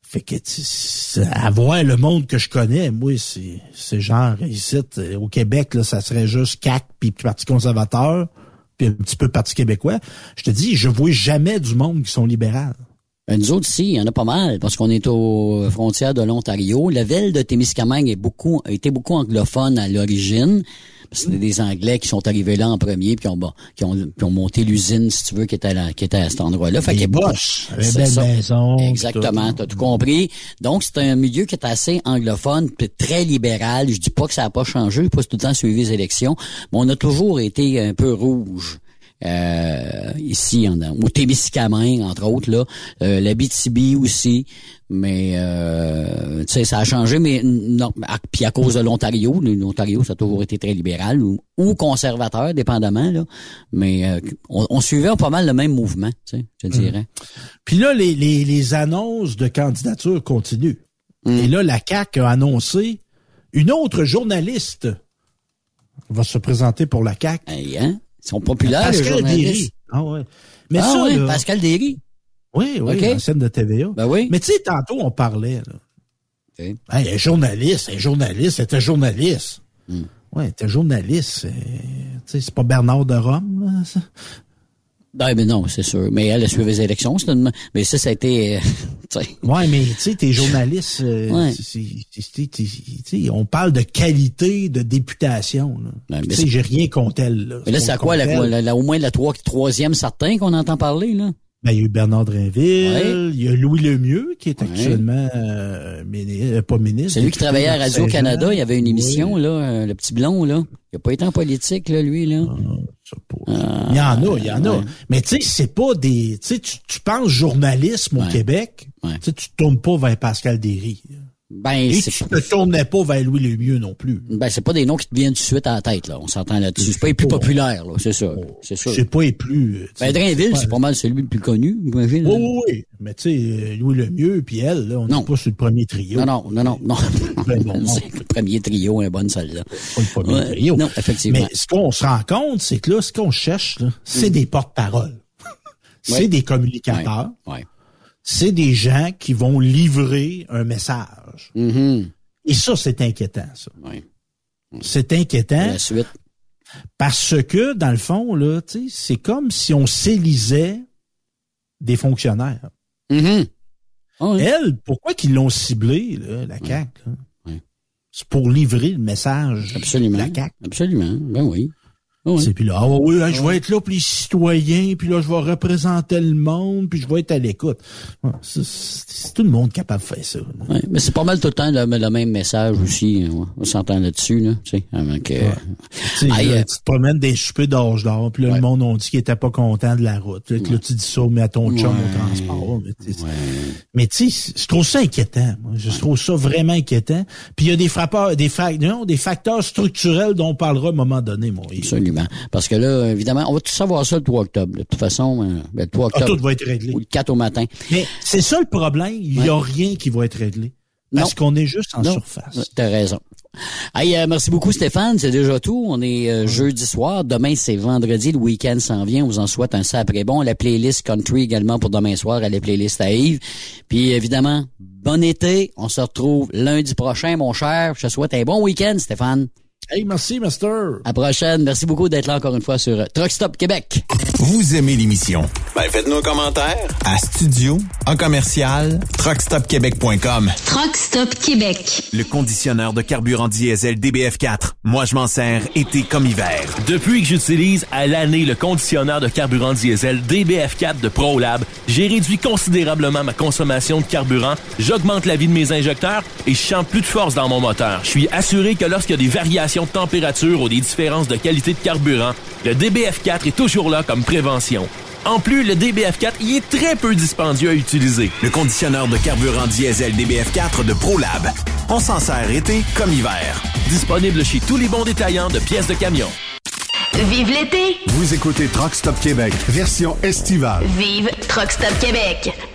Fait que, tu sais, à voir le monde que je connais, moi, c'est, c'est genre, ici, euh, au Québec, là, ça serait juste CAC puis Parti conservateur, puis un petit peu Parti québécois. Je te dis, je vois jamais du monde qui sont libérales. Ben, nous autres, ici, il y en a pas mal, parce qu'on est aux frontières de l'Ontario. La ville de Témiscamingue est beaucoup, a été beaucoup anglophone à l'origine. C'était des Anglais qui sont arrivés là en premier, puis qui ont, qui ont, qui ont monté l'usine, si tu veux, qui était, là, qui était à cet endroit-là. Fait qu'il Bosch, belle maison. Exactement, t'as tout compris. Donc, c'est un milieu qui est assez anglophone, puis très libéral. Je dis pas que ça a pas changé, pas tout le temps suivi les élections, mais on a toujours été un peu rouge euh, ici en, au Témiscamingue entre autres là, euh, la BTB aussi, mais euh, tu sais ça a changé mais non puis à cause de l'Ontario, l'Ontario ça a toujours été très libéral ou, conservateur dépendamment là, mais euh, on, suivait pas mal le même mouvement, tu sais, je dirais. Mmh. Puis là les, les, les annonces de candidature continuent. Mmh. Et là la CAC a annoncé une autre journaliste va se présenter pour la CAC. hein? Ils sont populaires, Pascal Derry. Ah ouais. Mais ah ça, ouais, Pascal Derry. Oui, oui, okay. scène de TVA. Ben oui. Mais tu sais, tantôt, on parlait, là. Okay. Hey, un journaliste, un journaliste, c'était journaliste. Hmm. Ouais, t'es journaliste. Tu sais, c'est pas Bernard de Rome, là, ça? Ben, mais non, c'est sûr. Mais elle a suivi les élections. Une... Mais ça, ça a été... Euh, ouais, mais tu sais, t'es journaliste. Euh, ouais. on parle de qualité de députation. Là. tu sais, j'ai rien contre elle. Là. Mais là, c'est à quoi, la, la, au moins la trois, troisième certain qu'on entend parler, là? Ben, il y a eu Bernard Drinville, il y a Louis Lemieux, qui est actuellement euh, ministre, pas ministre. C'est lui qui travaillait à Radio-Canada, il y avait une émission, là, le petit blond, là. Il n'a pas été en politique, là, lui, là. Ah, il y en a, il y en a. Mais tu sais, c'est pas des... Tu sais, tu penses journalisme au Québec, tu sais, tu tournes pas vers Pascal Derry. Ben, Et tu ne tournais pas vers Louis Lemieux non plus. Ben, c'est pas des noms qui te viennent tout de suite à la tête, là. On s'entend là-dessus. C'est pas les plus populaires, là. C'est ça. C'est ça. C'est pas les plus. Ben, Drainville, c'est pas mal celui le plus connu, Oui, oui, oui. Mais tu sais, Louis Lemieux puis elle, là, on n'est pas sur le premier trio. Non, non, non, non, non. c'est le premier trio, un bonne celle-là. Pas le premier trio. Non, effectivement. Mais ce qu'on se rend compte, c'est que là, ce qu'on cherche, là, c'est mm. des porte-paroles. c'est des communicateurs. Ouais c'est des gens qui vont livrer un message. Mm-hmm. Et ça, c'est inquiétant, ça. Oui. C'est inquiétant. La suite? Parce que, dans le fond, là, c'est comme si on s'élisait des fonctionnaires. Mm-hmm. Ah Elle, pourquoi qu'ils l'ont ciblé, là, la CAQ? C'est pour livrer le message Absolument. de la CAQ. Absolument. Ben oui. Oui. Puis là, ah oui, je vais être là pour les citoyens, puis là, je vais représenter le monde, puis je vais être à l'écoute. C'est tout le monde capable de faire ça. Oui, mais c'est pas mal tout le temps le, même message aussi. Hein, on s'entend là-dessus, là, tu sais, avec... Euh, tu, euh, tu te promènes des soupers d'âge d'or, puis là, le monde on dit qu'il était pas content de la route. Là, là tu dis ça, mais à ton chum au transport. Mais tu sais, je trouve ça inquiétant. Moi. Je trouve ça vraiment inquiétant. Puis il y a des frappeurs, des, non, des facteurs structurels dont on parlera à un moment donné, moi. Absolument. Parce que là, évidemment, on va tout savoir ça le 3 octobre. De toute façon, euh, ben, le 3 octobre. tout va être réglé. Ou le 4 au matin. Mais c'est ça le problème. Il n'y a rien qui va être réglé. Parce qu'on est juste en surface. T'as raison. Hey, euh, merci beaucoup Stéphane, c'est déjà tout. On est euh, jeudi soir, demain c'est vendredi, le week-end s'en vient. On vous en souhaite un après bon. La playlist country également pour demain soir, à la playlist à Yves. Puis évidemment, bon été. On se retrouve lundi prochain, mon cher. Je te souhaite un bon week-end, Stéphane. Hey, merci, Master. À la prochaine. Merci beaucoup d'être là encore une fois sur Truck Stop Québec. Vous aimez l'émission? Ben, faites-nous un commentaire à studio, en commercial, truckstopquebec.com. Truck Stop Québec. Le conditionneur de carburant diesel DBF4. Moi, je m'en sers été comme hiver. Depuis que j'utilise à l'année le conditionneur de carburant diesel DBF4 de ProLab, j'ai réduit considérablement ma consommation de carburant, j'augmente la vie de mes injecteurs et je sens plus de force dans mon moteur. Je suis assuré que lorsqu'il y a des variations de température ou des différences de qualité de carburant, le DBF4 est toujours là comme prévention. En plus, le DBF4 y est très peu dispendieux à utiliser. Le conditionneur de carburant diesel DBF4 de ProLab. On s'en sert été comme hiver. Disponible chez tous les bons détaillants de pièces de camion. Vive l'été! Vous écoutez Truck Stop Québec, version estivale. Vive Truck Stop Québec!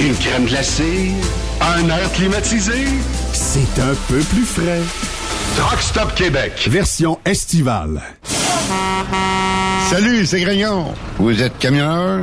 Une crème glacée, un air climatisé. C'est un peu plus frais. Truck Stop Québec, version estivale. Salut, c'est Grignon. Vous êtes camionneur?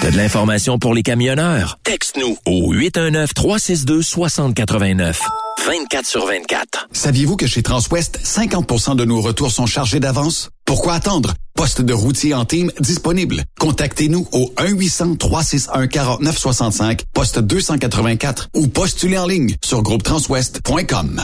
T'as de l'information pour les camionneurs? Texte-nous au 819-362-6089. 24 sur 24. Saviez-vous que chez Transwest, 50% de nos retours sont chargés d'avance? Pourquoi attendre? Poste de routier en team disponible. Contactez-nous au 1-800-361-4965, poste 284 ou postulez en ligne sur groupetranswest.com.